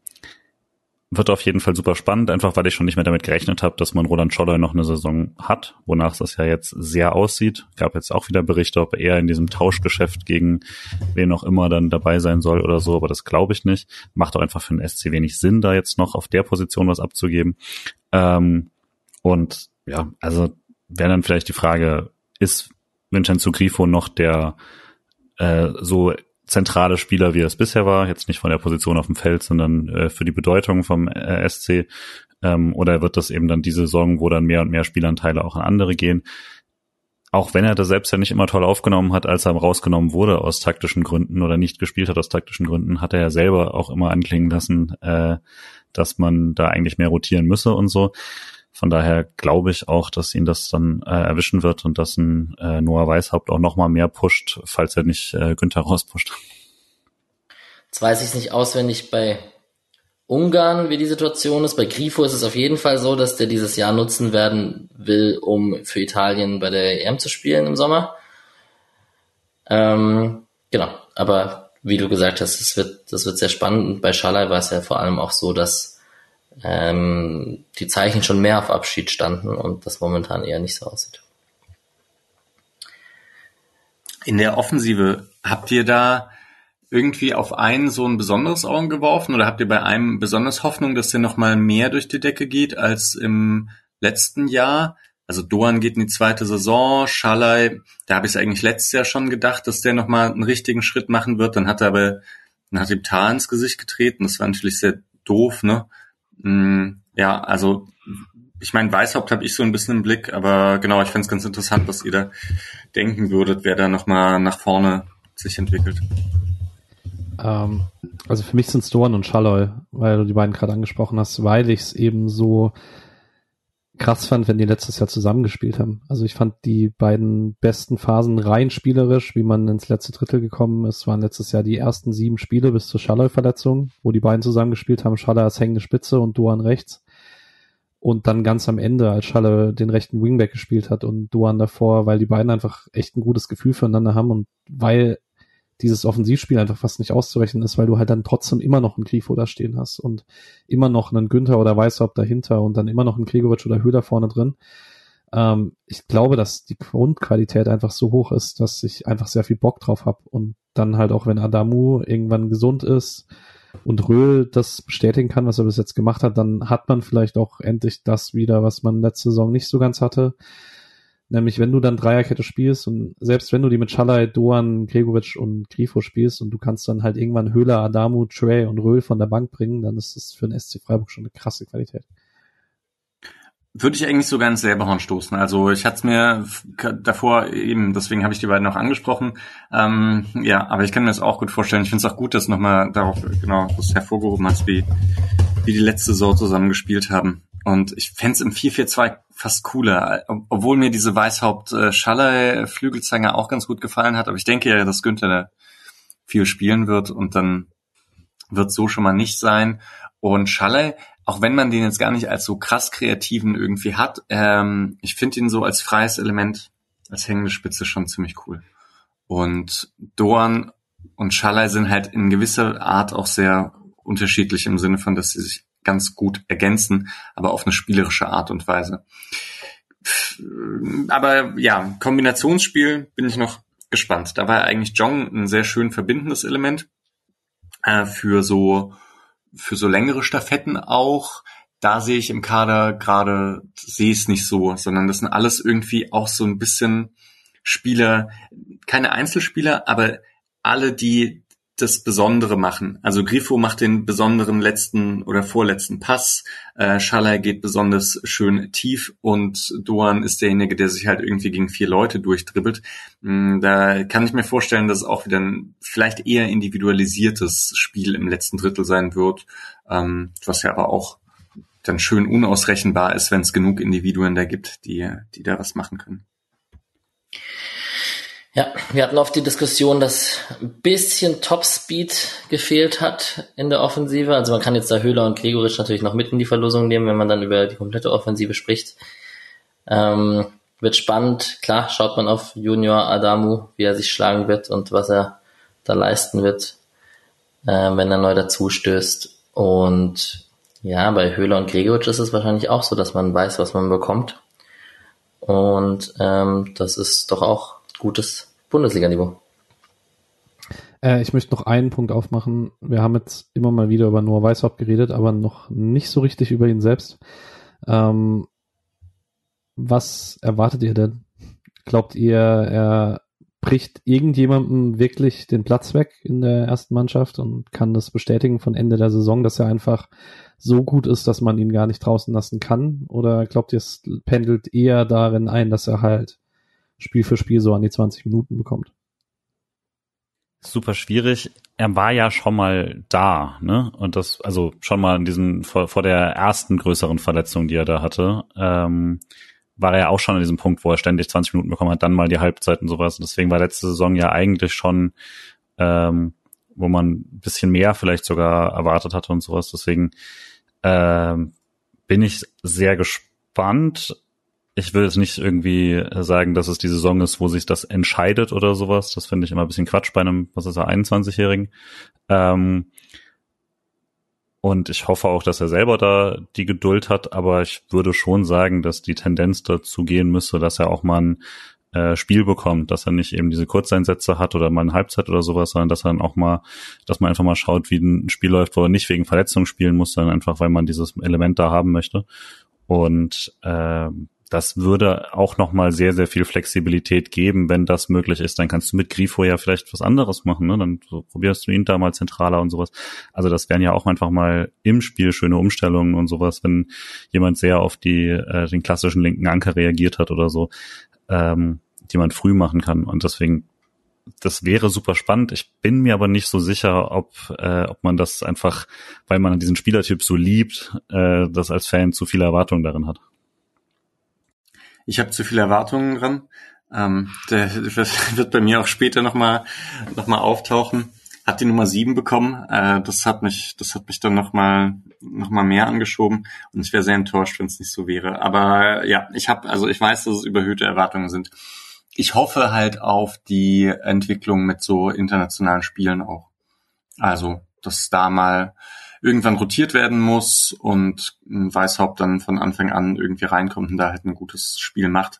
wird auf jeden Fall super spannend, einfach weil ich schon nicht mehr damit gerechnet habe, dass man Roland Scholler noch eine Saison hat, wonach das ja jetzt sehr aussieht. Gab jetzt auch wieder Berichte, ob er in diesem Tauschgeschäft gegen wen auch immer dann dabei sein soll oder so, aber das glaube ich nicht. Macht auch einfach für den SC wenig Sinn, da jetzt noch auf der Position was abzugeben. Ähm, und ja, also wäre dann vielleicht die Frage, ist Vincenzo Grifo noch der äh, so zentrale Spieler, wie er es bisher war, jetzt nicht von der Position auf dem Feld, sondern äh, für die Bedeutung vom äh, SC. Ähm, oder wird das eben dann diese Saison, wo dann mehr und mehr Spielanteile auch an andere gehen? Auch wenn er das selbst ja nicht immer toll aufgenommen hat, als er rausgenommen wurde aus taktischen Gründen oder nicht gespielt hat aus taktischen Gründen, hat er ja selber auch immer anklingen lassen, äh, dass man da eigentlich mehr rotieren müsse und so. Von daher glaube ich auch, dass ihn das dann äh, erwischen wird und dass ein äh, Noah Weishaupt auch noch mal mehr pusht, falls er nicht äh, Günther rauspusht. Jetzt weiß ich nicht auswendig bei Ungarn, wie die Situation ist. Bei Grifo ist es auf jeden Fall so, dass der dieses Jahr nutzen werden will, um für Italien bei der EM zu spielen im Sommer. Ähm, genau, aber wie du gesagt hast, das wird, das wird sehr spannend. Und bei Schalai war es ja vor allem auch so, dass ähm, die Zeichen schon mehr auf Abschied standen und das momentan eher nicht so aussieht. In der Offensive habt ihr da irgendwie auf einen so ein besonderes Augen geworfen oder habt ihr bei einem besonders Hoffnung, dass der nochmal mehr durch die Decke geht als im letzten Jahr? Also Doan geht in die zweite Saison, Schalai, da habe ich es eigentlich letztes Jahr schon gedacht, dass der nochmal einen richtigen Schritt machen wird. Dann hat er aber, dann hat ihm Tal ins Gesicht getreten. Das war natürlich sehr doof, ne? Mm, ja, also ich meine, Weißhaupt habe ich so ein bisschen im Blick, aber genau, ich fände es ganz interessant, was ihr da denken würdet, wer da nochmal nach vorne sich entwickelt. Ähm, also für mich sind es Dorn und Schalloy, weil du die beiden gerade angesprochen hast, weil ich es eben so krass fand, wenn die letztes Jahr zusammengespielt haben. Also ich fand die beiden besten Phasen rein spielerisch, wie man ins letzte Drittel gekommen ist, waren letztes Jahr die ersten sieben Spiele bis zur Schalloy-Verletzung, wo die beiden zusammengespielt haben, Schaller als hängende Spitze und Duan rechts. Und dann ganz am Ende, als Schalle den rechten Wingback gespielt hat und Duan davor, weil die beiden einfach echt ein gutes Gefühl füreinander haben und weil dieses Offensivspiel einfach fast nicht auszurechnen ist, weil du halt dann trotzdem immer noch einen Grifo da stehen hast und immer noch einen Günther oder Weißhaupt dahinter und dann immer noch einen Gregoritsch oder Höhler vorne drin. Ähm, ich glaube, dass die Grundqualität einfach so hoch ist, dass ich einfach sehr viel Bock drauf habe und dann halt auch, wenn Adamu irgendwann gesund ist und Röhl das bestätigen kann, was er bis jetzt gemacht hat, dann hat man vielleicht auch endlich das wieder, was man letzte Saison nicht so ganz hatte. Nämlich, wenn du dann Dreierkette spielst und selbst wenn du die mit Schalay, Doan, Gregoritsch und Grifo spielst und du kannst dann halt irgendwann Höhler, Adamu, Trey und Röhl von der Bank bringen, dann ist das für den SC Freiburg schon eine krasse Qualität. Würde ich eigentlich sogar ins selbe Horn stoßen. Also ich hatte es mir davor eben, deswegen habe ich die beiden noch angesprochen. Ähm, ja, aber ich kann mir das auch gut vorstellen. Ich finde es auch gut, dass nochmal darauf genau das hervorgehoben hast, wie, wie die letzte Saison zusammengespielt haben. Und ich fände es im 4-4-2 fast cooler, obwohl mir diese Weißhaupt-Schalle-Flügelzange auch ganz gut gefallen hat. Aber ich denke ja, dass Günther da viel spielen wird und dann wird so schon mal nicht sein. Und Schalle, auch wenn man den jetzt gar nicht als so krass kreativen irgendwie hat, ähm, ich finde ihn so als freies Element, als hängende Spitze schon ziemlich cool. Und Doan und Schalai sind halt in gewisser Art auch sehr unterschiedlich im Sinne von, dass sie sich ganz gut ergänzen, aber auf eine spielerische Art und Weise. Aber ja, Kombinationsspiel bin ich noch gespannt. Da war eigentlich Jong ein sehr schön verbindendes Element äh, für so für so längere Staffetten auch. Da sehe ich im Kader gerade sehe es nicht so, sondern das sind alles irgendwie auch so ein bisschen Spieler, keine Einzelspieler, aber alle, die das Besondere machen. Also Grifo macht den besonderen letzten oder vorletzten Pass, äh, Schalay geht besonders schön tief und Doan ist derjenige, der sich halt irgendwie gegen vier Leute durchdribbelt. Mm, da kann ich mir vorstellen, dass es auch wieder ein vielleicht eher individualisiertes Spiel im letzten Drittel sein wird, ähm, was ja aber auch dann schön unausrechenbar ist, wenn es genug Individuen da gibt, die, die da was machen können. Ja, wir hatten oft die Diskussion, dass ein bisschen Topspeed gefehlt hat in der Offensive. Also man kann jetzt da Höhler und Gregoritsch natürlich noch mit in die Verlosung nehmen, wenn man dann über die komplette Offensive spricht. Ähm, wird spannend. Klar, schaut man auf Junior Adamu, wie er sich schlagen wird und was er da leisten wird, äh, wenn er neu dazu stößt. Und ja, bei Höhler und Gregoritsch ist es wahrscheinlich auch so, dass man weiß, was man bekommt. Und ähm, das ist doch auch gutes Bundesliga-Niveau. Äh, ich möchte noch einen Punkt aufmachen. Wir haben jetzt immer mal wieder über Noah Weishaupt geredet, aber noch nicht so richtig über ihn selbst. Ähm, was erwartet ihr denn? Glaubt ihr, er bricht irgendjemandem wirklich den Platz weg in der ersten Mannschaft und kann das bestätigen von Ende der Saison, dass er einfach so gut ist, dass man ihn gar nicht draußen lassen kann? Oder glaubt ihr, es pendelt eher darin ein, dass er halt Spiel für Spiel so an die 20 Minuten bekommt. Super schwierig. Er war ja schon mal da, ne? Und das, also schon mal in diesem, vor, vor der ersten größeren Verletzung, die er da hatte, ähm, war er ja auch schon an diesem Punkt, wo er ständig 20 Minuten bekommen hat, dann mal die Halbzeit und sowas. Und deswegen war letzte Saison ja eigentlich schon, ähm, wo man ein bisschen mehr vielleicht sogar erwartet hatte und sowas. Deswegen ähm, bin ich sehr gespannt ich will jetzt nicht irgendwie sagen, dass es die Saison ist, wo sich das entscheidet oder sowas. Das finde ich immer ein bisschen Quatsch bei einem, was ist er, 21-Jährigen. Ähm, und ich hoffe auch, dass er selber da die Geduld hat, aber ich würde schon sagen, dass die Tendenz dazu gehen müsste, dass er auch mal ein äh, Spiel bekommt, dass er nicht eben diese Kurzeinsätze hat oder mal eine Halbzeit oder sowas, sondern dass er dann auch mal, dass man einfach mal schaut, wie ein Spiel läuft, wo er nicht wegen Verletzung spielen muss, sondern einfach, weil man dieses Element da haben möchte. Und äh, das würde auch nochmal sehr, sehr viel Flexibilität geben, wenn das möglich ist. Dann kannst du mit Grifo ja vielleicht was anderes machen, ne? Dann probierst du ihn da mal zentraler und sowas. Also das wären ja auch einfach mal im Spiel schöne Umstellungen und sowas, wenn jemand sehr auf die, äh, den klassischen linken Anker reagiert hat oder so, ähm, die man früh machen kann. Und deswegen das wäre super spannend. Ich bin mir aber nicht so sicher, ob, äh, ob man das einfach, weil man diesen Spielertyp so liebt, äh, das als Fan zu viele Erwartungen darin hat. Ich habe zu viele Erwartungen dran. Ähm, der wird bei mir auch später nochmal noch mal auftauchen. Hat die Nummer sieben bekommen. Äh, das hat mich, das hat mich dann nochmal noch mal mehr angeschoben und ich wäre sehr enttäuscht, wenn es nicht so wäre. Aber ja, ich habe, also ich weiß, dass es überhöhte Erwartungen sind. Ich hoffe halt auf die Entwicklung mit so internationalen Spielen auch. Also, dass da mal irgendwann rotiert werden muss und ein Weißhaupt dann von Anfang an irgendwie reinkommt und da halt ein gutes Spiel macht.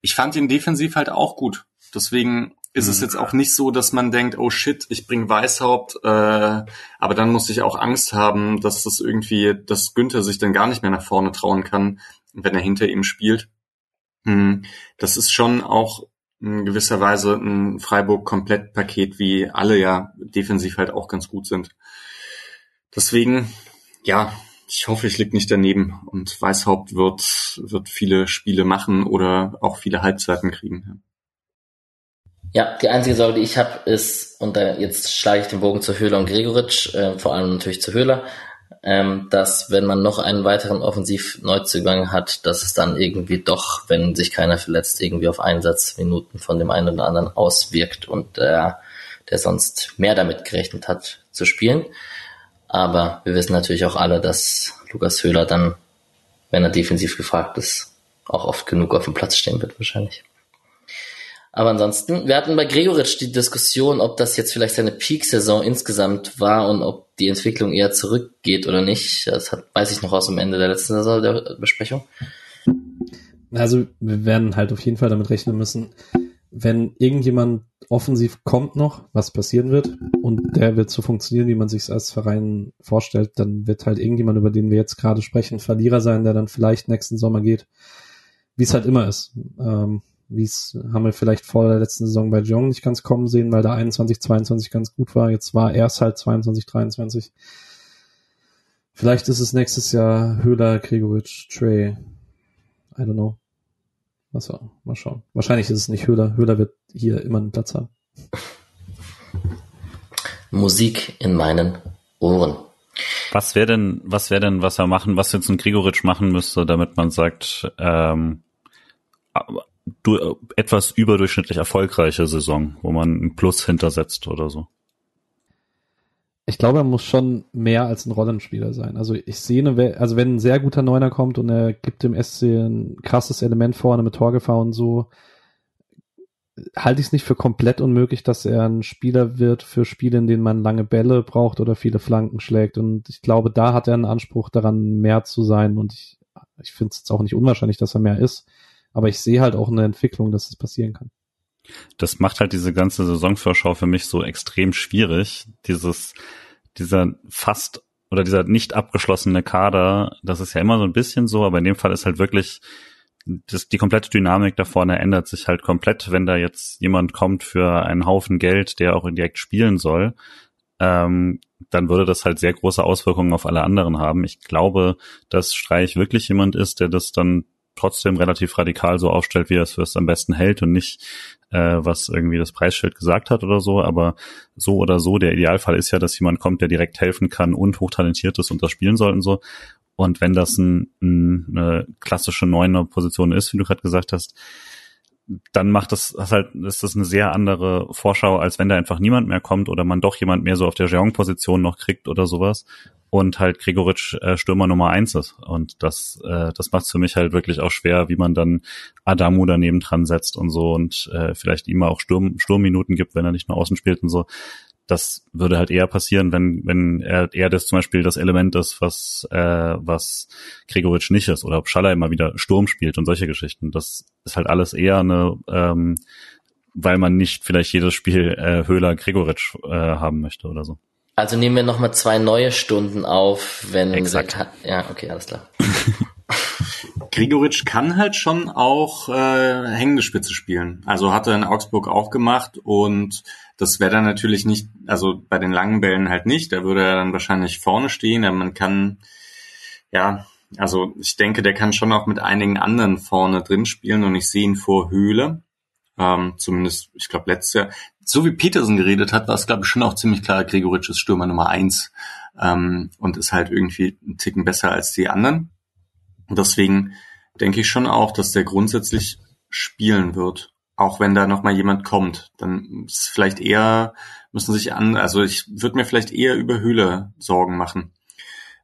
Ich fand ihn defensiv halt auch gut. Deswegen ist mhm. es jetzt auch nicht so, dass man denkt, oh shit, ich bring Weißhaupt, äh, aber dann muss ich auch Angst haben, dass das irgendwie, dass Günther sich dann gar nicht mehr nach vorne trauen kann, wenn er hinter ihm spielt. Hm, das ist schon auch in gewisser Weise ein Freiburg-Komplettpaket, wie alle ja defensiv halt auch ganz gut sind. Deswegen, ja, ich hoffe, ich lieg nicht daneben und Weißhaupt wird, wird viele Spiele machen oder auch viele Halbzeiten kriegen. Ja, die einzige Sorge, die ich habe, ist, und da jetzt schlage ich den Bogen zu Höhler und Gregoritsch, äh, vor allem natürlich zu Höhler, ähm, dass wenn man noch einen weiteren Offensiv-Neuzugang hat, dass es dann irgendwie doch, wenn sich keiner verletzt, irgendwie auf Einsatzminuten von dem einen oder anderen auswirkt und äh, der sonst mehr damit gerechnet hat zu spielen. Aber wir wissen natürlich auch alle, dass Lukas Höhler dann, wenn er defensiv gefragt ist, auch oft genug auf dem Platz stehen wird wahrscheinlich. Aber ansonsten, wir hatten bei Gregoritsch die Diskussion, ob das jetzt vielleicht seine Peak-Saison insgesamt war und ob die Entwicklung eher zurückgeht oder nicht. Das hat, weiß ich noch aus dem Ende der letzten Saison der Besprechung. Also wir werden halt auf jeden Fall damit rechnen müssen, wenn irgendjemand offensiv kommt noch, was passieren wird, und der wird so funktionieren, wie man sich als Verein vorstellt, dann wird halt irgendjemand, über den wir jetzt gerade sprechen, Verlierer sein, der dann vielleicht nächsten Sommer geht. Wie es halt immer ist. Ähm, wie es haben wir vielleicht vor der letzten Saison bei Jong nicht ganz kommen sehen, weil da 21, 22 ganz gut war. Jetzt war erst halt 22, 23. Vielleicht ist es nächstes Jahr Höhler, Gregoritsch, Trey. I don't know. Also, mal schauen. Wahrscheinlich ist es nicht Höhler. Höhler wird hier immer einen Platz haben. Musik in meinen Ohren. Was wäre denn, was wäre denn, was er machen, was jetzt ein Grigoritsch machen müsste, damit man sagt, ähm, du, etwas überdurchschnittlich erfolgreiche Saison, wo man ein Plus hintersetzt oder so? Ich glaube, er muss schon mehr als ein Rollenspieler sein. Also ich sehe eine, also wenn ein sehr guter Neuner kommt und er gibt dem SC ein krasses Element vorne mit Torgefahr und so, halte ich es nicht für komplett unmöglich, dass er ein Spieler wird für Spiele, in denen man lange Bälle braucht oder viele Flanken schlägt. Und ich glaube, da hat er einen Anspruch daran, mehr zu sein. Und ich, ich finde es jetzt auch nicht unwahrscheinlich, dass er mehr ist. Aber ich sehe halt auch eine Entwicklung, dass es das passieren kann. Das macht halt diese ganze Saisonvorschau für mich so extrem schwierig. Dieses, dieser fast oder dieser nicht abgeschlossene Kader, das ist ja immer so ein bisschen so, aber in dem Fall ist halt wirklich das, die komplette Dynamik da vorne ändert sich halt komplett, wenn da jetzt jemand kommt für einen Haufen Geld, der auch indirekt spielen soll, ähm, dann würde das halt sehr große Auswirkungen auf alle anderen haben. Ich glaube, dass Streich wirklich jemand ist, der das dann trotzdem relativ radikal so aufstellt, wie er es für es am besten hält und nicht, äh, was irgendwie das Preisschild gesagt hat oder so. Aber so oder so, der Idealfall ist ja, dass jemand kommt, der direkt helfen kann und hochtalentiert ist und das spielen soll und so. Und wenn das ein, ein, eine klassische Neuner-Position ist, wie du gerade gesagt hast, dann macht das, das halt, ist das eine sehr andere Vorschau, als wenn da einfach niemand mehr kommt oder man doch jemand mehr so auf der Jeong-Position noch kriegt oder sowas und halt Gregoritsch äh, Stürmer Nummer eins ist. Und das, äh, das macht es für mich halt wirklich auch schwer, wie man dann Adamu daneben dran setzt und so und äh, vielleicht ihm auch Sturm, Sturmminuten gibt, wenn er nicht nur außen spielt und so das würde halt eher passieren, wenn, wenn er, er das zum Beispiel das Element ist, was, äh, was Gregoritsch nicht ist, oder ob Schaller immer wieder Sturm spielt und solche Geschichten. Das ist halt alles eher eine, ähm, weil man nicht vielleicht jedes Spiel äh, Höhler Gregoritsch äh, haben möchte oder so. Also nehmen wir nochmal zwei neue Stunden auf, wenn Exakt. ja, okay, alles klar. (laughs) Gregoritsch kann halt schon auch äh, hängende Spitze spielen. Also hat er in Augsburg auch gemacht und das wäre dann natürlich nicht, also bei den langen Bällen halt nicht. Da würde er dann wahrscheinlich vorne stehen. Aber man kann, ja, also ich denke, der kann schon auch mit einigen anderen vorne drin spielen und ich sehe ihn vor Höhle. Ähm, zumindest, ich glaube, letztes Jahr. So wie Petersen geredet hat, war es, glaube ich, schon auch ziemlich klar, Gregoritsch ist Stürmer Nummer eins ähm, und ist halt irgendwie einen Ticken besser als die anderen. Und deswegen denke ich schon auch, dass der grundsätzlich spielen wird auch wenn da noch mal jemand kommt, dann ist vielleicht eher müssen sich an, also ich würde mir vielleicht eher über Höhle Sorgen machen.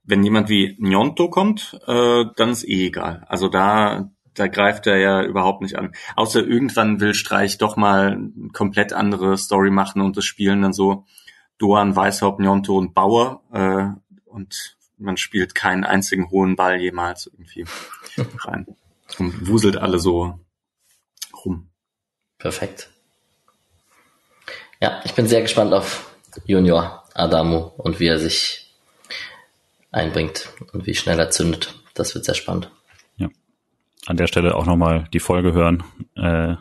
Wenn jemand wie Nyonto kommt, äh, dann ist eh egal. Also da da greift er ja überhaupt nicht an. Außer irgendwann will Streich doch mal eine komplett andere Story machen und das spielen dann so Doan, Weishaupt, Nyonto und Bauer äh, und man spielt keinen einzigen hohen Ball jemals irgendwie rein und wuselt alle so rum. Perfekt. Ja, ich bin sehr gespannt auf Junior Adamu und wie er sich einbringt und wie schnell er zündet. Das wird sehr spannend. Ja. An der Stelle auch nochmal die Folge hören, äh,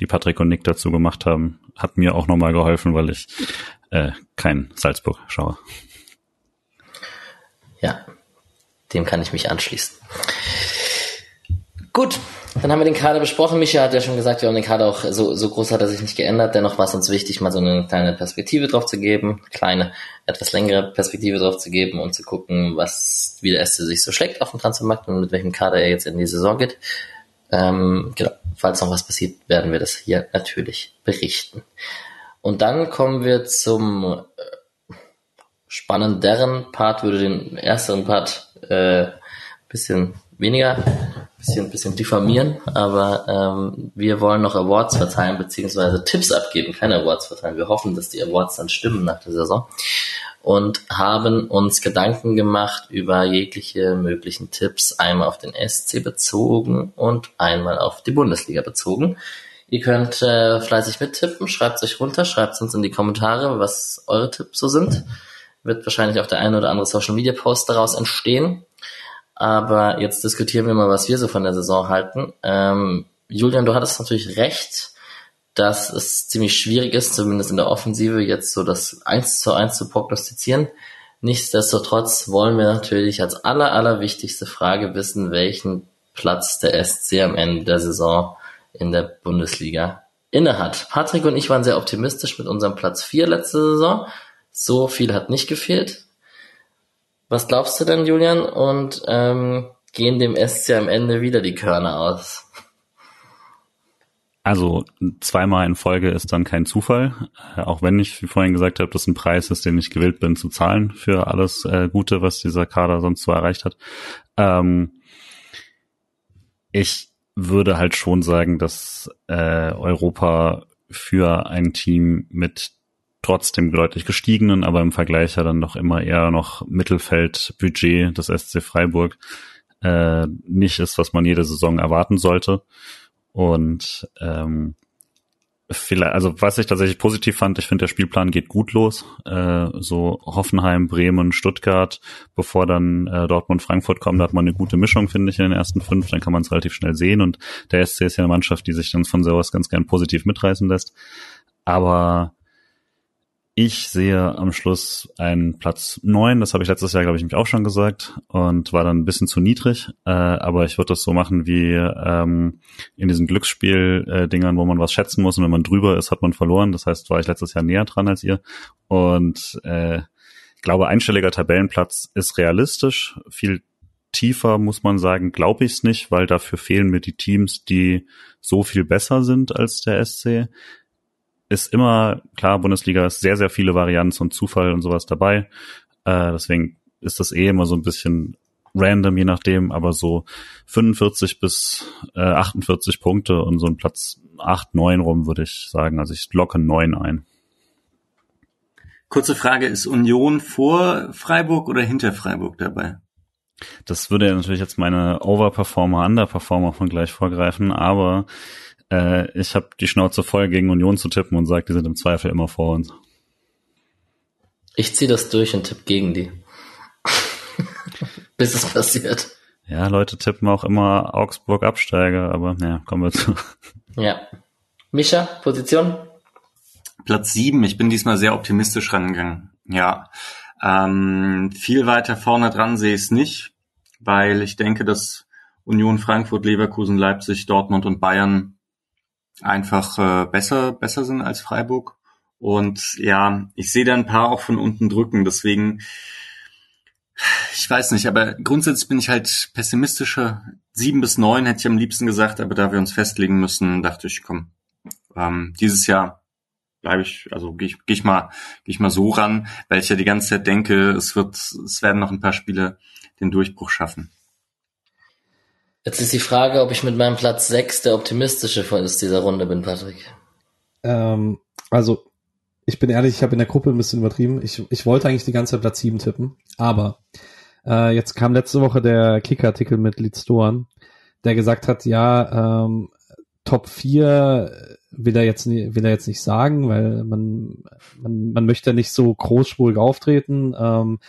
die Patrick und Nick dazu gemacht haben. Hat mir auch nochmal geholfen, weil ich äh, kein Salzburg schaue. Ja, dem kann ich mich anschließen. Gut, dann haben wir den Kader besprochen. Micha hat ja schon gesagt, wir haben den Kader auch so, so groß hat er sich nicht geändert. Dennoch war es uns wichtig, mal so eine kleine Perspektive drauf zu geben, kleine, etwas längere Perspektive drauf zu geben und zu gucken, was, wie der SC sich so schlägt auf dem Transfermarkt und mit welchem Kader er jetzt in die Saison geht. Ähm, genau, falls noch was passiert, werden wir das hier natürlich berichten. Und dann kommen wir zum äh, spannenderen Part, würde den ersteren Part äh, bisschen weniger bisschen, bisschen diffamieren, aber ähm, wir wollen noch Awards verteilen, beziehungsweise Tipps abgeben, keine Awards verteilen. Wir hoffen, dass die Awards dann stimmen nach der Saison und haben uns Gedanken gemacht über jegliche möglichen Tipps, einmal auf den SC bezogen und einmal auf die Bundesliga bezogen. Ihr könnt äh, fleißig mittippen, schreibt euch runter, schreibt uns in die Kommentare, was eure Tipps so sind. Wird wahrscheinlich auch der eine oder andere Social Media Post daraus entstehen. Aber jetzt diskutieren wir mal, was wir so von der Saison halten. Ähm, Julian, du hattest natürlich recht, dass es ziemlich schwierig ist, zumindest in der Offensive, jetzt so das 1 zu 1 zu prognostizieren. Nichtsdestotrotz wollen wir natürlich als aller, aller wichtigste Frage wissen, welchen Platz der SC am Ende der Saison in der Bundesliga innehat. Patrick und ich waren sehr optimistisch mit unserem Platz 4 letzte Saison. So viel hat nicht gefehlt. Was glaubst du denn, Julian? Und ähm, gehen dem SC am Ende wieder die Körner aus? Also zweimal in Folge ist dann kein Zufall, äh, auch wenn ich, wie vorhin gesagt habe, das ein Preis ist, den ich gewillt bin zu zahlen für alles äh, Gute, was dieser Kader sonst so erreicht hat. Ähm, ich würde halt schon sagen, dass äh, Europa für ein Team mit trotzdem deutlich gestiegenen, aber im Vergleich ja dann doch immer eher noch Mittelfeldbudget des SC Freiburg äh, nicht ist, was man jede Saison erwarten sollte. Und ähm, vielleicht, also was ich tatsächlich positiv fand, ich finde, der Spielplan geht gut los. Äh, so Hoffenheim, Bremen, Stuttgart, bevor dann äh, Dortmund, Frankfurt kommen, da hat man eine gute Mischung, finde ich, in den ersten fünf. Dann kann man es relativ schnell sehen. Und der SC ist ja eine Mannschaft, die sich dann von sowas ganz gern positiv mitreißen lässt. Aber ich sehe am Schluss einen Platz neun. Das habe ich letztes Jahr, glaube ich, mich auch schon gesagt und war dann ein bisschen zu niedrig. Äh, aber ich würde das so machen wie ähm, in diesen Glücksspiel-Dingern, wo man was schätzen muss und wenn man drüber ist, hat man verloren. Das heißt, war ich letztes Jahr näher dran als ihr. Und äh, glaube, einstelliger Tabellenplatz ist realistisch. Viel tiefer muss man sagen, glaube ich es nicht, weil dafür fehlen mir die Teams, die so viel besser sind als der SC ist immer, klar, Bundesliga ist sehr, sehr viele Varianten und Zufall und sowas dabei. Äh, deswegen ist das eh immer so ein bisschen random, je nachdem, aber so 45 bis äh, 48 Punkte und so ein Platz 8, 9 rum, würde ich sagen. Also ich locke 9 ein. Kurze Frage, ist Union vor Freiburg oder hinter Freiburg dabei? Das würde ja natürlich jetzt meine Overperformer, Underperformer von gleich vorgreifen, aber äh, ich habe die Schnauze voll gegen Union zu tippen und sage, die sind im Zweifel immer vor uns. Ich ziehe das durch und tippe gegen die. (laughs) Bis es passiert. Ja, Leute tippen auch immer Augsburg Absteiger, aber ja, kommen wir zu. Ja. Mischa, Position? Platz sieben. Ich bin diesmal sehr optimistisch rangegangen. Ja. Ähm, viel weiter vorne dran sehe ich es nicht, weil ich denke, dass Union Frankfurt, Leverkusen, Leipzig, Dortmund und Bayern einfach äh, besser, besser sind als Freiburg. Und ja, ich sehe da ein paar auch von unten drücken, deswegen, ich weiß nicht, aber grundsätzlich bin ich halt pessimistischer. Sieben bis neun hätte ich am liebsten gesagt, aber da wir uns festlegen müssen, dachte ich, komm, ähm, dieses Jahr bleibe ich, also gehe ich, geh ich mal, gehe ich mal so ran, weil ich ja die ganze Zeit denke, es wird, es werden noch ein paar Spiele den Durchbruch schaffen. Jetzt ist die Frage, ob ich mit meinem Platz 6 der optimistische von dieser Runde bin, Patrick. Ähm, also, ich bin ehrlich, ich habe in der Gruppe ein bisschen übertrieben. Ich, ich wollte eigentlich die ganze Zeit Platz 7 tippen, aber äh, jetzt kam letzte Woche der Kicker-Artikel mit Leeds der gesagt hat, ja, ähm, Top 4 will er jetzt will er jetzt nicht sagen, weil man man, man möchte nicht so großspurig auftreten. Ähm,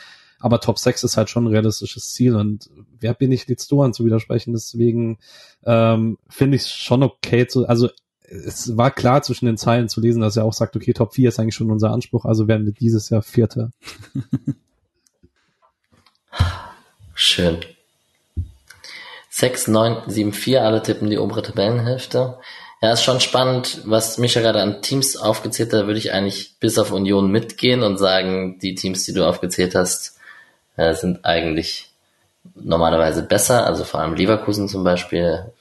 aber Top 6 ist halt schon ein realistisches Ziel und wer bin ich, Doan zu widersprechen? Deswegen ähm, finde ich es schon okay zu, also es war klar zwischen den Zeilen zu lesen, dass er auch sagt, okay, Top 4 ist eigentlich schon unser Anspruch, also werden wir dieses Jahr Vierter. (laughs) Schön. 6, 9, 7, 4, alle tippen die obere Tabellenhälfte. Ja, ist schon spannend, was Micha gerade an Teams aufgezählt hat, würde ich eigentlich bis auf Union mitgehen und sagen, die Teams, die du aufgezählt hast, äh, sind eigentlich normalerweise besser. Also vor allem Leverkusen zum Beispiel,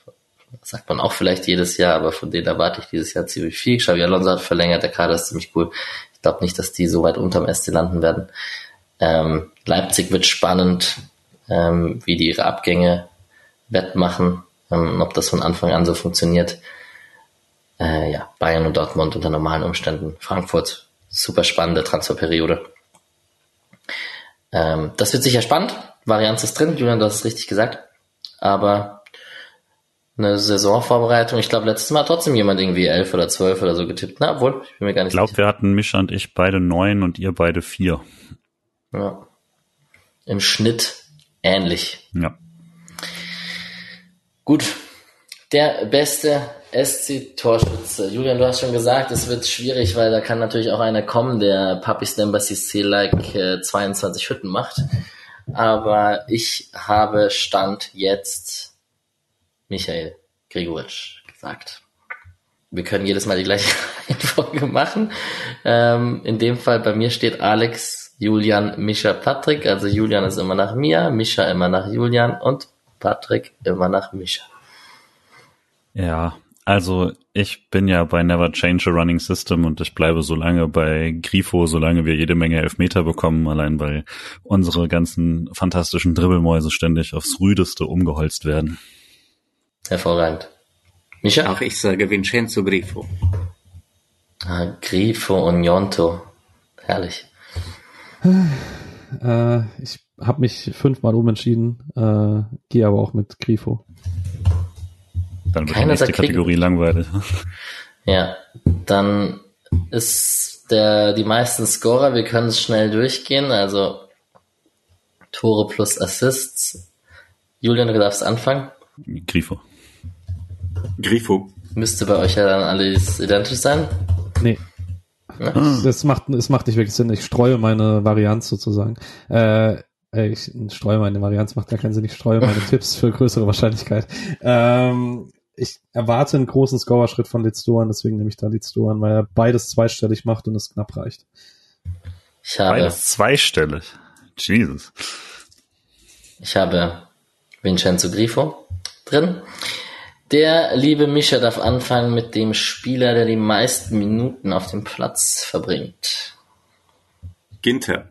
sagt man auch vielleicht jedes Jahr, aber von denen erwarte ich dieses Jahr ziemlich viel. Xavi Alonso hat verlängert, der Kader ist ziemlich cool. Ich glaube nicht, dass die so weit unterm SC landen werden. Ähm, Leipzig wird spannend, ähm, wie die ihre Abgänge wettmachen, ähm, ob das von Anfang an so funktioniert. Äh, ja, Bayern und Dortmund unter normalen Umständen. Frankfurt, super spannende Transferperiode. Ähm, das wird sicher spannend. Varianz ist drin, Julian, du hast es richtig gesagt. Aber eine Saisonvorbereitung, ich glaube, letztes Mal hat trotzdem jemand irgendwie elf oder zwölf oder so getippt. Na, obwohl, ich bin mir gar nicht sicher. Ich glaube, wir hatten Mischa und ich beide neun und ihr beide vier. Ja. Im Schnitt ähnlich. Ja. Gut. Der beste SC-Torschütze. Julian, du hast schon gesagt, es wird schwierig, weil da kann natürlich auch einer kommen, der Papi Stemba like äh, 22 Hütten macht. Aber ich habe Stand jetzt Michael Gregoritsch gesagt. Wir können jedes Mal die gleiche (laughs) Reihenfolge machen. Ähm, in dem Fall bei mir steht Alex Julian, Mischa, Patrick. Also Julian ist immer nach mir, Mischa immer nach Julian und Patrick immer nach Mischa. Ja, also ich bin ja bei Never Change a Running System und ich bleibe so lange bei Grifo, solange wir jede Menge Elfmeter bekommen, allein weil unsere ganzen fantastischen Dribbelmäuse ständig aufs Rüdeste umgeholzt werden. Hervorragend. Micha? Auch ich sage Vincenzo Grifo. Ah, Grifo und Jonto. Herrlich. Äh, ich habe mich fünfmal umentschieden, äh, gehe aber auch mit Grifo. Dann wird Keiner die nächste Kategorie langweilig. (laughs) Ja, dann ist der die meisten Scorer, wir können es schnell durchgehen, also Tore plus Assists. Julian, du darfst anfangen. Grifo. Grifo. Müsste bei euch ja dann alles identisch sein? Nee. Ja. Das macht, es macht nicht wirklich Sinn. Ich streue meine Varianz sozusagen. Äh ich streue meine Varianz, macht gar keinen Sinn. Ich streue meine (laughs) Tipps für größere Wahrscheinlichkeit. Ähm, ich erwarte einen großen Scorerschritt von Litzdorn, deswegen nehme ich da Litzdorn, weil er beides zweistellig macht und es knapp reicht. Ich habe, beides zweistellig. Jesus. Ich habe Vincenzo Grifo drin. Der liebe Mischa darf anfangen mit dem Spieler, der die meisten Minuten auf dem Platz verbringt. Ginter.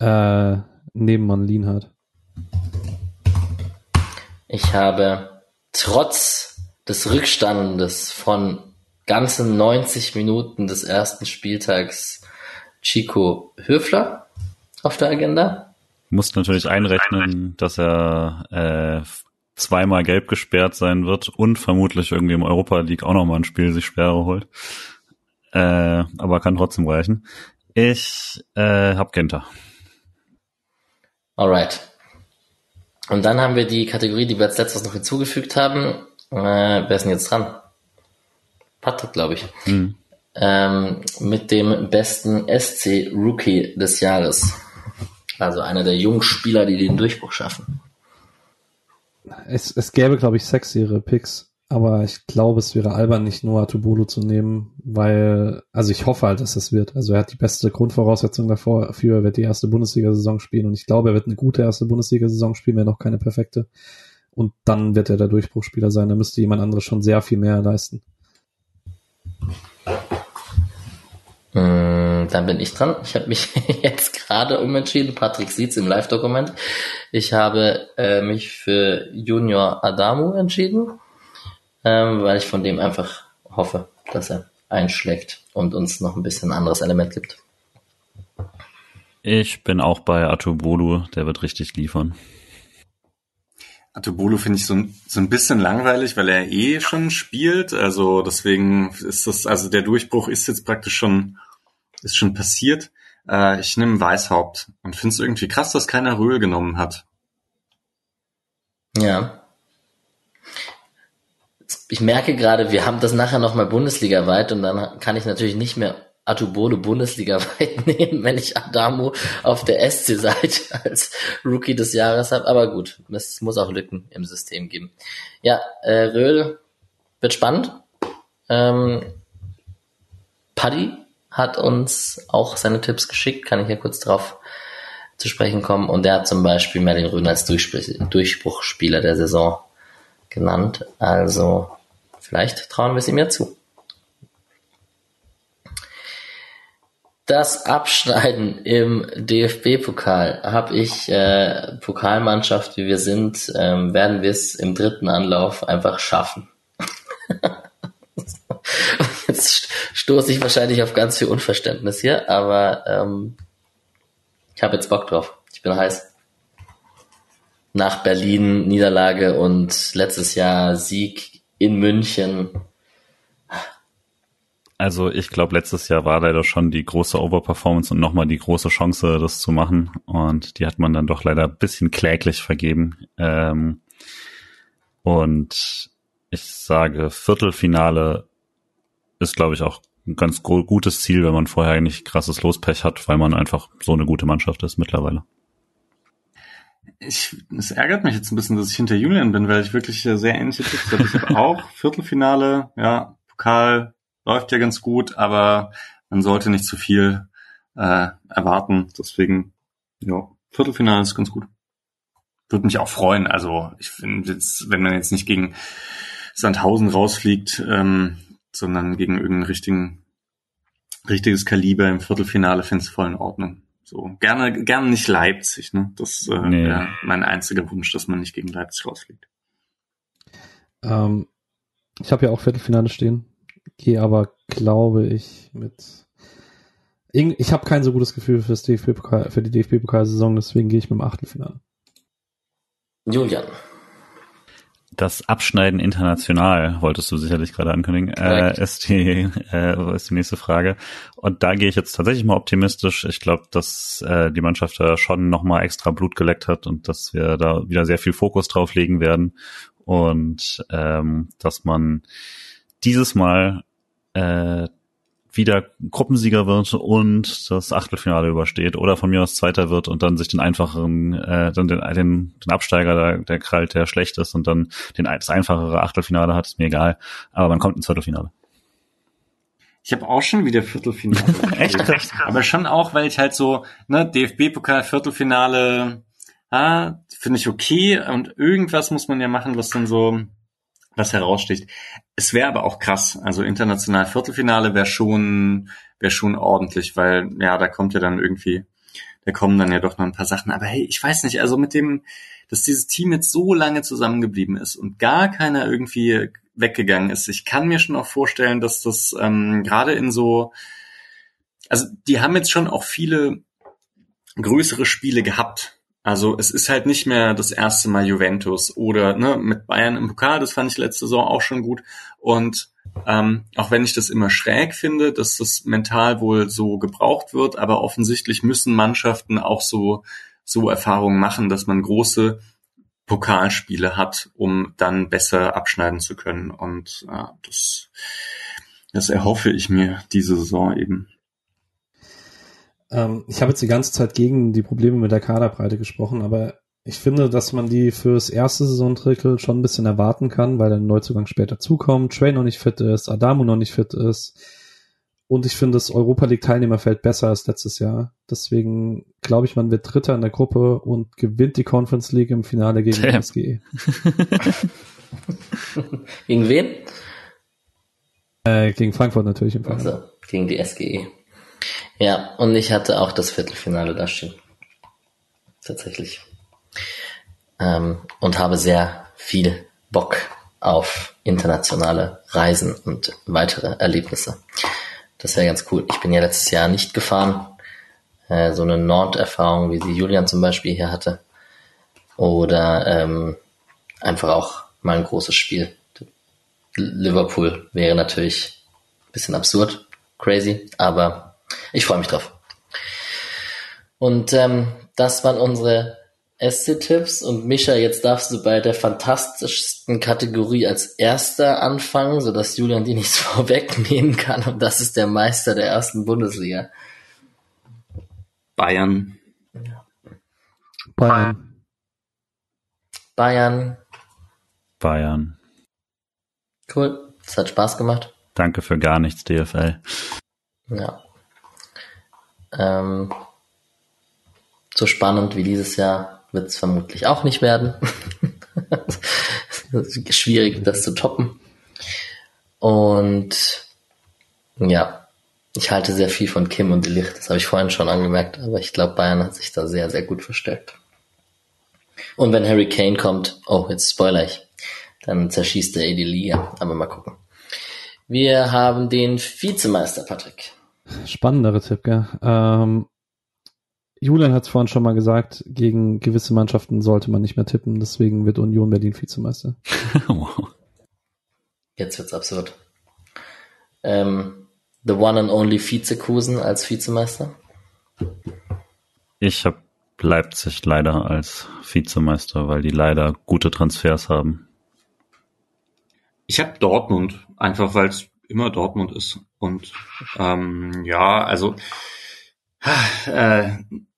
Äh, Nebenmann Lienhardt. Ich habe trotz des Rückstandes von ganzen 90 Minuten des ersten Spieltags Chico Höfler auf der Agenda. Muss natürlich einrechnen, dass er äh, zweimal gelb gesperrt sein wird und vermutlich irgendwie im Europa League auch nochmal ein Spiel sich Sperre holt. Äh, aber kann trotzdem reichen. Ich äh, hab Genter. Alright. Und dann haben wir die Kategorie, die wir als letztes noch hinzugefügt haben. Äh, wer ist denn jetzt dran? Patrick, glaube ich. Mhm. Ähm, mit dem besten SC Rookie des Jahres. Also einer der jungen Spieler, die den Durchbruch schaffen. Es, es gäbe, glaube ich, sexiere Picks. Aber ich glaube, es wäre albern, nicht nur Atubolo zu nehmen, weil, also ich hoffe halt, dass es wird. Also er hat die beste Grundvoraussetzung davor, für, er wird die erste Bundesliga-Saison spielen und ich glaube, er wird eine gute erste Bundesliga-Saison spielen, wenn noch keine perfekte. Und dann wird er der Durchbruchspieler sein. Da müsste jemand anderes schon sehr viel mehr leisten. Mm, dann bin ich dran. Ich habe mich (laughs) jetzt gerade umentschieden. Patrick sieht's im Live-Dokument. Ich habe äh, mich für Junior Adamu entschieden ähm, weil ich von dem einfach hoffe, dass er einschlägt und uns noch ein bisschen ein anderes Element gibt. Ich bin auch bei Atubolu, der wird richtig liefern. Atubolu finde ich so ein, so ein bisschen langweilig, weil er eh schon spielt. Also deswegen ist das, also der Durchbruch ist jetzt praktisch schon, ist schon passiert. Äh, ich nehme Weißhaupt und finde es irgendwie krass, dass keiner Röhl genommen hat. Ja, ich merke gerade, wir haben das nachher nochmal Bundesliga-weit und dann kann ich natürlich nicht mehr Atubolo Bundesliga-weit (laughs) nehmen, wenn ich Adamu auf der SC-Seite (laughs) als Rookie des Jahres habe. Aber gut, es muss auch Lücken im System geben. Ja, äh, Röhl wird spannend. Ähm, Paddy hat uns auch seine Tipps geschickt, kann ich ja kurz drauf zu sprechen kommen. Und der hat zum Beispiel Merlin Röhn als Durchbruchspieler der Saison genannt. Also vielleicht trauen wir es ihm ja zu. Das Abschneiden im DFB-Pokal habe ich, äh, Pokalmannschaft wie wir sind, ähm, werden wir es im dritten Anlauf einfach schaffen. (laughs) Jetzt stoße ich wahrscheinlich auf ganz viel Unverständnis hier, aber ähm, ich habe jetzt Bock drauf. Ich bin heiß nach Berlin Niederlage und letztes Jahr Sieg in München. Also ich glaube, letztes Jahr war leider schon die große Overperformance und nochmal die große Chance, das zu machen. Und die hat man dann doch leider ein bisschen kläglich vergeben. Ähm, und ich sage, Viertelfinale ist, glaube ich, auch ein ganz gutes Ziel, wenn man vorher eigentlich krasses Lospech hat, weil man einfach so eine gute Mannschaft ist mittlerweile ich, es ärgert mich jetzt ein bisschen, dass ich hinter Julian bin, weil ich wirklich sehr ähnliche Tipps habe. Ich habe (laughs) auch Viertelfinale, ja, Pokal läuft ja ganz gut, aber man sollte nicht zu viel äh, erwarten. Deswegen, ja, Viertelfinale ist ganz gut. Würde mich auch freuen. Also ich finde jetzt, wenn man jetzt nicht gegen Sandhausen rausfliegt, ähm, sondern gegen irgendeinen richtigen, richtiges Kaliber im Viertelfinale, finde ich voll in Ordnung. So, gerne, gerne nicht Leipzig, ne? Das äh, nee. wäre mein einziger Wunsch, dass man nicht gegen Leipzig rausfliegt. Ähm, ich habe ja auch Viertelfinale stehen, gehe aber, glaube ich, mit ich habe kein so gutes Gefühl fürs DFB -Pokal, für die DFB-Pokalsaison, deswegen gehe ich mit dem Achtelfinale. Julian. Das Abschneiden international, wolltest du sicherlich gerade ankündigen, äh, ist, die, äh, ist die nächste Frage. Und da gehe ich jetzt tatsächlich mal optimistisch. Ich glaube, dass äh, die Mannschaft da schon nochmal extra Blut geleckt hat und dass wir da wieder sehr viel Fokus drauf legen werden. Und ähm, dass man dieses Mal äh, wieder Gruppensieger wird und das Achtelfinale übersteht oder von mir aus Zweiter wird und dann sich den einfacheren, äh, dann den, den, den Absteiger, der, der krallt, der schlecht ist und dann den, das einfachere Achtelfinale hat, ist mir egal. Aber man kommt ins Viertelfinale. Ich habe auch schon wieder Viertelfinale. (laughs) Echt? Echt? Aber schon auch, weil ich halt so, ne, DFB-Pokal, Viertelfinale, ah, finde ich okay und irgendwas muss man ja machen, was dann so was heraussticht. Es wäre aber auch krass. Also international Viertelfinale wäre schon, wäre schon ordentlich, weil ja, da kommt ja dann irgendwie, da kommen dann ja doch noch ein paar Sachen. Aber hey, ich weiß nicht, also mit dem, dass dieses Team jetzt so lange zusammengeblieben ist und gar keiner irgendwie weggegangen ist. Ich kann mir schon auch vorstellen, dass das ähm, gerade in so, also die haben jetzt schon auch viele größere Spiele gehabt also es ist halt nicht mehr das erste Mal Juventus oder ne, mit Bayern im Pokal, das fand ich letzte Saison auch schon gut. Und ähm, auch wenn ich das immer schräg finde, dass das mental wohl so gebraucht wird, aber offensichtlich müssen Mannschaften auch so, so Erfahrungen machen, dass man große Pokalspiele hat, um dann besser abschneiden zu können. Und äh, das, das erhoffe ich mir diese Saison eben. Ähm, ich habe jetzt die ganze Zeit gegen die Probleme mit der Kaderbreite gesprochen, aber ich finde, dass man die fürs erste Saisondrittel schon ein bisschen erwarten kann, weil der Neuzugang später zukommt, Trey noch nicht fit ist, Adamo noch nicht fit ist. Und ich finde, das Europa League Teilnehmerfeld besser als letztes Jahr. Deswegen glaube ich, man wird Dritter in der Gruppe und gewinnt die Conference League im Finale gegen Damn. die SGE. gegen wen? Äh, gegen Frankfurt natürlich im Finale. Also, gegen die SGE. Ja, und ich hatte auch das Viertelfinale da stehen. Tatsächlich. Ähm, und habe sehr viel Bock auf internationale Reisen und weitere Erlebnisse. Das wäre ganz cool. Ich bin ja letztes Jahr nicht gefahren. Äh, so eine Nord-Erfahrung, wie sie Julian zum Beispiel hier hatte. Oder ähm, einfach auch mal ein großes Spiel. Liverpool wäre natürlich ein bisschen absurd, crazy, aber ich freue mich drauf. Und ähm, das waren unsere SC-Tipps. Und Micha, jetzt darfst du bei der fantastischsten Kategorie als erster anfangen, sodass Julian die nichts (laughs) vorwegnehmen kann. Und das ist der Meister der ersten Bundesliga. Bayern. Bayern. Bayern. Bayern. Cool. Es hat Spaß gemacht. Danke für gar nichts, DFL. Ja. Ähm, so spannend wie dieses Jahr wird es vermutlich auch nicht werden. (laughs) schwierig, das zu toppen. Und ja, ich halte sehr viel von Kim und Licht. Das habe ich vorhin schon angemerkt, aber ich glaube, Bayern hat sich da sehr, sehr gut verstärkt. Und wenn Harry Kane kommt, oh, jetzt spoiler ich, dann zerschießt er die Liga. Aber mal gucken. Wir haben den Vizemeister, Patrick. Spannendere Tipp, gell? Ähm, Julian hat es vorhin schon mal gesagt, gegen gewisse Mannschaften sollte man nicht mehr tippen, deswegen wird Union Berlin Vizemeister. (laughs) wow. Jetzt wird's absurd. Ähm, the one and only Vizekusen als Vizemeister? Ich habe Leipzig leider als Vizemeister, weil die leider gute Transfers haben. Ich habe Dortmund, einfach weil es immer Dortmund ist. Und ähm, ja, also äh,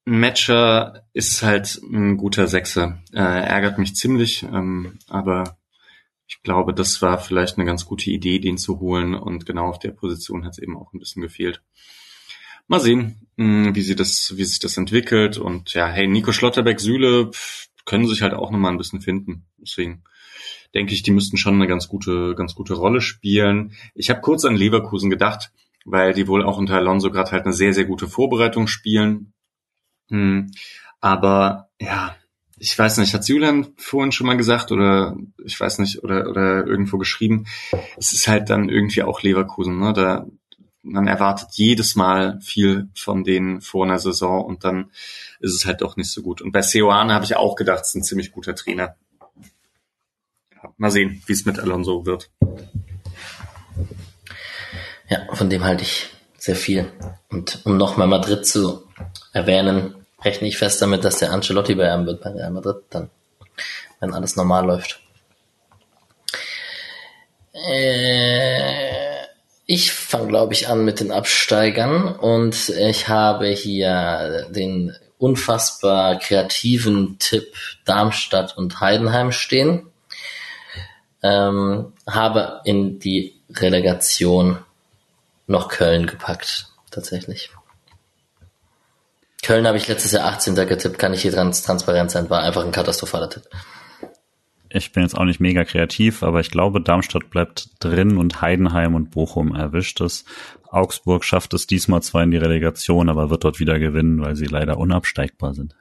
Matcher ist halt ein guter Sechser. Äh, ärgert mich ziemlich, ähm, aber ich glaube, das war vielleicht eine ganz gute Idee, den zu holen. Und genau auf der Position hat es eben auch ein bisschen gefehlt. mal sehen, mh, wie sie das, wie sich das entwickelt. Und ja, hey, Nico Schlotterbeck, Süle pff, können sich halt auch nochmal ein bisschen finden. Deswegen denke ich, die müssten schon eine ganz gute, ganz gute Rolle spielen. Ich habe kurz an Leverkusen gedacht, weil die wohl auch unter Alonso gerade halt eine sehr, sehr gute Vorbereitung spielen. Hm. Aber ja, ich weiß nicht, hat Julian vorhin schon mal gesagt oder ich weiß nicht, oder, oder irgendwo geschrieben, es ist halt dann irgendwie auch Leverkusen, ne? Da, man erwartet jedes Mal viel von denen vor einer Saison und dann ist es halt doch nicht so gut. Und bei Seoane habe ich auch gedacht, es ist ein ziemlich guter Trainer. Mal sehen, wie es mit Alonso wird. Ja, von dem halte ich sehr viel. Und um nochmal Madrid zu erwähnen, rechne ich fest damit, dass der Ancelotti bei einem wird bei Real Madrid dann, wenn alles normal läuft. Äh, ich fange, glaube ich, an mit den Absteigern und ich habe hier den unfassbar kreativen Tipp Darmstadt und Heidenheim stehen. Ähm, habe in die Relegation noch Köln gepackt, tatsächlich. Köln habe ich letztes Jahr 18. getippt, kann ich hier trans transparent sein, war einfach ein katastrophaler Tipp. Ich bin jetzt auch nicht mega kreativ, aber ich glaube, Darmstadt bleibt drin und Heidenheim und Bochum erwischt es. Augsburg schafft es diesmal zwar in die Relegation, aber wird dort wieder gewinnen, weil sie leider unabsteigbar sind.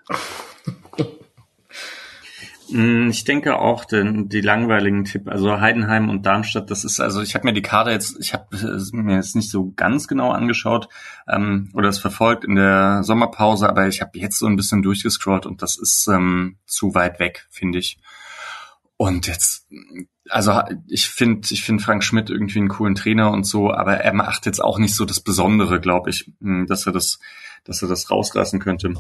Mm, ich denke auch, den, die langweiligen Tipp, also Heidenheim und Darmstadt, das ist, also ich habe mir die Karte jetzt, ich habe mir jetzt nicht so ganz genau angeschaut ähm, oder es verfolgt in der Sommerpause, aber ich habe jetzt so ein bisschen durchgescrollt und das ist ähm, zu weit weg, finde ich. Und jetzt, also ich finde, ich finde Frank Schmidt irgendwie einen coolen Trainer und so, aber er macht jetzt auch nicht so das Besondere, glaube ich, mm, dass er das, dass er das rausreißen könnte.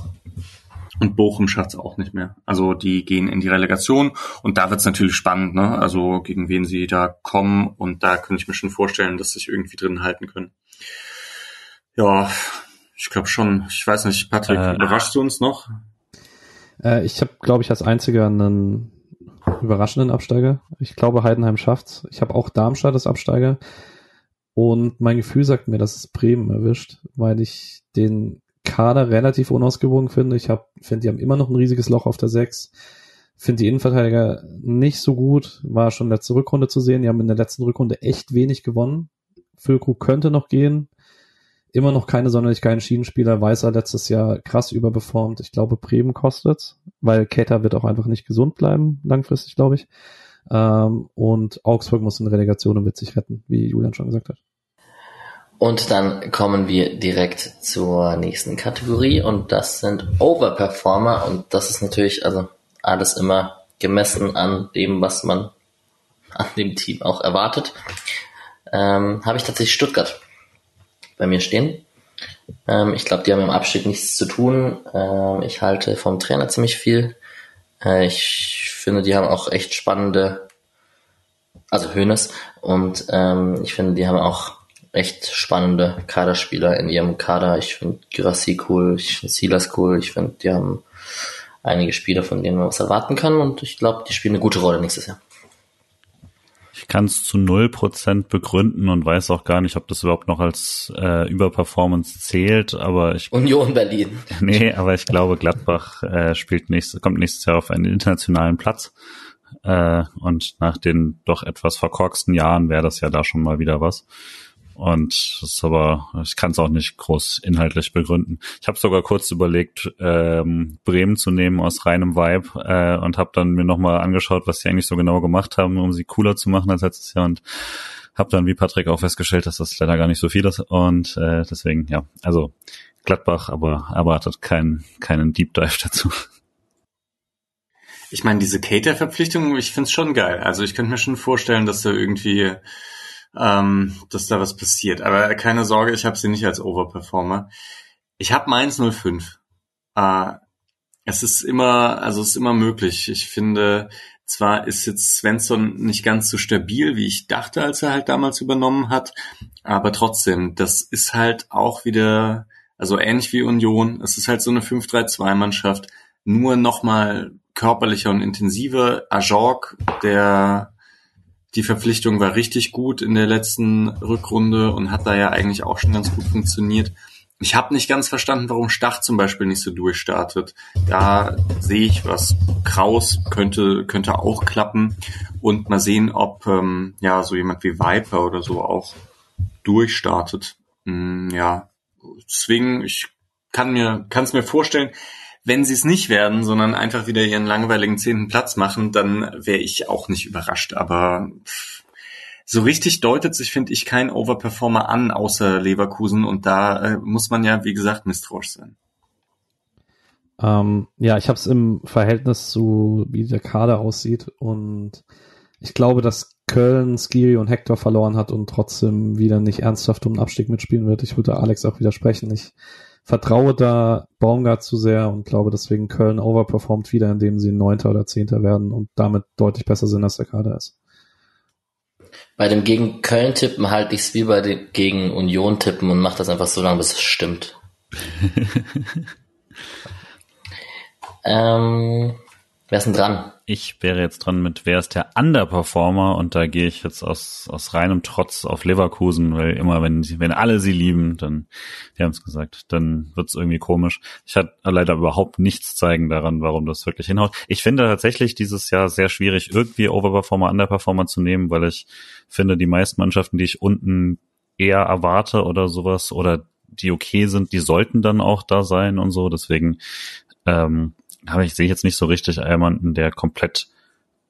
Und Bochum schafft es auch nicht mehr. Also die gehen in die Relegation und da wird es natürlich spannend, ne? Also gegen wen sie da kommen und da könnte ich mir schon vorstellen, dass sie sich irgendwie drin halten können. Ja, ich glaube schon. Ich weiß nicht, Patrick, äh, überraschst du uns noch? Äh, ich habe, glaube ich, als einziger einen überraschenden Absteiger. Ich glaube, Heidenheim schafft's. Ich habe auch Darmstadt als Absteiger. Und mein Gefühl sagt mir, dass es Bremen erwischt, weil ich den Kader relativ unausgewogen finde. Ich finde, die haben immer noch ein riesiges Loch auf der 6. Finde die Innenverteidiger nicht so gut. War schon letzte Rückrunde zu sehen. Die haben in der letzten Rückrunde echt wenig gewonnen. Füllkrug könnte noch gehen. Immer noch keine sonderlich geilen Schienenspieler. Weißer letztes Jahr krass überbeformt. Ich glaube, Bremen kostet, weil Keter wird auch einfach nicht gesund bleiben, langfristig, glaube ich. Ähm, und Augsburg muss in Relegation und wird sich retten, wie Julian schon gesagt hat. Und dann kommen wir direkt zur nächsten Kategorie und das sind Overperformer und das ist natürlich also alles immer gemessen an dem, was man an dem Team auch erwartet. Ähm, Habe ich tatsächlich Stuttgart bei mir stehen. Ähm, ich glaube, die haben im Abstieg nichts zu tun. Ähm, ich halte vom Trainer ziemlich viel. Äh, ich finde, die haben auch echt spannende, also Hönes und ähm, ich finde, die haben auch echt spannende Kaderspieler in ihrem Kader. Ich finde Girassi cool, ich finde Silas cool, ich finde, die haben einige Spieler, von denen man was erwarten kann und ich glaube, die spielen eine gute Rolle nächstes Jahr. Ich kann es zu null Prozent begründen und weiß auch gar nicht, ob das überhaupt noch als äh, Überperformance zählt, aber ich Union Berlin. (laughs) Nee, aber ich glaube, Gladbach äh, spielt nächstes, kommt nächstes Jahr auf einen internationalen Platz. Äh, und nach den doch etwas verkorksten Jahren wäre das ja da schon mal wieder was. Und das ist aber, ich kann es auch nicht groß inhaltlich begründen. Ich habe sogar kurz überlegt, ähm, Bremen zu nehmen aus reinem Vibe äh, und habe dann mir nochmal angeschaut, was die eigentlich so genau gemacht haben, um sie cooler zu machen als letztes Jahr und habe dann wie Patrick auch festgestellt, dass das leider gar nicht so viel ist und äh, deswegen, ja, also Gladbach, aber erwartet keinen keinen Deep Dive dazu. Ich meine, diese Cater-Verpflichtung, ich find's schon geil. Also ich könnte mir schon vorstellen, dass da irgendwie ähm, dass da was passiert. Aber keine Sorge, ich habe sie nicht als Overperformer. Ich habe Mainz 05. Äh, es ist immer, also es ist immer möglich. Ich finde, zwar ist jetzt Svensson nicht ganz so stabil, wie ich dachte, als er halt damals übernommen hat, aber trotzdem, das ist halt auch wieder, also ähnlich wie Union, es ist halt so eine 5-3-2-Mannschaft, nur nochmal körperlicher und intensiver. Ajorg, der die Verpflichtung war richtig gut in der letzten Rückrunde und hat da ja eigentlich auch schon ganz gut funktioniert. ich habe nicht ganz verstanden, warum Stach zum Beispiel nicht so durchstartet. Da sehe ich was. Kraus könnte könnte auch klappen und mal sehen, ob ähm, ja so jemand wie Viper oder so auch durchstartet. Mm, ja, deswegen ich kann mir kann es mir vorstellen, wenn sie es nicht werden, sondern einfach wieder ihren langweiligen zehnten Platz machen, dann wäre ich auch nicht überrascht. Aber so richtig deutet sich, finde ich, kein Overperformer an, außer Leverkusen. Und da äh, muss man ja, wie gesagt, misstrauisch sein. Ähm, ja, ich habe es im Verhältnis zu, wie der Kader aussieht. Und ich glaube, dass Köln, Skiri und Hector verloren hat und trotzdem wieder nicht ernsthaft um den Abstieg mitspielen wird. Ich würde Alex auch widersprechen. Ich vertraue da Baumgart zu sehr und glaube deswegen Köln overperformt wieder, indem sie Neunter oder Zehnter werden und damit deutlich besser sind, als der Kader ist. Bei dem gegen Köln tippen halte ich es wie bei dem gegen Union tippen und mache das einfach so lange, bis es stimmt. (laughs) ähm, wer ist denn dran? Ich wäre jetzt dran mit, wer ist der Underperformer? Und da gehe ich jetzt aus, aus reinem Trotz auf Leverkusen, weil immer, wenn, wenn alle sie lieben, dann, die haben es gesagt, dann wird's irgendwie komisch. Ich hatte leider überhaupt nichts zeigen daran, warum das wirklich hinhaut. Ich finde tatsächlich dieses Jahr sehr schwierig, irgendwie Overperformer, Underperformer zu nehmen, weil ich finde, die meisten Mannschaften, die ich unten eher erwarte oder sowas, oder die okay sind, die sollten dann auch da sein und so. Deswegen, ähm, aber ich sehe jetzt nicht so richtig jemanden, der komplett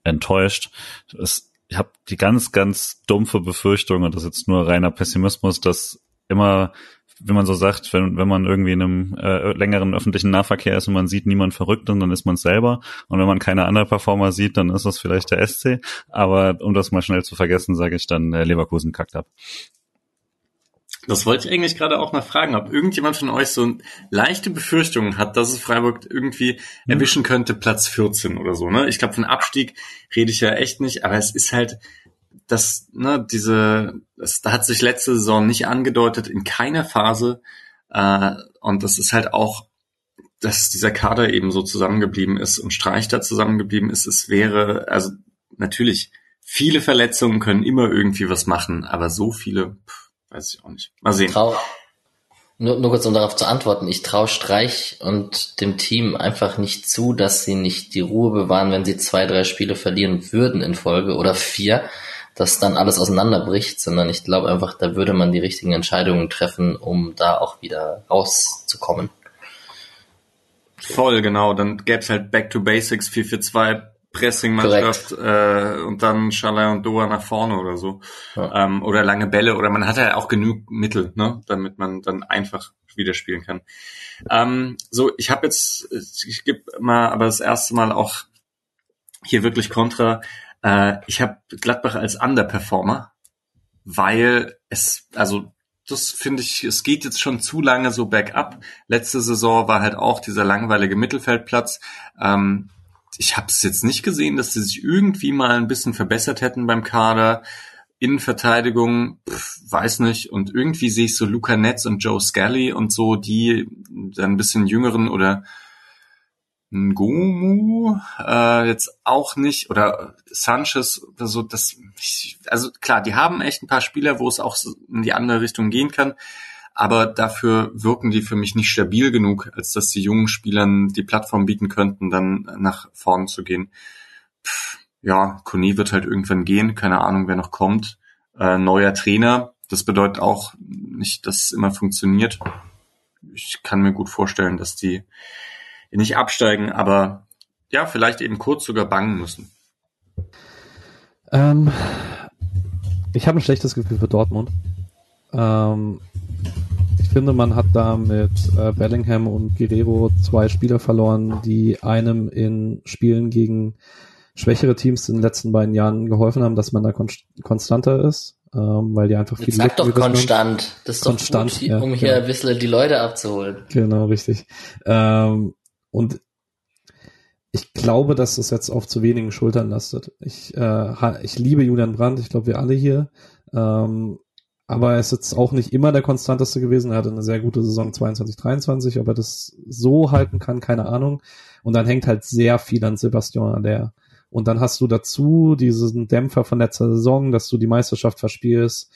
enttäuscht. Es, ich habe die ganz, ganz dumpfe Befürchtung, und das ist jetzt nur reiner Pessimismus, dass immer, wie man so sagt, wenn, wenn man irgendwie in einem äh, längeren öffentlichen Nahverkehr ist und man sieht niemand verrückt, dann ist man selber. Und wenn man keine anderen Performer sieht, dann ist das vielleicht der SC. Aber um das mal schnell zu vergessen, sage ich dann, äh, Leverkusen kackt ab. Das wollte ich eigentlich gerade auch mal fragen, ob irgendjemand von euch so leichte Befürchtungen hat, dass es Freiburg irgendwie mhm. erwischen könnte, Platz 14 oder so. Ne? Ich glaube, von Abstieg rede ich ja echt nicht, aber es ist halt, das, ne, diese, das, da hat sich letzte Saison nicht angedeutet, in keiner Phase. Äh, und das ist halt auch, dass dieser Kader eben so zusammengeblieben ist und Streich da zusammengeblieben ist. Es wäre, also natürlich, viele Verletzungen können immer irgendwie was machen, aber so viele. Pff, Weiß ich auch nicht. Mal sehen. Trau, nur, nur kurz, um darauf zu antworten. Ich traue Streich und dem Team einfach nicht zu, dass sie nicht die Ruhe bewahren, wenn sie zwei, drei Spiele verlieren würden in Folge oder vier, dass dann alles auseinanderbricht, sondern ich glaube einfach, da würde man die richtigen Entscheidungen treffen, um da auch wieder rauszukommen. Voll, genau. Dann gäbe es halt Back to Basics 4-4-2 Pressing-Mannschaft äh, und dann Schalai und Doha nach vorne oder so. Ja. Ähm, oder lange Bälle oder man hat ja auch genug Mittel, ne, damit man dann einfach wieder spielen kann. Ähm, so, ich habe jetzt, ich gebe mal aber das erste Mal auch hier wirklich Kontra. Äh, ich habe Gladbach als Underperformer, weil es, also das finde ich, es geht jetzt schon zu lange so bergab. Letzte Saison war halt auch dieser langweilige Mittelfeldplatz. Ähm, ich habe es jetzt nicht gesehen, dass sie sich irgendwie mal ein bisschen verbessert hätten beim Kader. Innenverteidigung, pf, weiß nicht. Und irgendwie sehe ich so Luca Netz und Joe Scully und so, die dann ein bisschen jüngeren oder Ngomu äh, jetzt auch nicht oder Sanchez oder so. Das, also klar, die haben echt ein paar Spieler, wo es auch in die andere Richtung gehen kann aber dafür wirken die für mich nicht stabil genug, als dass die jungen Spielern die Plattform bieten könnten, dann nach vorn zu gehen. Pff, ja, Kone wird halt irgendwann gehen, keine Ahnung, wer noch kommt. Äh, neuer Trainer, das bedeutet auch nicht, dass es immer funktioniert. Ich kann mir gut vorstellen, dass die nicht absteigen, aber ja, vielleicht eben kurz sogar bangen müssen. Ähm, ich habe ein schlechtes Gefühl für Dortmund. Ähm, finde, man hat da mit äh, Bellingham und Guerrero zwei Spieler verloren, die einem in Spielen gegen schwächere Teams in den letzten beiden Jahren geholfen haben, dass man da kon konstanter ist, ähm, weil die einfach viel Sag doch konstant. Haben. Das ist konstant, doch gut, ja, um hier ja. ein bisschen die Leute abzuholen. Genau, richtig. Ähm, und ich glaube, dass es jetzt auf zu wenigen Schultern lastet. Ich, äh, ich liebe Julian Brandt, ich glaube wir alle hier. Ähm, aber er ist jetzt auch nicht immer der konstanteste gewesen. Er hatte eine sehr gute Saison 22, 23, ob er das so halten kann, keine Ahnung. Und dann hängt halt sehr viel an Sebastian Aller. Und dann hast du dazu diesen Dämpfer von letzter Saison, dass du die Meisterschaft verspielst.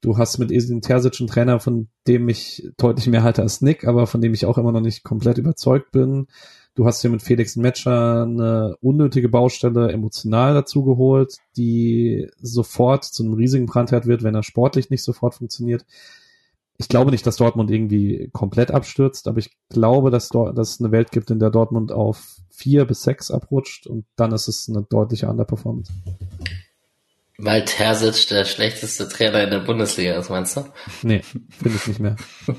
Du hast mit Esin Terzic einen Trainer, von dem ich deutlich mehr halte als Nick, aber von dem ich auch immer noch nicht komplett überzeugt bin. Du hast hier mit Felix Metscher eine unnötige Baustelle emotional dazu geholt, die sofort zu einem riesigen Brandherd wird, wenn er sportlich nicht sofort funktioniert. Ich glaube nicht, dass Dortmund irgendwie komplett abstürzt, aber ich glaube, dass, dort, dass es eine Welt gibt, in der Dortmund auf vier bis sechs abrutscht und dann ist es eine deutliche Underperformance. Weil Terzic der schlechteste Trainer in der Bundesliga ist, meinst du? Nee, finde ich nicht mehr. (laughs)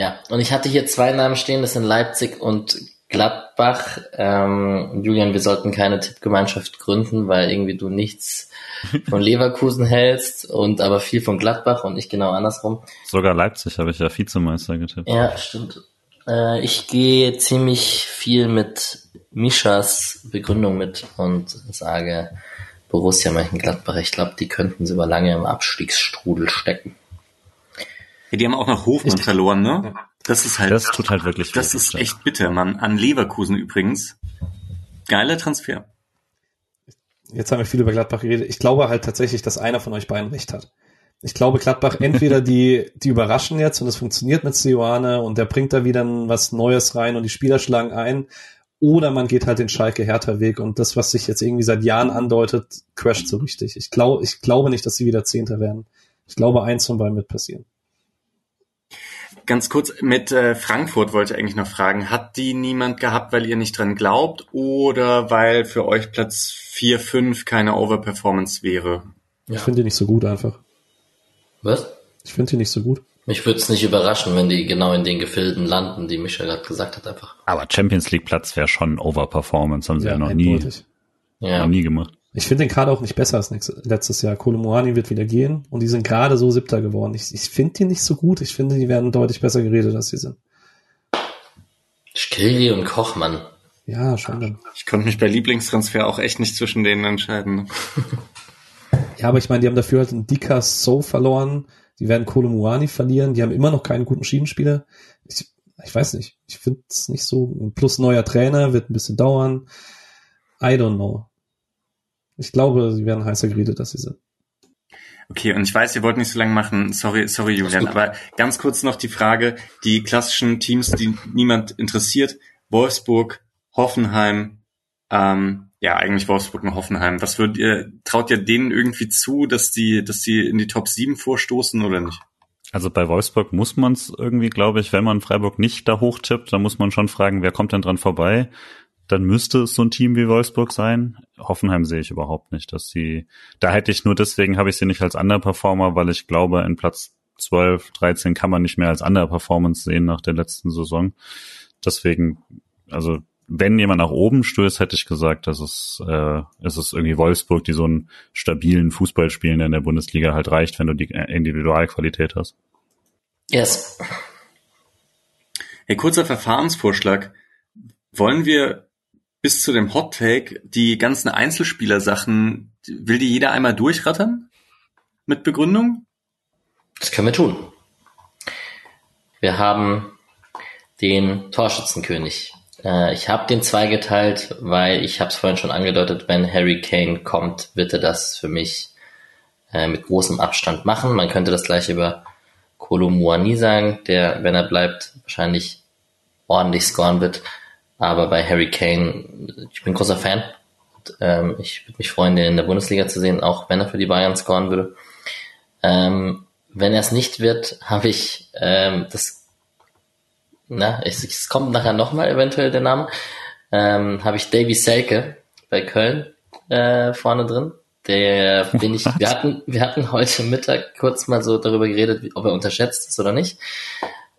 Ja, und ich hatte hier zwei Namen stehen, das sind Leipzig und Gladbach. Ähm, Julian, wir sollten keine Tippgemeinschaft gründen, weil irgendwie du nichts (laughs) von Leverkusen hältst und aber viel von Gladbach und ich genau andersrum. Sogar Leipzig habe ich ja Vizemeister getippt. Ja, stimmt. Äh, ich gehe ziemlich viel mit Mischas Begründung mit und sage Borussia Mönchengladbach. Ich glaube, die könnten sie über lange im Abstiegsstrudel stecken. Ja, die haben auch noch Hofmann ich, verloren, ne? Das ist halt. Das tut halt wirklich. Das ist echt bitter, Mann. An Leverkusen übrigens. Geiler Transfer. Jetzt haben wir viel über Gladbach geredet. Ich glaube halt tatsächlich, dass einer von euch beiden recht hat. Ich glaube, Gladbach entweder die, die überraschen jetzt und es funktioniert mit Sioane und der bringt da wieder was Neues rein und die Spieler schlagen ein. Oder man geht halt den Schalke härter Weg und das, was sich jetzt irgendwie seit Jahren andeutet, crasht so richtig. Ich glaube, ich glaube nicht, dass sie wieder Zehnter werden. Ich glaube, eins von beiden wird passieren. Ganz kurz mit äh, Frankfurt wollte ich eigentlich noch fragen. Hat die niemand gehabt, weil ihr nicht dran glaubt oder weil für euch Platz 4, 5 keine Overperformance wäre? Ich ja. finde die nicht so gut einfach. Was? Ich finde die nicht so gut. Mich würde es nicht überraschen, wenn die genau in den Gefilden landen, die Micha gerade gesagt hat, einfach. Aber Champions League Platz wäre schon Overperformance, haben sie ja, ja noch nie, ja. noch nie gemacht. Ich finde den Kader auch nicht besser als nächstes, letztes Jahr. Kolomoani wird wieder gehen und die sind gerade so siebter geworden. Ich, ich finde die nicht so gut. Ich finde, die werden deutlich besser geredet, als sie sind. Skilly und Kochmann. Ja, schon. Ich konnte mich bei Lieblingstransfer auch echt nicht zwischen denen entscheiden. (laughs) ja, aber ich meine, die haben dafür halt einen Dicker So verloren. Die werden Kolomuani verlieren. Die haben immer noch keinen guten Schiebenspieler. Ich, ich weiß nicht. Ich finde es nicht so. Plus neuer Trainer wird ein bisschen dauern. I don't know. Ich glaube, sie werden heißer geredet, dass sie sind. Okay, und ich weiß, ihr wollt nicht so lange machen. Sorry, sorry, Julian. Aber ganz kurz noch die Frage, die klassischen Teams, die niemand interessiert. Wolfsburg, Hoffenheim, ähm, ja, eigentlich Wolfsburg und Hoffenheim. Was würdet ihr, traut ihr denen irgendwie zu, dass die, dass die in die Top 7 vorstoßen oder nicht? Also bei Wolfsburg muss man es irgendwie, glaube ich, wenn man Freiburg nicht da hochtippt, dann muss man schon fragen, wer kommt denn dran vorbei? Dann müsste es so ein Team wie Wolfsburg sein. Hoffenheim sehe ich überhaupt nicht, dass sie, da hätte ich nur deswegen habe ich sie nicht als Underperformer, weil ich glaube, in Platz 12, 13 kann man nicht mehr als Underperformance sehen nach der letzten Saison. Deswegen, also wenn jemand nach oben stößt, hätte ich gesagt, dass es, äh, es ist irgendwie Wolfsburg, die so einen stabilen Fußball spielen, der in der Bundesliga halt reicht, wenn du die Individualqualität hast. Yes. Hey, kurzer Verfahrensvorschlag. Wollen wir bis zu dem Hot Take die ganzen Einzelspieler-Sachen, will die jeder einmal durchrattern? Mit Begründung? Das können wir tun. Wir haben den Torschützenkönig. Äh, ich habe den zweigeteilt, weil ich habe es vorhin schon angedeutet, wenn Harry Kane kommt, wird er das für mich äh, mit großem Abstand machen. Man könnte das gleich über Kolo Muani sagen, der, wenn er bleibt, wahrscheinlich ordentlich scoren wird. Aber bei Harry Kane, ich bin großer Fan. Und, ähm, ich würde mich freuen, den in der Bundesliga zu sehen, auch wenn er für die Bayern scoren würde. Ähm, wenn er es nicht wird, (laughs) habe ich ähm, das, na, es, es kommt nachher nochmal eventuell der Name, ähm, habe ich Davy Selke bei Köln äh, vorne drin. Der (laughs) bin ich, wir hatten, wir hatten heute Mittag kurz mal so darüber geredet, ob er unterschätzt ist oder nicht.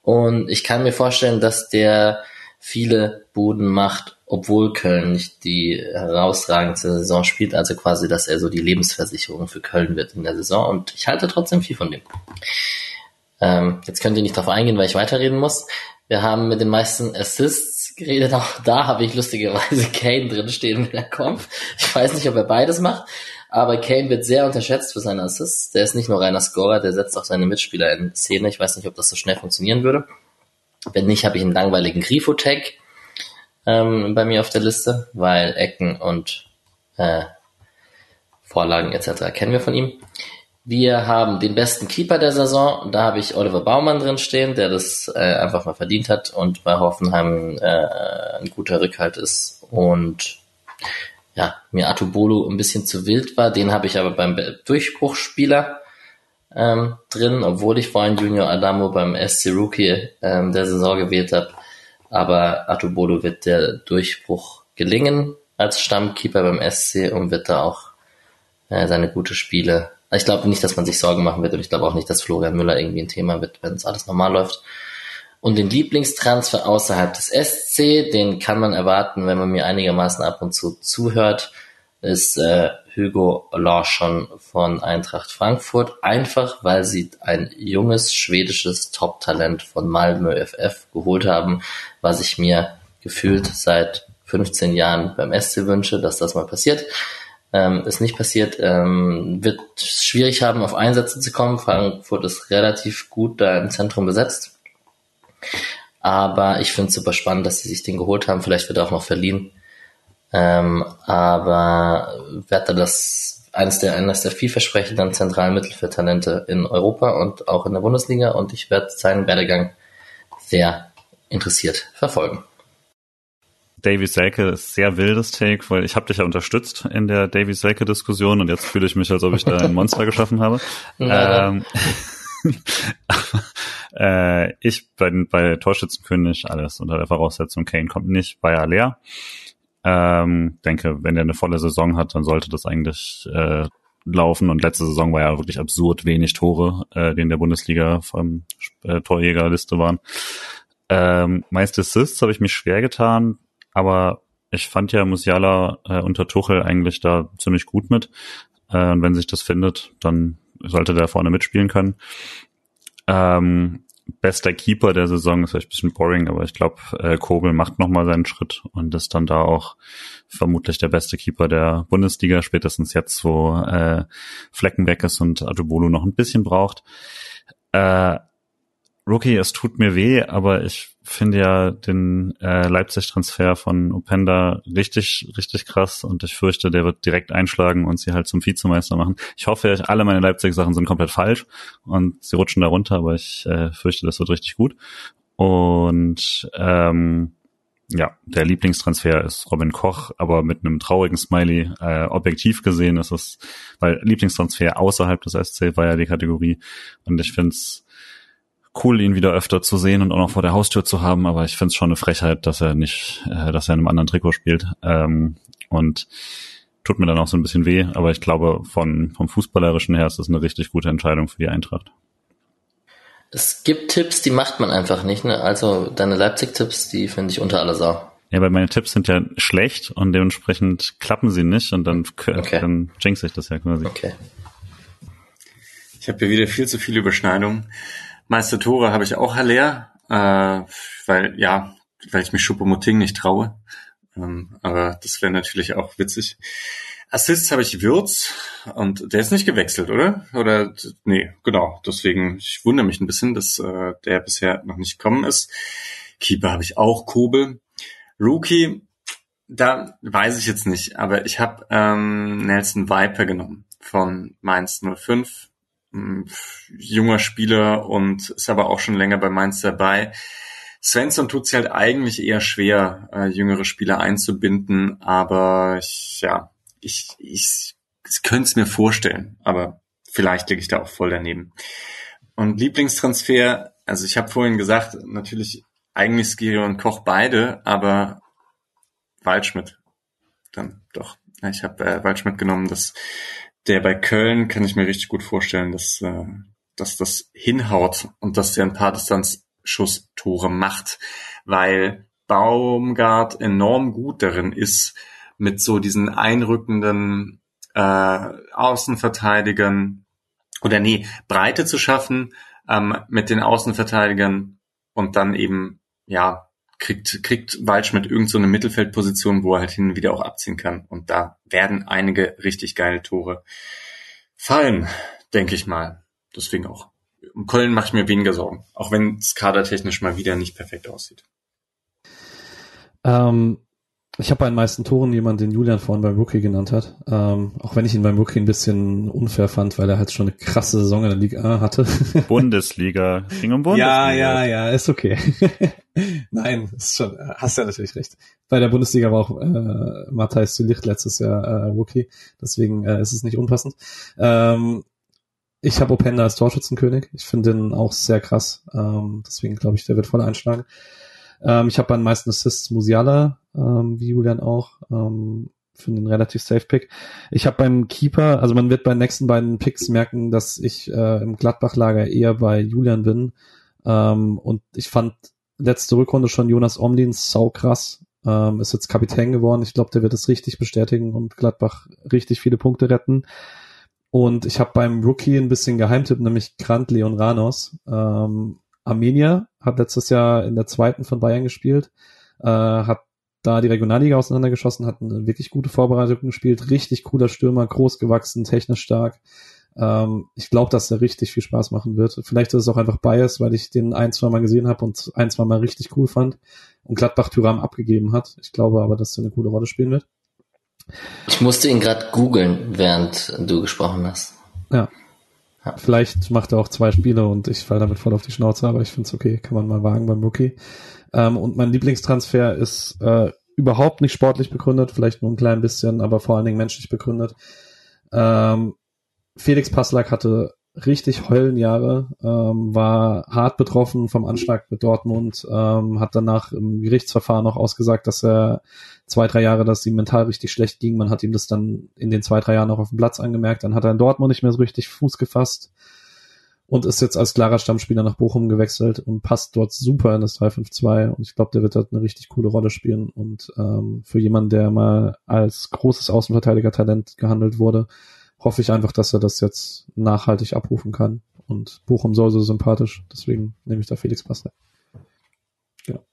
Und ich kann mir vorstellen, dass der viele Buden macht, obwohl Köln nicht die herausragendste Saison spielt, also quasi, dass er so die Lebensversicherung für Köln wird in der Saison und ich halte trotzdem viel von dem. Ähm, jetzt könnt ihr nicht darauf eingehen, weil ich weiterreden muss. Wir haben mit den meisten Assists geredet, auch da habe ich lustigerweise (laughs) Kane drin stehen, wenn er kommt. Ich weiß nicht, ob er beides macht, aber Kane wird sehr unterschätzt für seine Assists. Der ist nicht nur reiner Scorer, der setzt auch seine Mitspieler in Szene. Ich weiß nicht, ob das so schnell funktionieren würde. Wenn nicht, habe ich einen langweiligen Grifo-Tag ähm, bei mir auf der Liste, weil Ecken und äh, Vorlagen etc. kennen wir von ihm. Wir haben den besten Keeper der Saison. Da habe ich Oliver Baumann drin stehen, der das äh, einfach mal verdient hat und bei Hoffenheim äh, ein guter Rückhalt ist. Und ja, mir Atubolo ein bisschen zu wild war. Den habe ich aber beim Durchbruchspieler ähm, drin, obwohl ich vorhin Junior Adamo beim SC Rookie ähm, der Saison gewählt habe. Aber Atubolo wird der Durchbruch gelingen als Stammkeeper beim SC und wird da auch äh, seine gute Spiele ich glaube nicht, dass man sich Sorgen machen wird und ich glaube auch nicht, dass Florian Müller irgendwie ein Thema wird, wenn es alles normal läuft. Und den Lieblingstransfer außerhalb des SC, den kann man erwarten, wenn man mir einigermaßen ab und zu zuhört, ist äh, Hugo Larsson von Eintracht Frankfurt. Einfach, weil sie ein junges schwedisches Top-Talent von Malmö FF geholt haben, was ich mir gefühlt seit 15 Jahren beim SC wünsche, dass das mal passiert ähm, ist nicht passiert, ähm, wird schwierig haben, auf Einsätze zu kommen. Frankfurt ist relativ gut da im Zentrum besetzt. Aber ich finde es super spannend, dass sie sich den geholt haben. Vielleicht wird er auch noch verliehen. Ähm, aber werde das eines der, eines der vielversprechenden zentralen Mittelfeldtalente in Europa und auch in der Bundesliga und ich werde seinen Werdegang sehr interessiert verfolgen. Davy Selke ist sehr wildes Take, weil ich habe dich ja unterstützt in der Davy Selke Diskussion und jetzt fühle ich mich, als ob ich da ein Monster geschaffen habe. (laughs) Ähm, (laughs) äh, ich bei, bei Torschützenkönig alles unter der Voraussetzung, Kane kommt nicht bei Alea. Ähm, denke, wenn er eine volle Saison hat, dann sollte das eigentlich äh, laufen. Und letzte Saison war ja wirklich absurd wenig Tore, äh, die in der Bundesliga vom äh, Torjägerliste waren. Ähm, meist Assists habe ich mich schwer getan aber ich fand ja Musiala äh, unter Tuchel eigentlich da ziemlich gut mit. Äh, und wenn sich das findet, dann sollte der vorne mitspielen können. Ähm, bester Keeper der Saison ist vielleicht ein bisschen boring, aber ich glaube, äh, Kobel macht nochmal seinen Schritt und ist dann da auch vermutlich der beste Keeper der Bundesliga, spätestens jetzt, wo äh, Flecken weg ist und Adubolo noch ein bisschen braucht. Äh, Rookie, es tut mir weh, aber ich finde ja den äh, Leipzig-Transfer von Openda richtig, richtig krass und ich fürchte, der wird direkt einschlagen und sie halt zum Vizemeister machen. Ich hoffe, alle meine Leipzig-Sachen sind komplett falsch und sie rutschen da runter, aber ich äh, fürchte, das wird richtig gut. Und ähm, ja, der Lieblingstransfer ist Robin Koch, aber mit einem traurigen Smiley. Äh, objektiv gesehen ist es, weil Lieblingstransfer außerhalb des SC war ja die Kategorie und ich finde es cool, ihn wieder öfter zu sehen und auch noch vor der Haustür zu haben, aber ich finde es schon eine Frechheit, dass er nicht, äh, dass er in einem anderen Trikot spielt. Ähm, und tut mir dann auch so ein bisschen weh, aber ich glaube, von, vom Fußballerischen her ist das eine richtig gute Entscheidung für die Eintracht. Es gibt Tipps, die macht man einfach nicht. Ne? Also deine Leipzig-Tipps, die finde ich unter aller Sau. Ja, weil meine Tipps sind ja schlecht und dementsprechend klappen sie nicht und dann, okay. dann jinx ich das ja quasi. Okay. Ich habe hier wieder viel zu viele Überschneidungen. Meiste Tore habe ich auch Haller, äh, weil ja, weil ich mich Schuppomoting nicht traue. Ähm, aber das wäre natürlich auch witzig. Assists habe ich Würz und der ist nicht gewechselt, oder? Oder nee, genau. Deswegen, ich wundere mich ein bisschen, dass äh, der bisher noch nicht gekommen ist. Keeper habe ich auch Kobel. Rookie, da weiß ich jetzt nicht, aber ich habe ähm, Nelson Viper genommen von Mainz 05 junger Spieler und ist aber auch schon länger bei Mainz dabei. Svensson tut sich halt eigentlich eher schwer, äh, jüngere Spieler einzubinden, aber ich, ja, ich, ich, ich könnte es mir vorstellen, aber vielleicht liege ich da auch voll daneben. Und Lieblingstransfer, also ich habe vorhin gesagt, natürlich eigentlich Skiri und Koch beide, aber Waldschmidt dann doch. Ich habe äh, Waldschmidt genommen, das der bei Köln kann ich mir richtig gut vorstellen, dass, äh, dass das hinhaut und dass der ein paar Distanzschusstore macht, weil Baumgart enorm gut darin ist, mit so diesen einrückenden äh, Außenverteidigern oder nee, Breite zu schaffen ähm, mit den Außenverteidigern und dann eben ja kriegt, kriegt Waldschmidt irgend so eine Mittelfeldposition, wo er halt hin und wieder auch abziehen kann. Und da werden einige richtig geile Tore fallen, denke ich mal. Deswegen auch. Um Köln mache ich mir weniger Sorgen, auch wenn es kadertechnisch mal wieder nicht perfekt aussieht. Ähm, ich habe bei den meisten Toren jemanden, den Julian vorhin beim Rookie genannt hat. Ähm, auch wenn ich ihn beim Rookie ein bisschen unfair fand, weil er halt schon eine krasse Saison in der Liga hatte. (laughs) Bundesliga. Ging um Bundesliga. Ja, ja, ja, ist okay. (laughs) Nein, ist schon, hast ja natürlich recht. Bei der Bundesliga war auch äh, Matthijs Licht letztes Jahr äh, Rookie, deswegen äh, ist es nicht unpassend. Ähm, ich habe Openda als Torschützenkönig. Ich finde den auch sehr krass. Ähm, deswegen glaube ich, der wird voll einschlagen. Ähm, ich habe bei den meisten Assists Musiala, ähm, wie Julian auch. Ähm, finde ihn relativ safe Pick. Ich habe beim Keeper, also man wird bei den nächsten beiden Picks merken, dass ich äh, im Gladbach-Lager eher bei Julian bin. Ähm, und ich fand letzte Rückrunde schon Jonas Omlin sau krass. Ähm, ist jetzt Kapitän geworden. Ich glaube, der wird es richtig bestätigen und Gladbach richtig viele Punkte retten. Und ich habe beim Rookie ein bisschen Geheimtipp, nämlich Grant Leon Ranos. Ähm, Armenia hat letztes Jahr in der zweiten von Bayern gespielt, äh, hat da die Regionalliga auseinandergeschossen, hat eine wirklich gute Vorbereitung gespielt, richtig cooler Stürmer, groß gewachsen, technisch stark. Ähm, ich glaube, dass der richtig viel Spaß machen wird. Vielleicht ist es auch einfach Bias, weil ich den ein, zwei Mal gesehen habe und ein, zwei Mal richtig cool fand und Gladbach Tyram abgegeben hat. Ich glaube aber, dass er eine coole Rolle spielen wird. Ich musste ihn gerade googeln, während du gesprochen hast. Ja, ja. Vielleicht macht er auch zwei Spiele und ich falle damit voll auf die Schnauze, aber ich finde es okay, kann man mal wagen beim Rookie. Ähm, und mein Lieblingstransfer ist äh, überhaupt nicht sportlich begründet, vielleicht nur ein klein bisschen, aber vor allen Dingen menschlich begründet. Ähm, Felix Passlack hatte richtig Heulenjahre, ähm, war hart betroffen vom Anschlag mit Dortmund, ähm, hat danach im Gerichtsverfahren auch ausgesagt, dass er zwei, drei Jahre, dass ihm mental richtig schlecht ging. Man hat ihm das dann in den zwei, drei Jahren auch auf dem Platz angemerkt. Dann hat er in Dortmund nicht mehr so richtig Fuß gefasst und ist jetzt als klarer Stammspieler nach Bochum gewechselt und passt dort super in das 3-5-2 und ich glaube, der wird dort eine richtig coole Rolle spielen und ähm, für jemanden, der mal als großes Außenverteidiger-Talent gehandelt wurde, hoffe ich einfach, dass er das jetzt nachhaltig abrufen kann und Bochum soll so sympathisch, deswegen nehme ich da Felix Passer. Genau.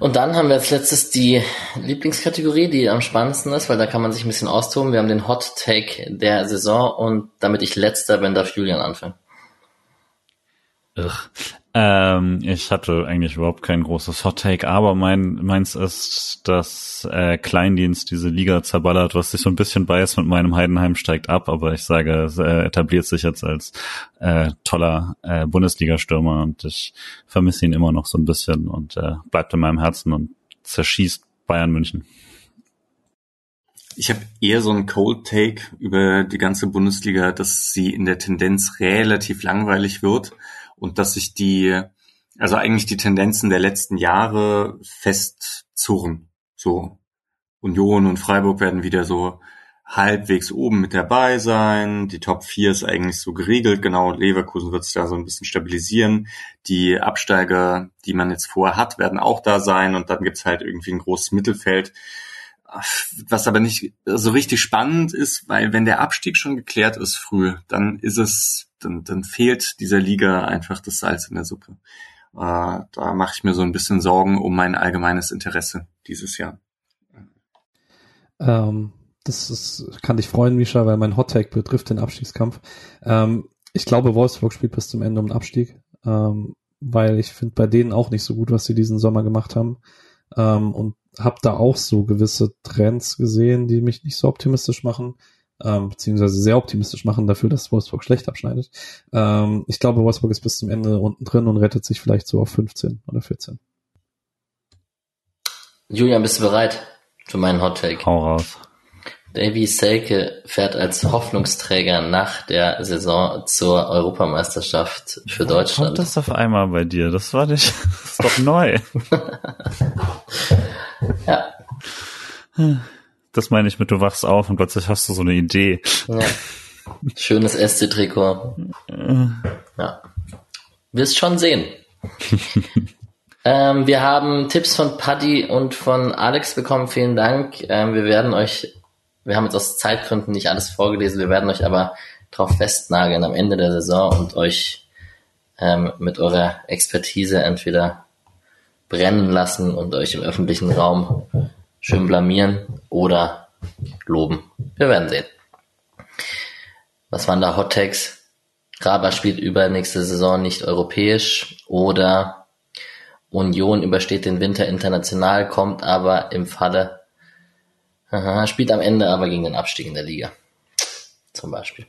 Und dann haben wir als letztes die Lieblingskategorie, die am spannendsten ist, weil da kann man sich ein bisschen austoben. Wir haben den Hot Take der Saison und damit ich letzter bin, darf Julian anfangen. Ugh. Ähm, ich hatte eigentlich überhaupt kein großes Hot Take, aber mein meins ist, dass äh, Kleindienst diese Liga zerballert, was sich so ein bisschen beißt mit meinem Heidenheim steigt ab, aber ich sage, es äh, etabliert sich jetzt als äh, toller äh, Bundesliga-Stürmer und ich vermisse ihn immer noch so ein bisschen und äh, bleibt in meinem Herzen und zerschießt Bayern München. Ich habe eher so einen Cold Take über die ganze Bundesliga, dass sie in der Tendenz relativ langweilig wird und dass sich die, also eigentlich die Tendenzen der letzten Jahre festzurren. So Union und Freiburg werden wieder so halbwegs oben mit dabei sein. Die Top 4 ist eigentlich so geregelt. Genau, Leverkusen wird sich da so ein bisschen stabilisieren. Die Absteiger, die man jetzt vorher hat, werden auch da sein. Und dann gibt's halt irgendwie ein großes Mittelfeld. Was aber nicht so richtig spannend ist, weil wenn der Abstieg schon geklärt ist früh, dann ist es dann, dann fehlt dieser Liga einfach das Salz in der Suppe. Äh, da mache ich mir so ein bisschen Sorgen um mein allgemeines Interesse dieses Jahr. Ähm, das ist, kann dich freuen, Misha, weil mein Hottag betrifft den Abstiegskampf. Ähm, ich glaube, Wolfsburg spielt bis zum Ende um den Abstieg, ähm, weil ich finde bei denen auch nicht so gut, was sie diesen Sommer gemacht haben. Ähm, und habe da auch so gewisse Trends gesehen, die mich nicht so optimistisch machen ähm, beziehungsweise sehr optimistisch machen dafür, dass Wolfsburg schlecht abschneidet. Ähm, ich glaube, Wolfsburg ist bis zum Ende unten drin und rettet sich vielleicht so auf 15 oder 14. Julian, bist du bereit für meinen Hot Take? Hau raus. Davy Selke fährt als Hoffnungsträger nach der Saison zur Europameisterschaft für Deutschland. Kommt das auf einmal bei dir? Das war nicht, das ist doch neu. (laughs) ja. (laughs) Das meine ich mit, du wachst auf und plötzlich hast du so eine Idee. Ja. (laughs) Schönes SC-Trikot. ja. Wirst schon sehen. (laughs) ähm, wir haben Tipps von Paddy und von Alex bekommen. Vielen Dank. Ähm, wir werden euch, wir haben jetzt aus Zeitgründen nicht alles vorgelesen, wir werden euch aber drauf festnageln am Ende der Saison und euch ähm, mit eurer Expertise entweder brennen lassen und euch im öffentlichen Raum schön blamieren oder loben. Wir werden sehen. Was waren da Hot Tags? Raba spielt übernächste Saison nicht europäisch oder Union übersteht den Winter international, kommt aber im Falle, aha, spielt am Ende aber gegen den Abstieg in der Liga. Zum Beispiel.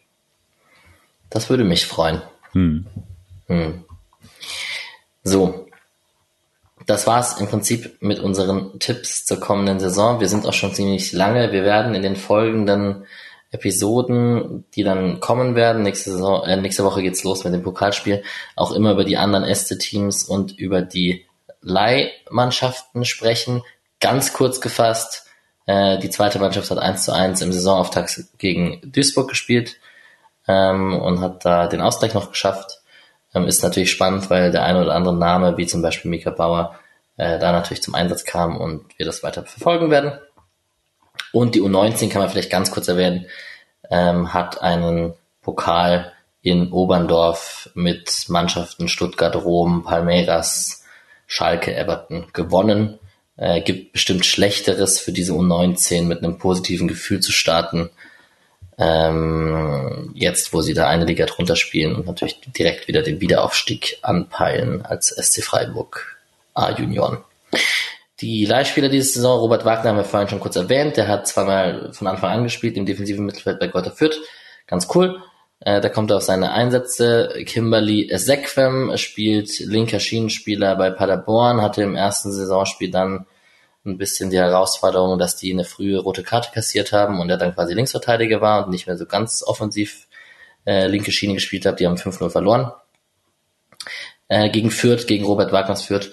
Das würde mich freuen. Hm. Hm. So. Das war's im Prinzip mit unseren Tipps zur kommenden Saison. Wir sind auch schon ziemlich lange. Wir werden in den folgenden Episoden, die dann kommen werden. Nächste, Saison, äh, nächste Woche geht's los mit dem Pokalspiel. Auch immer über die anderen Este-Teams und über die Leihmannschaften sprechen. Ganz kurz gefasst, äh, die zweite Mannschaft hat 1 zu 1 im Saisonauftakt gegen Duisburg gespielt ähm, und hat da den Ausgleich noch geschafft. Ähm, ist natürlich spannend, weil der eine oder andere Name, wie zum Beispiel Mika Bauer, äh, da natürlich zum Einsatz kam und wir das weiter verfolgen werden. Und die U19 kann man vielleicht ganz kurz erwähnen, ähm, hat einen Pokal in Oberndorf mit Mannschaften Stuttgart, Rom, Palmeiras, Schalke, Everton gewonnen. Äh, gibt bestimmt Schlechteres für diese U19 mit einem positiven Gefühl zu starten. Ähm, jetzt, wo sie da eine Liga drunter spielen und natürlich direkt wieder den Wiederaufstieg anpeilen als SC Freiburg A-Junioren. Die Leihspieler diese Saison, Robert Wagner haben wir vorhin schon kurz erwähnt, der hat zweimal von Anfang an gespielt im defensiven Mittelfeld bei Greuther Fürth. Ganz cool. Äh, da kommt er auf seine Einsätze. Kimberly Sequem spielt linker Schienenspieler bei Paderborn, hatte im ersten Saisonspiel dann ein bisschen die Herausforderung, dass die eine frühe rote Karte kassiert haben und er dann quasi Linksverteidiger war und nicht mehr so ganz offensiv äh, linke Schiene gespielt hat. Die haben 5-0 verloren. Äh, gegen Fürth, gegen Robert Wagners Fürth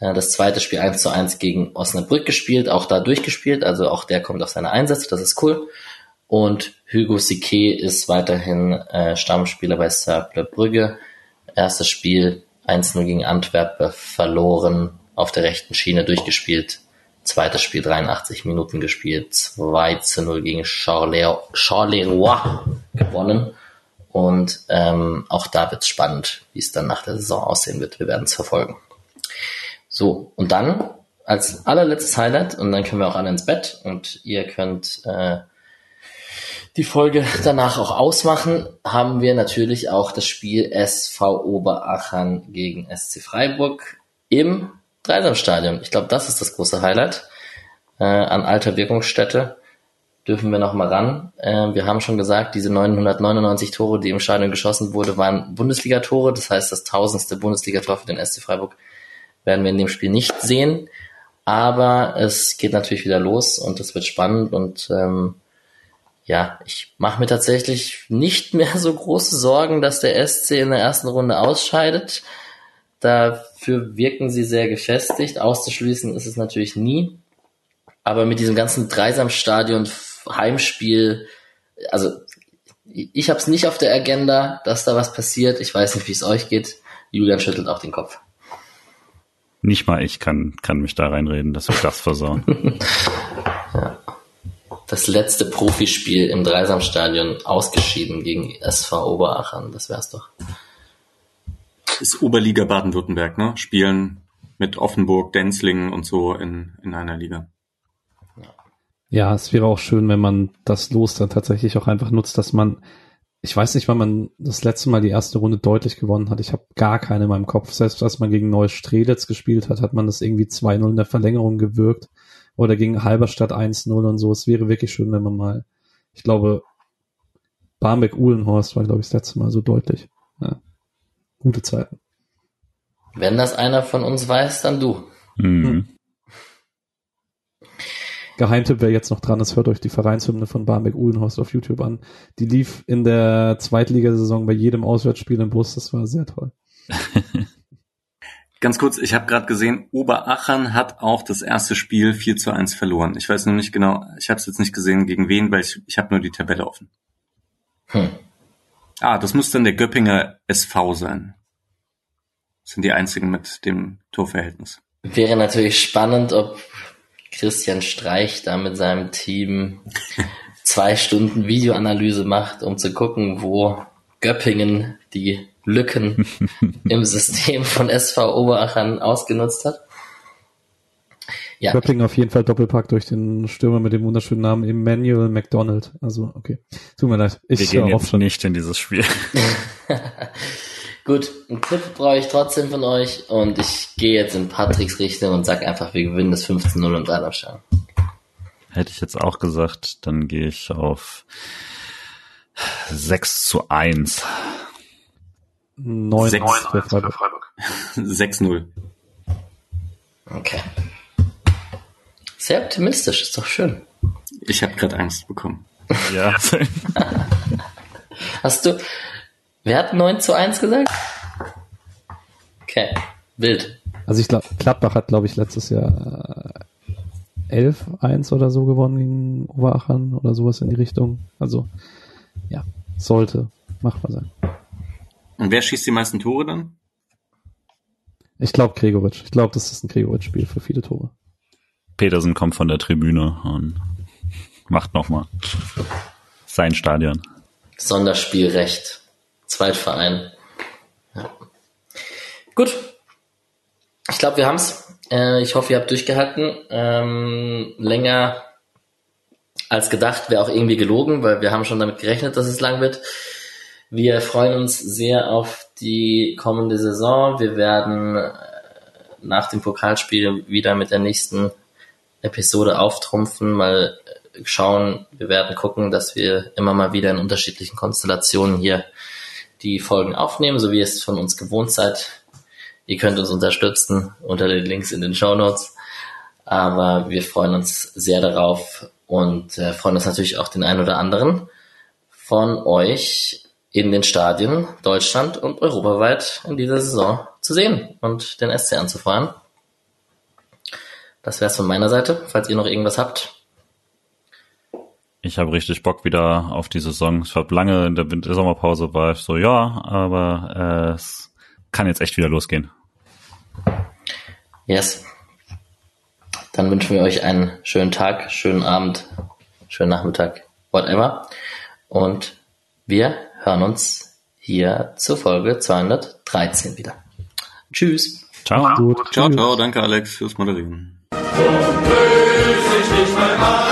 äh, das zweite Spiel 1 zu 1 gegen Osnabrück gespielt, auch da durchgespielt, also auch der kommt auf seine Einsätze, das ist cool. Und Hugo Sique ist weiterhin äh, Stammspieler bei Cercle Brügge. Erstes Spiel 1-0 gegen Antwerpen verloren, auf der rechten Schiene durchgespielt. Zweites Spiel 83 Minuten gespielt, 2 zu 0 gegen Charleroi gewonnen. Und ähm, auch da wird es spannend, wie es dann nach der Saison aussehen wird. Wir werden es verfolgen. So, und dann als allerletztes Highlight, und dann können wir auch alle ins Bett und ihr könnt äh, die Folge danach auch ausmachen, haben wir natürlich auch das Spiel SV Oberachern gegen SC Freiburg im Dreisamstadion. Ich glaube, das ist das große Highlight. Äh, an alter Wirkungsstätte dürfen wir noch mal ran. Äh, wir haben schon gesagt, diese 999 Tore, die im Stadion geschossen wurde, waren Bundesligatore. Das heißt, das tausendste Bundesligator für den SC Freiburg werden wir in dem Spiel nicht sehen. Aber es geht natürlich wieder los und es wird spannend und ähm, ja, ich mache mir tatsächlich nicht mehr so große Sorgen, dass der SC in der ersten Runde ausscheidet. Dafür wirken sie sehr gefestigt. Auszuschließen ist es natürlich nie. Aber mit diesem ganzen Dreisamstadion Heimspiel, also ich habe es nicht auf der Agenda, dass da was passiert. Ich weiß nicht, wie es euch geht. Julian schüttelt auch den Kopf. Nicht mal ich kann, kann mich da reinreden, dass wir das versauen. (laughs) ja. Das letzte Profispiel im Dreisamstadion ausgeschieden gegen SV Oberachern, das wär's doch. Ist Oberliga Baden-Württemberg, ne? Spielen mit Offenburg, Denzlingen und so in, in einer Liga. Ja, es wäre auch schön, wenn man das Los dann tatsächlich auch einfach nutzt, dass man ich weiß nicht, wann man das letzte Mal die erste Runde deutlich gewonnen hat. Ich habe gar keine in meinem Kopf. Selbst als man gegen Neues Strelitz gespielt hat, hat man das irgendwie 2-0 in der Verlängerung gewirkt. Oder gegen Halberstadt 1-0 und so. Es wäre wirklich schön, wenn man mal, ich glaube, Barmbek-Uhlenhorst war, glaube ich, das letzte Mal so deutlich. Ja. Gute Zeiten. Wenn das einer von uns weiß, dann du. Mhm. Hm. Geheimtipp, wer jetzt noch dran ist, hört euch die Vereinshymne von Barmbek Uhlenhorst auf YouTube an. Die lief in der Zweitligasaison bei jedem Auswärtsspiel im Bus. Das war sehr toll. (laughs) Ganz kurz, ich habe gerade gesehen, Oberachern hat auch das erste Spiel 4 zu 1 verloren. Ich weiß noch nicht genau, ich habe es jetzt nicht gesehen, gegen wen, weil ich, ich habe nur die Tabelle offen. Hm. Ah, das muss dann der Göppinger SV sein. Das sind die einzigen mit dem Torverhältnis. Wäre natürlich spannend, ob Christian Streich da mit seinem Team zwei Stunden Videoanalyse macht, um zu gucken, wo Göppingen die Lücken im System von SV Oberachern ausgenutzt hat. Ja. Göppingen auf jeden Fall Doppelpack durch den Stürmer mit dem wunderschönen Namen Emmanuel McDonald. Also, okay. Tut mir leid. Ich Wir gehen jetzt nicht in dieses Spiel. (laughs) Gut, einen Tipp brauche ich trotzdem von euch und ich gehe jetzt in Patricks Richtung und sag einfach, wir gewinnen das 15-0 und Dreierabstand. Hätte ich jetzt auch gesagt, dann gehe ich auf 6 zu 1. 9 Sechs. für Freiburg. Freiburg. 6-0. Okay. Sehr optimistisch, ist doch schön. Ich habe gerade Angst bekommen. (laughs) Ja, (laughs) Hast du, wer hat 9 zu 1 gesagt? Okay, wild. Also ich glaube, Gladbach hat, glaube ich, letztes Jahr äh, 11-1 oder so gewonnen gegen Oberachern oder sowas in die Richtung. Also, ja, sollte machbar sein. Und wer schießt die meisten Tore dann? Ich glaube Gregoritsch. Ich glaube, das ist ein Gregoritsch-Spiel für viele Tore. Petersen kommt von der Tribüne und macht nochmal sein Stadion. Sonderspielrecht. Zweitverein. Ja. Gut. Ich glaube, wir haben's. Äh, ich hoffe, ihr habt durchgehalten. Ähm, länger als gedacht wäre auch irgendwie gelogen, weil wir haben schon damit gerechnet, dass es lang wird. Wir freuen uns sehr auf die kommende Saison. Wir werden äh, nach dem Pokalspiel wieder mit der nächsten Episode auftrumpfen, mal äh, schauen, wir werden gucken, dass wir immer mal wieder in unterschiedlichen Konstellationen hier die Folgen aufnehmen, so wie ihr es von uns gewohnt seid. Ihr könnt uns unterstützen unter den Links in den Show Notes. Aber wir freuen uns sehr darauf und äh, freuen uns natürlich auch den einen oder anderen von euch in den Stadien Deutschland und europaweit in dieser Saison zu sehen und den SC anzufeuern. Das wär's von meiner Seite. Falls ihr noch irgendwas habt, Ich habe richtig Bock wieder auf die Saison. Ich habe lange in der Winter Sommerpause war ich so, ja, aber äh, es kann jetzt echt wieder losgehen. Yes. Dann wünschen wir euch einen schönen Tag, schönen Abend, schönen Nachmittag, whatever. Und wir hören uns hier zur Folge 213 wieder. Tschüss. Ciao. Gut. Ciao, ciao. Danke, Alex, fürs Moderieren. So böse ich dich nicht einmal.